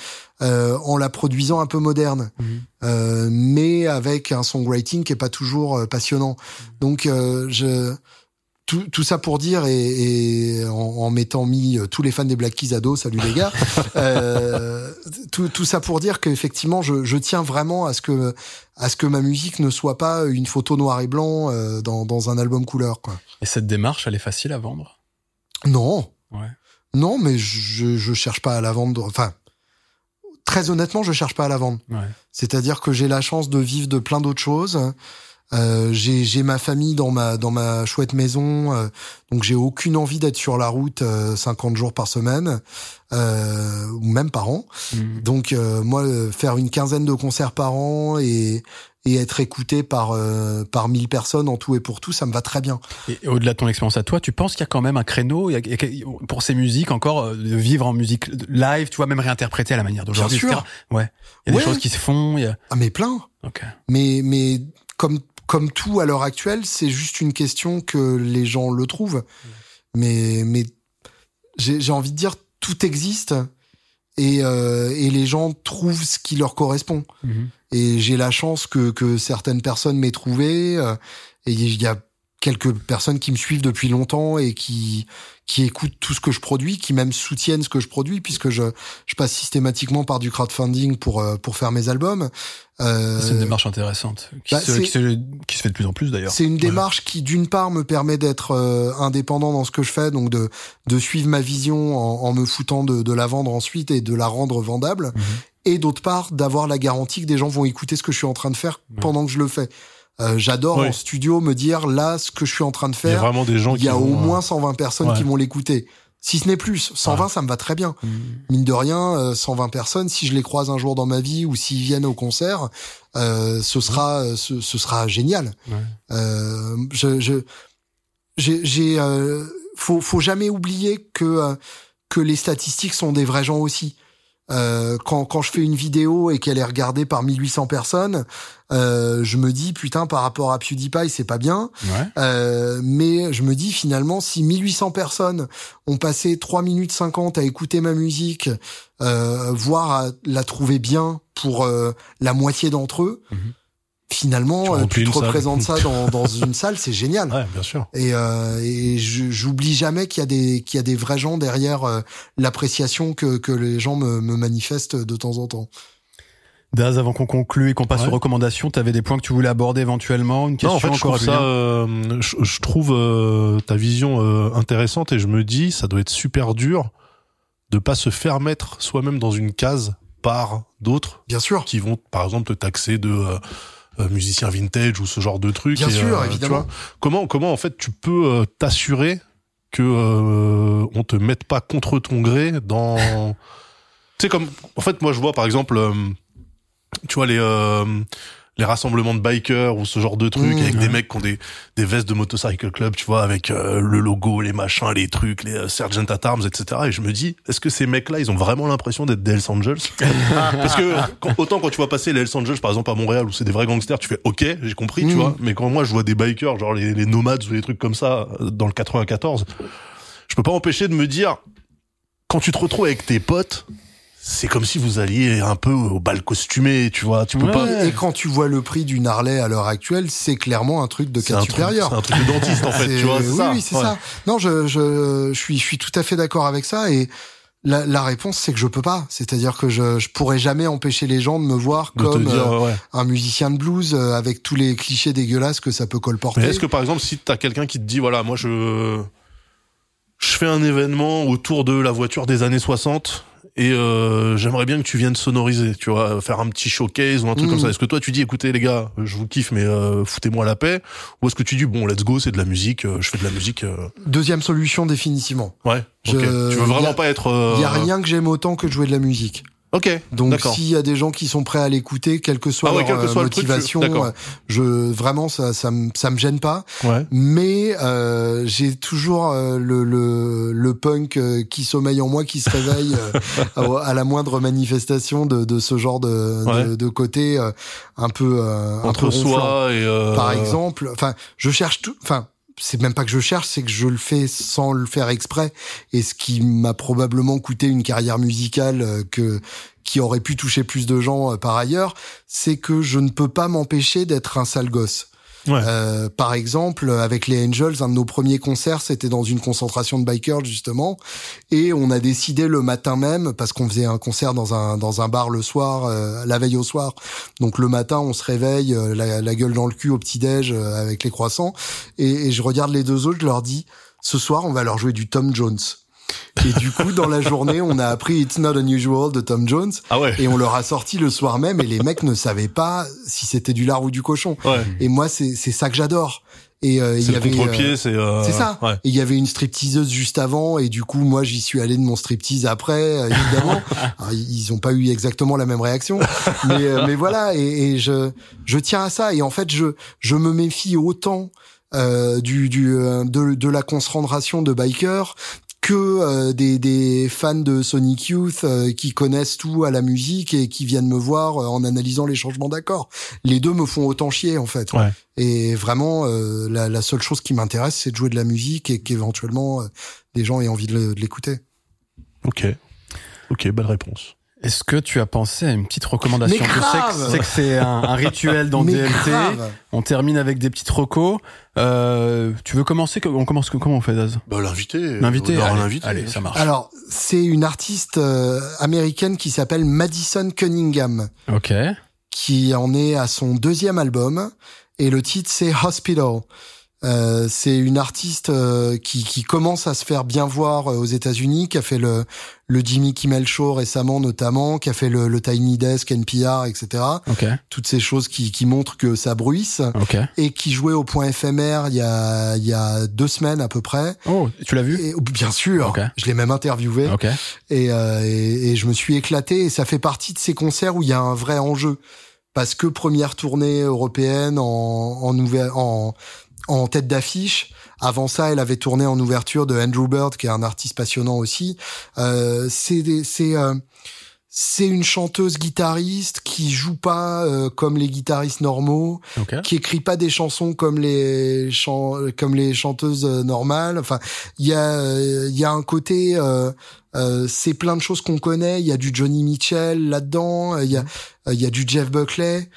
euh, en la produisant un peu moderne Mhm. euh, mais avec un songwriting qui est pas toujours euh, passionnant donc euh, je tout, tout ça pour dire et, et en, en m'étant mis euh, tous les fans des Black Keys à dos, salut les gars. euh, tout, tout ça pour dire qu'effectivement, je, je tiens vraiment à ce que à ce que ma musique ne soit pas une photo noir et blanc euh, dans, dans un album couleur. Quoi. Et cette démarche, elle est facile à vendre? Non, Ouais. Non, mais je, je cherche pas à la vendre. Enfin, très honnêtement, je cherche pas à la vendre. Ouais. C'est-à-dire que j'ai la chance de vivre de plein d'autres choses. Euh, j'ai j'ai ma famille dans ma dans ma chouette maison, euh, donc j'ai aucune envie d'être sur la route euh, 50 jours par semaine euh, ou même par an. Mhm. Donc euh, moi, euh, faire une quinzaine de concerts par an et et être écouté par euh, par 1000 personnes en tout et pour tout, ça me va très bien. Et au-delà de ton expérience à toi, tu penses qu'il y a quand même un créneau il y a- il y a- pour ces musiques encore euh, de vivre en musique live, tu vois, même réinterpréter à la manière d'aujourd'hui, Bien sûr. etc. Ouais. Il y a Ouais. des choses qui se font. Y a... Ah mais plein. Ok. Mais mais comme comme tout à l'heure actuelle, c'est juste une question que les gens le trouvent. Mais mais j'ai envie de dire tout existe et euh, et les gens trouvent ce qui leur correspond. Mhm. Et j'ai la chance que que certaines personnes m'aient trouvé euh, et il y a quelques personnes qui me suivent depuis longtemps et qui qui écoutent tout ce que je produis, qui même soutiennent ce que je produis puisque je je passe systématiquement par du crowdfunding pour euh, pour faire mes albums. Euh, C'est une démarche intéressante qui, bah, se, c'est- qui, se, qui se fait de plus en plus d'ailleurs. c'est une démarche qui, d'une part, me permet d'être euh, indépendant dans ce que je fais, donc de, de suivre ma vision en, en me foutant de, de la vendre ensuite et de la rendre vendable. Mhm. Et d'autre part, d'avoir la garantie que des gens vont écouter ce que je suis en train de faire pendant que je le fais. Euh, J'adore Oui. en studio me dire là ce que je suis en train de Il y a faire. vraiment des gens Il qui y a au vont, euh, moins 120 personnes ouais. qui vont l'écouter. Si ce n'est plus, 120, ça me va très bien. Mhm. Mine de rien, euh, 120 personnes, si je les croise un jour dans ma vie ou s'ils viennent au concert, euh, ce sera, euh, ce, ce sera génial. Ouais. Euh, je, je, j'ai, j'ai, euh, faut, faut jamais oublier que euh, que les statistiques sont des vrais gens aussi. Euh, quand, quand je fais une vidéo et qu'elle est regardée par 1800 personnes, euh, je me dis putain par rapport à PewDiePie c'est pas bien. Ouais. Euh, mais je me dis finalement si 1800 personnes ont passé 3 minutes 50 à écouter ma musique, euh, voire à la trouver bien pour euh, la moitié d'entre eux, Mhm. Tu finalement euh, remplis tu te salle. représentes ça dans, dans une salle, c'est génial. Ouais, bien sûr. Et, euh, et je- j'oublie jamais qu'il y a des qu'il y a des vrais gens derrière euh, l'appréciation que que les gens me, me manifestent de temps en temps. Daz, avant qu'on conclue et qu'on passe Ouais. aux recommandations, tu avais des points que tu voulais aborder éventuellement, une question Non, en fait, je encore trouve ça, euh, je, je trouve euh, ta vision euh, intéressante et je me dis, ça doit être super dur de pas se faire mettre soi-même dans une case par d'autres Bien sûr. qui vont, par exemple, te taxer de euh, euh, musicien vintage ou ce genre de truc. Bien Et, sûr, euh, tu évidemment. vois, comment, comment en fait tu peux euh, t'assurer que euh, on te mette pas contre ton gré dans, tu sais comme, en fait, moi je vois par exemple, euh, tu vois les euh, les rassemblements de bikers ou ce genre de trucs Mmh, avec ouais. des mecs qui ont des, des vestes de motorcycle club, tu vois, avec euh, le logo, les machins, les trucs, les euh, Sergeant at Arms, etc. Et je me dis, est-ce que ces mecs-là, ils ont vraiment l'impression d'être des Hells Angels? Parce que quand- autant quand tu vois passer les Hells Angels, par exemple à Montréal, où c'est des vrais gangsters, tu fais OK, j'ai compris, tu Mmh. vois. Mais quand moi je vois des bikers, genre les, les nomades ou des trucs comme ça, euh, dans le 94, je peux pas empêcher de me dire, quand tu te retrouves avec tes potes, c'est comme si vous alliez un peu au bal costumé, tu vois. Tu peux Ouais. pas. Et quand tu vois le prix d'une Harley à l'heure actuelle, c'est clairement un truc de truc, supérieur. c'est un truc de dentiste en fait, tu vois. oui, ça. oui, c'est Ouais. ça. Non, je, je, je suis, je suis tout à fait d'accord avec ça et la, la réponse c'est que je peux pas. C'est-à-dire que je, je pourrais jamais empêcher les gens de me voir De comme dire, euh, ouais. un musicien de blues euh, avec tous les clichés dégueulasses que ça peut colporter. Est-ce que par exemple, si t'as quelqu'un qui te dit, voilà, moi je je fais un événement autour de la voiture des années 60 et euh, j'aimerais bien que tu viennes sonoriser, tu vois, faire un petit showcase ou un truc Mhm. comme ça. Est-ce que toi tu dis, écoutez les gars, je vous kiffe, mais euh, foutez-moi la paix, ou est-ce que tu dis, bon, let's go, c'est de la musique, euh, je fais de la musique, euh, Deuxième solution définitivement. ouais, Je-. Tu veux vraiment a- pas être, euh, Il y a rien que j'aime autant que de jouer de la musique. Ok, Donc s'il y a des gens qui sont prêts à l'écouter, quelle que soit Ah ouais, leur que euh, le truc, motivation, euh, je vraiment ça ça me ça me gêne pas. Ouais. Mais euh, j'ai toujours euh, le, le le punk qui sommeille en moi, qui se réveille à, à la moindre manifestation de, de ce genre de, Ouais. de, de côté euh, un peu euh, un Entre soi et euh, Par exemple, enfin, je cherche tout, enfin. C'est même pas que je cherche, c'est que je le fais sans le faire exprès. Et ce qui m'a probablement coûté une carrière musicale euh, que qui aurait pu toucher plus de gens euh, par ailleurs, c'est que je ne peux pas m'empêcher d'être un sale gosse. Euh, par exemple, avec les Angels, un de nos premiers concerts, c'était dans une concentration de bikers justement, et on a décidé le matin même, parce qu'on faisait un concert dans un dans un bar le soir, euh, la veille au soir. Donc le matin, on se réveille, euh, la, la gueule dans le cul au petit déj euh, avec les croissants, et, et je regarde les deux autres, je leur dis, ce soir, on va leur jouer du Tom Jones. Et du coup, dans la journée, on a appris It's Not Unusual de Tom Jones. Ah ouais. Et on leur a sorti le soir même et les mecs ne savaient pas si c'était du lard ou du cochon. Ouais. Et moi, c'est ça que j'adore. Et euh, il y avait euh, c'est. euh, c'est ça. Ouais. Et il y avait une stripteaseuse juste avant et du coup moi j'y suis allé de mon striptease après euh, évidemment. Alors, ils ont pas eu exactement la même réaction, mais euh, mais voilà et, et je je tiens à ça et en fait je je me méfie autant euh, du du euh, de de la concentration de bikers que euh, des, des fans de Sonic Youth euh, qui connaissent tout à la musique et qui viennent me voir euh, en analysant les changements d'accords. Les deux me font autant chier en fait. Ouais. Et vraiment, euh, la, la seule chose qui m'intéresse, c'est de jouer de la musique et qu'éventuellement euh, des gens aient envie de l'écouter. Ok. Ok, belle réponse. Est-ce que tu as pensé à une petite recommandation Mais Je sais grave que- sais que c'est un, un rituel dans Mais DLT. grave. On termine avec des petites recos. Euh, tu veux commencer On commence comment on fait Daz? Bah l'invité. Allez, l'invité. allez, ça marche. Alors, c'est une artiste euh, américaine qui s'appelle Madison Cunningham, Ok. qui en est à son deuxième album et le titre c'est Hospital. Euh, c'est une artiste euh, qui, qui commence à se faire bien voir euh, aux États-Unis, qui a fait le, le Jimmy Kimmel Show récemment notamment, qui a fait le, le Tiny Desk, NPR, etc. Ok. Toutes ces choses qui, qui montrent que ça bruisse. Ok. Et qui jouait au point éphémère il y a, il y a deux semaines à peu près. Oh, tu l'as vu? Et, bien sûr, Ok. je l'ai même interviewé et, euh, et, et je me suis éclaté et ça fait partie de ces concerts où il y a un vrai enjeu parce que première tournée européenne en en, en, en tête d'affiche. Avant ça, elle avait tourné en ouverture de Andrew Bird, qui est un artiste passionnant aussi. Euh, c'est c'est euh, c'est une chanteuse guitariste qui joue pas euh, comme les guitaristes normaux Ok. qui écrit pas des chansons comme les chan- comme les chanteuses euh, normales. Enfin, il y a euh, il y a un côté euh, euh, c'est plein de choses qu'on connaît. Il y a du Johnny Mitchell là-dedans. Il y a euh, il y a du Jeff Buckley.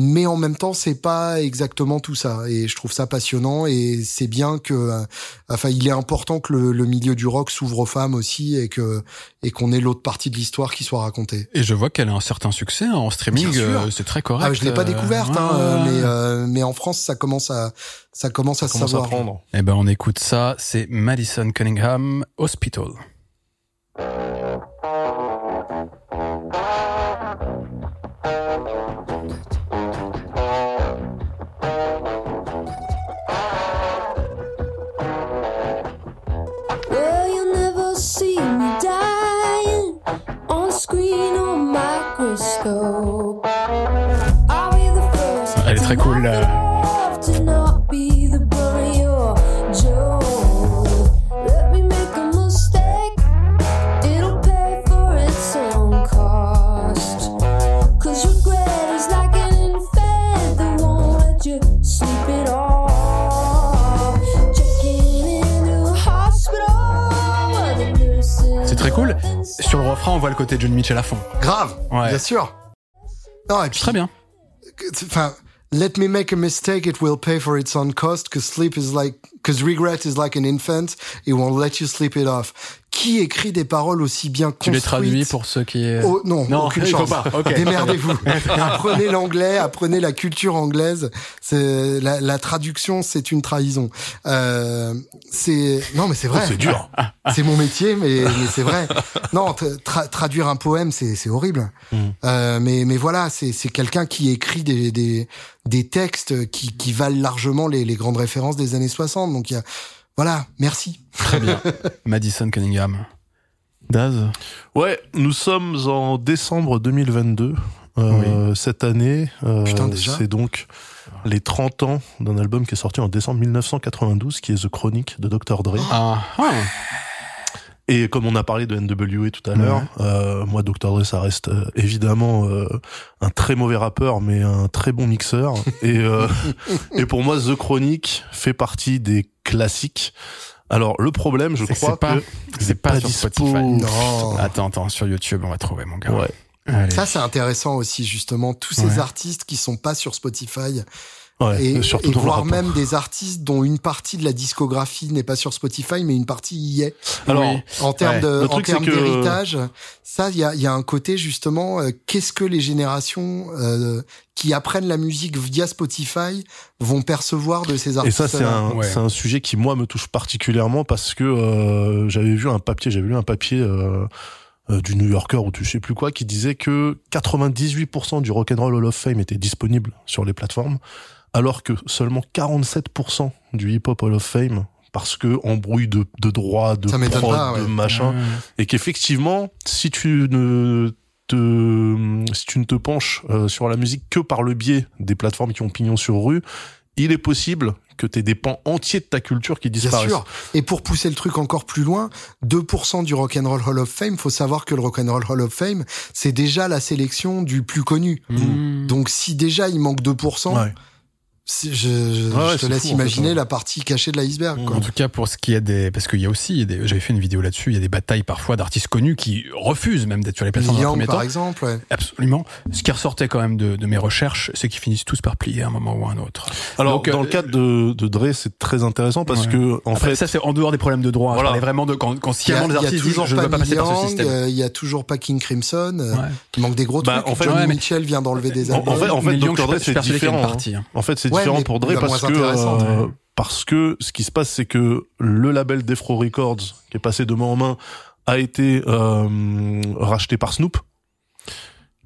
Mais en même temps, c'est pas exactement tout ça. Et je trouve ça passionnant. Et c'est bien que, euh, enfin, il est important que le, le milieu du rock s'ouvre aux femmes aussi et que et qu'on ait l'autre partie de l'histoire qui soit racontée. Et je vois qu'elle a un certain succès hein, en streaming. Euh, c'est très correct. Ah, je l'ai pas euh, découverte, hein, ouais, ouais, mais euh, mais en France, ça commence à ça commence à se Commence à savoir. prendre. Eh ben, on écoute ça. C'est Madison Cunningham Hospital. Elle est très cool. Refrain, on voit le côté Johnny Mitchell à fond. Grave, Ouais. bien sûr. Non, et puis, Très bien. Enfin, let me make a mistake, it will pay for its own cost, cause sleep is like, cause regret is like an infant, it won't let you sleep it off. Qui écrit des paroles aussi bien Tu les construites traduis pour ceux qui. Oh, non, Non, aucune il faut chance. pas. Ok. Démerdez-vous. apprenez l'anglais, apprenez la culture anglaise. C'est la, la traduction, c'est une trahison. Euh, c'est non, mais c'est vrai. Oh, c'est dur. C'est mon métier, mais, mais c'est vrai. Non, tra- traduire un poème, c'est c'est horrible. Mm. Euh, mais mais voilà, c'est c'est quelqu'un qui écrit des des des textes qui qui valent largement les les grandes références des années 60. Donc il y a voilà, merci. Très bien. Madison Cunningham. Daz Ouais, nous sommes en décembre 2022. Euh, Cette année, euh, Putain, déjà c'est donc les 30 ans d'un album qui est sorti en décembre 1992, qui est The Chronic de Dr. Dre. Ah, ah. Et comme on a parlé de NWA tout à l'heure, euh, moi Dr. Dre ça reste euh, évidemment euh, un très mauvais rappeur mais un très bon mixeur et euh, et pour moi The Chronic fait partie des classiques. Alors le problème je C'est que crois pas- que c'est pas sur dispo. Spotify. Non. Attends, attends, sur YouTube, on va trouver mon gars. Ouais. Allez. Ça, c'est intéressant aussi, justement. Tous ces Ouais. artistes qui sont pas sur Spotify, Ouais, et, surtout et voire même des artistes dont une partie de la discographie n'est pas sur Spotify, mais une partie y est. Alors, Oui. En termes Ouais. que- d'héritage, ça, il y a, il y a un côté justement. euh, Qu'est-ce que les générations euh, qui apprennent la musique via Spotify vont percevoir de ces Et artistes ça, c'est un, Ouais. c'est un sujet qui, moi, me touche particulièrement parce que euh, j'avais vu un papier, j'avais lu un papier euh, euh, du New Yorker ou tu sais plus quoi, qui disait que 98% du Rock'n'Roll Hall of Fame était disponible sur les plateformes, alors que seulement 47% du Hip Hop Hall of Fame, parce que embrouille de, de droits, de prod, pas, ouais. de machin, et qu'effectivement, si tu ne te, si tu ne te penches euh, sur la musique que par le biais des plateformes qui ont pignon sur rue, il est possible que tu aies des pans entiers de ta culture qui Bien disparaissent. sûr. Et pour pousser le truc encore plus loin, 2% du Rock'n'Roll Hall of Fame, faut savoir que le Rock'n'Roll Hall of Fame, c'est déjà la sélection du plus connu. Mmh. Donc si déjà il manque 2%, Ouais. Je, je- Ouais, je ouais, te laisse fou, en imaginer fait, ouais. la partie cachée de l'iceberg. quoi. En tout cas, pour ce qui est des, parce qu'il y a aussi, des- j'avais fait une vidéo là-dessus, il y a des batailles parfois d'artistes connus qui refusent même d'être sur les plateformes Young, par temps. exemple, ouais. Absolument. Ce qui ressortait quand même de, de mes recherches, c'est qu'ils finissent tous par plier à un moment ou à un autre. Alors, Donc, dans euh, le cadre de, de Dre, c'est très intéressant parce Ouais. que, en Après, fait, ça c'est en dehors des problèmes de droit. Voilà. Je vraiment de quand, quand Il y a, sciemment les il y a artistes disent je ne veux pas passer par ce système. euh, il y a toujours pas King Crimson. euh, Ouais. Il manque des gros Bah, trucs. en fait, Johnny Mitchell vient d'enlever des En- albums. en fait- en fait, Dre, c'est différent, partie. hein. En fait, c'est Ouais, différent mais pour Dre la parce que euh, parce que ce qui se passe, c'est que le label Defro Records, qui est passé de main en main, a été euh, racheté par Snoop,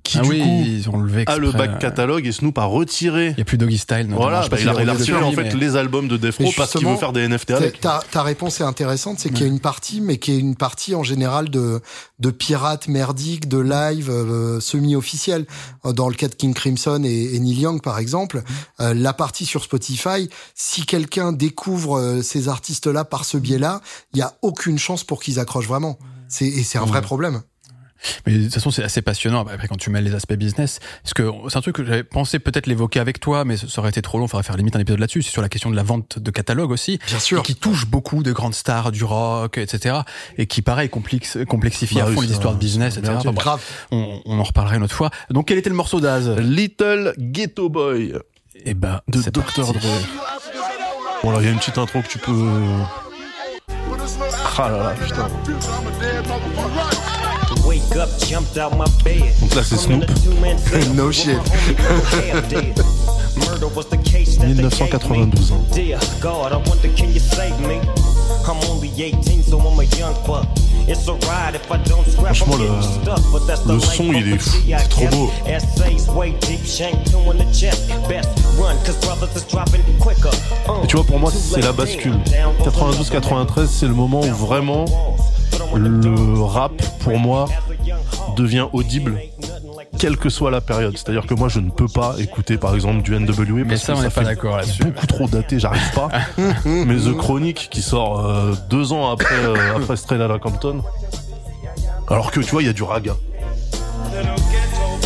qui Ah du oui, coup ils ont levé a le back euh, catalogue et Snoop a retiré. Il y a plus Doggy Style. notamment. Je Voilà, sais pas bah, il a, il a retiré en fait mais- les albums de Defro parce qu'il veut faire des NFT Ta, avec. ta- ta réponse est intéressante, c'est qu'il y a une partie, mais qui est une partie en général de, de pirates merdiques, de live euh, semi-officiels. Euh, Dans le cas de King Crimson et, et Neil Young, par exemple, euh, la partie sur Spotify, si quelqu'un découvre euh, ces artistes-là par ce biais-là, il y a aucune chance pour qu'ils accrochent vraiment. C'est, et c'est un vrai problème. Mais de toute façon, c'est assez passionnant. Après, quand tu mêles les aspects business, parce que c'est un truc que j'avais pensé peut-être l'évoquer avec toi, mais ça aurait été trop long. Il faudrait faire limite un épisode là-dessus. C'est sur la question de la vente de catalogue aussi. Bien sûr. Et qui touche beaucoup de grandes stars du rock, etc. Et qui, pareil, complexe, complexifie Bah à fond les histoires de business, etc. Enfin, bref, Grave. on, on en reparlera une autre fois. Donc, quel était le morceau d'Az? Little Ghetto Boy Eh ben, de Dr. Dre. Bon là, il y a une petite intro que tu peux. Ah là là, putain. Donc là, c'est Snoop. No shit. 1992. hein. I'm only 18, so I'm a young fuck. It's alright if I don't scrap. Franchement, I'm le- getting stuck, but that's the le life son, il est fou. C'est trop beau. Essays way deep, shank two in the chest. Best run, cause brothers is dropping quicker. Uh, Et tu vois, pour moi, too c'est la bascule. damn. 92-93, c'est le moment où vraiment le rap, pour moi, devient audible, quelle que soit la période. C'est-à-dire que moi, je ne peux pas écouter, par exemple, du NWA. Mais parce ça, que on n'est pas fait d'accord là-dessus. Beaucoup trop daté, j'arrive pas. Mais The Chronic, qui sort euh, deux ans après, euh, après Straight Outta Compton. Alors que, tu vois, il y a du raga.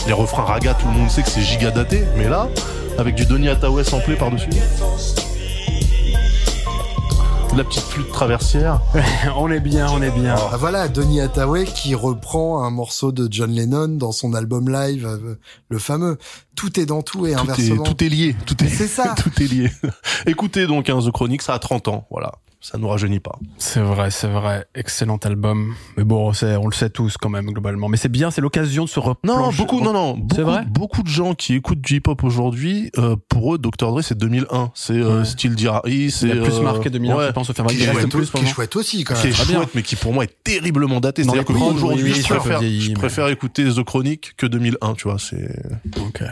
Les refrains raga, tout le monde sait que c'est giga daté. Mais là, avec du Donny Hathaway samplé par-dessus. La petite flûte traversière. on est bien, on est bien. Ah, voilà, Donny Hathaway qui reprend un morceau de John Lennon dans son album live, euh, le fameux. Tout est dans tout et Tout est, inversement. tout est lié. Tout est, C'est ça. tout est lié. Écoutez donc hein, The Chronic, ça a 30 ans. Voilà. Ça nous rajeunit pas. C'est vrai, c'est vrai. Excellent album. Mais bon, on le sait tous quand même, globalement. Mais c'est bien, c'est l'occasion de se Non, replonger. beaucoup, non, non. Beaucoup, vrai beaucoup de gens qui écoutent du hip-hop aujourd'hui, euh, pour eux, Dr. Dre, c'est 2001. C'est euh, Ouais. Style Diri, c'est... Il a plus euh, marqué 2001, ouais, je pense, au faire qui, est chouette, plus qui est chouette aussi, quand qui même. est très bien. chouette, mais qui pour moi est terriblement daté. C'est-à-dire qu'aujourd'hui, oui, je ça peut préfère, vieillir, je mais- préfère écouter The Chronic que 2001, tu vois. C'est. Ok.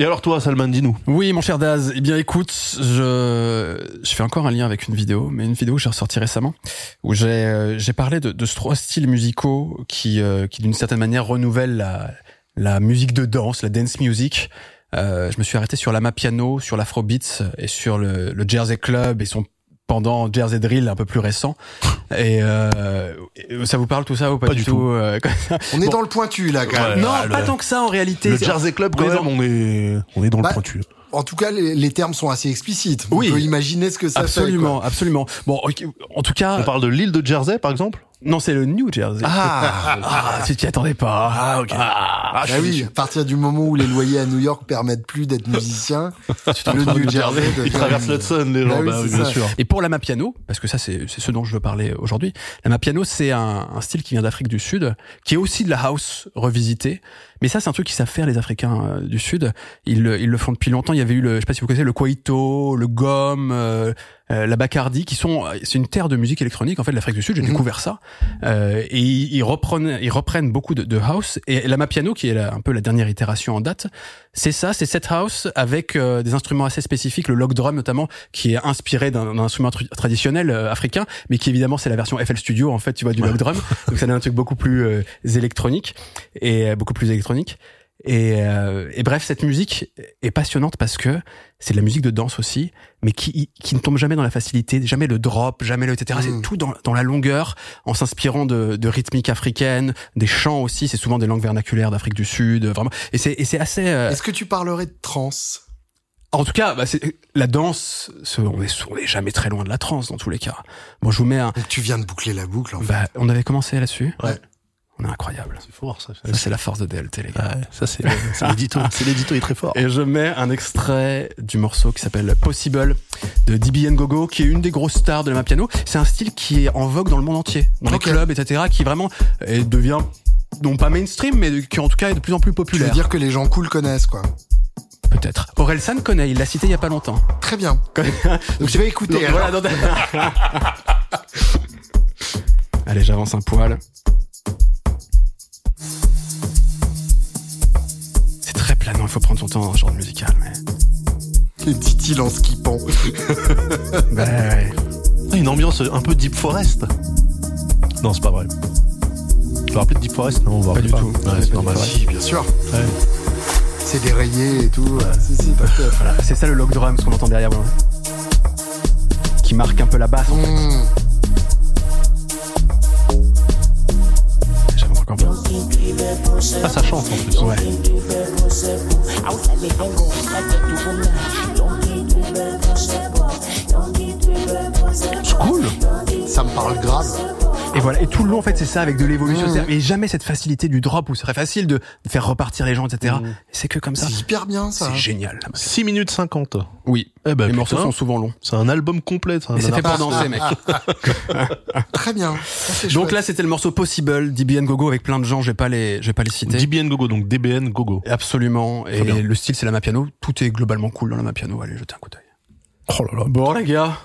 Et alors toi, Salman, dis-nous. Oui, mon cher Daz. Eh bien, écoute, je, je fais encore un lien avec une vidéo, mais une vidéo que j'ai ressortie récemment, où j'ai, euh, j'ai parlé de, de trois styles musicaux qui, euh, qui d'une certaine manière renouvellent la, la musique de danse, la dance music. Euh, je me suis arrêté sur l'ama piano, sur l'afrobeats et sur le, le Jersey Club et son pendant Jersey Drill un peu plus récent. Et, euh, ça vous parle tout ça ou pas, Pas du tout. euh, On est Bon. dans le pointu, là, quand Ouais. même. Non, Ah, le- pas tant que ça en réalité. Le Jersey Club, quand on même, dans- on est, on est dans Bah, le pointu. En tout cas, les, les termes sont assez explicites. On Oui. peut imaginer ce que ça Absolument, fait. absolument. Bon, ok, en tout cas, On parle de l'île de Jersey, par exemple? Non, c'est le New Jersey. Ah, Ah, tu t'y attendais pas. Ah, ok. Ah, Ah, je Ah suis- oui, à partir du moment où les loyers à New York permettent plus d'être musicien, le New Jersey Ils traversent l'Hudson, les gens, Bah oui, bah bien ça. sûr. Et pour la piano, parce que ça c'est ce dont je veux parler aujourd'hui, la piano c'est un, un style qui vient d'Afrique du Sud, qui est aussi de la house revisitée. Mais ça c'est un truc qu'ils savent faire les Africains euh, du Sud. Ils, le- ils le font depuis longtemps. Il y avait eu le, je sais pas si vous connaissez le Kwaito, le Gom, euh, euh, la Bacardi, qui sont c'est une terre de musique électronique en fait l'Afrique du Sud. J'ai Mhm. découvert ça. Euh, et ils, reprennent ils reprennent beaucoup de, de house. Et la piano qui est la- un peu la dernière itération en date, c'est ça, c'est cette house avec euh, des instruments assez spécifiques, le log drum notamment, qui est inspiré d'un instrument tru- traditionnel euh, africain, mais qui évidemment c'est la version FL Studio en fait, tu vois, du log drum. Donc ça donne un truc beaucoup plus euh, électronique et euh, beaucoup plus électronique. Et, euh, et bref, cette musique est passionnante parce que c'est de la musique de danse aussi, mais qui, qui ne tombe jamais dans la facilité, jamais le drop, jamais le etc. Mm. C'est tout dans, dans la longueur, en s'inspirant de, de rythmiques africaines, des chants aussi. C'est souvent des langues vernaculaires d'Afrique du Sud, vraiment. Et c'est et c'est assez. euh, Est-ce que tu parlerais de trance? En tout cas, bah, la danse, on est, on est jamais très loin de la trance dans tous les cas. Bon, je vous mets un. Tu viens de boucler la boucle en fait. Bah, on avait commencé là-dessus. Ouais. On est incroyable. C'est fort, ça. Ça, c'est la force de DLT, les gars. Ouais, ça, c'est l'édito. C'est l'édito, il est très fort. Et je mets un extrait du morceau qui s'appelle Possible de DB Gogo, qui est une des grosses stars de la piano. C'est un style qui est en vogue dans le monde entier, dans les clubs, etc., qui vraiment euh, devient non pas mainstream, mais qui en tout cas est de plus en plus Tu veux populaire. dire que les gens cool connaissent quoi. Peut-être. Aurel San connaît, il l'a cité il y a pas longtemps. Très bien. Donc je vais écouter. Donc, alors. voilà, Allez, j'avance un poil. Très planant, il faut prendre son temps dans ce genre de musical. Mais... Dit-il en skippant. Bah, ouais. Ah, Une ambiance un peu Deep Forest. Non, c'est pas vrai. Tu vas rappeler de Deep Forest? Non, on va Pas du tout. Ouais, c'est normal. Si, bien sûr. Ouais. C'est dérayé et tout. ouais. Si, si. Voilà, c'est ça le log drum, ce qu'on entend derrière moi. Qui marque un peu la basse. en fait. Mmh. Ah, ça chante en plus. Ouais. C'est cool. Ça me parle grave. Et voilà, et tout le long en fait c'est ça avec de l'évolution, Mmh. et jamais cette facilité du drop où ce serait facile de faire repartir les gens, etc. C'est que comme ça. C'est hyper bien ça. C'est génial. la 6 minutes 50. Oui. Eh ben, les morceaux sont souvent longs. C'est un album complet. ça, Et c'est fait pour danser, mec. Très bien. Ça, Donc là, c'était le morceau Possible, DBN Gogo avec plein de gens. Je vais pas les, je vais pas les citer. DBN Gogo, donc DBN Gogo. Absolument. Et le style, c'est la Mapiano. Tout est globalement cool dans la Mapiano. Allez, jetez un coup d'œil. Oh là là. Bon, les gars,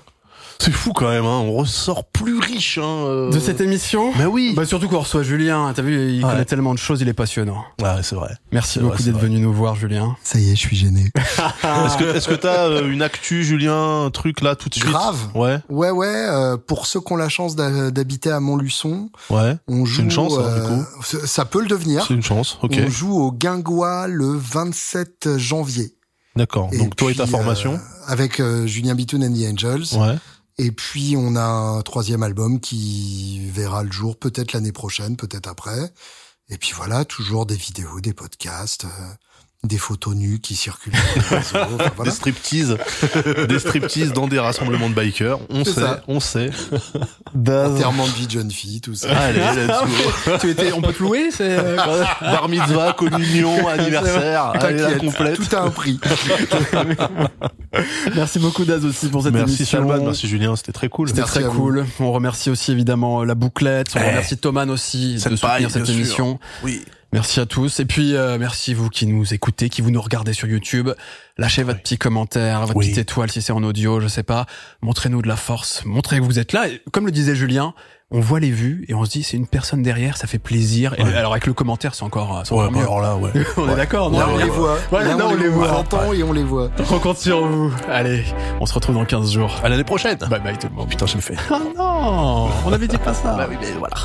C'est fou quand même, hein. on ressort plus riche. Hein, euh. de cette émission. Bah oui. Bah surtout qu'on reçoit Julien. T'as vu, il Ouais. connaît tellement de choses, il est passionnant. Ouais, c'est vrai. Merci C'est beaucoup vrai, d'être c'est vrai. venu nous voir, Julien. Ça y est, je suis gêné. Est-ce que est-ce que t'as euh, une actu, Julien, un truc là tout de suite? Grave. Ouais, Ouais, ouais. euh, pour ceux qui ont la chance d'habiter à Montluçon, ouais. on joue. une chance, hein, du euh, coup. ça- peut le devenir. C'est une chance. Ok. On joue au Guingois le 27 janvier. D'accord. Et Donc toi et ta formation? euh, Avec euh, Julien Bitoun and the Angels. Ouais. Et puis on a un troisième album qui verra le jour peut-être l'année prochaine, peut-être après. Et puis voilà, toujours des vidéos, des podcasts, euh, des photos nues qui circulent sur les réseaux. enfin, voilà. Des striptease, des striptease dans des rassemblements de bikers. On sait, ça. on sait. Enterrement de vie de jeune fille, tout ça. Allez, let's go. tu étais, on peut te louer, c'est. euh, Bar mitzvah, communion, anniversaire. Allez, la complète. tout a un prix. Merci beaucoup Daz aussi pour cette Merci émission. Salman, merci Julien, c'était très cool. C'était Merci très vous. cool. On remercie aussi évidemment la bouclette. On Eh. remercie Thoman aussi de soutenir paille, cette émission. Oui. Merci à tous. Et puis euh, merci vous qui nous écoutez, qui vous nous regardez sur YouTube. Lâchez votre petit commentaire, votre Oui. petite étoile si c'est en audio, je sais pas. Montrez-nous de la force. Montrez que vous êtes là. Et comme le disait Julien, on voit les vues et on se dit c'est une personne derrière, ça fait plaisir. Et Ouais. alors avec le commentaire, c'est encore, c'est Ouais, encore mieux. alors là, ouais. on est d'accord, non Là, on Ouais. les voit. Ouais, Là, on les voit. On entend et on les voit. On compte sur vous. Allez, on se retrouve dans 15 jours. À l'année prochaine. Bye bye tout le monde. Putain, je le fais. Oh non, on avait dit pas ça. Bah oui, mais voilà.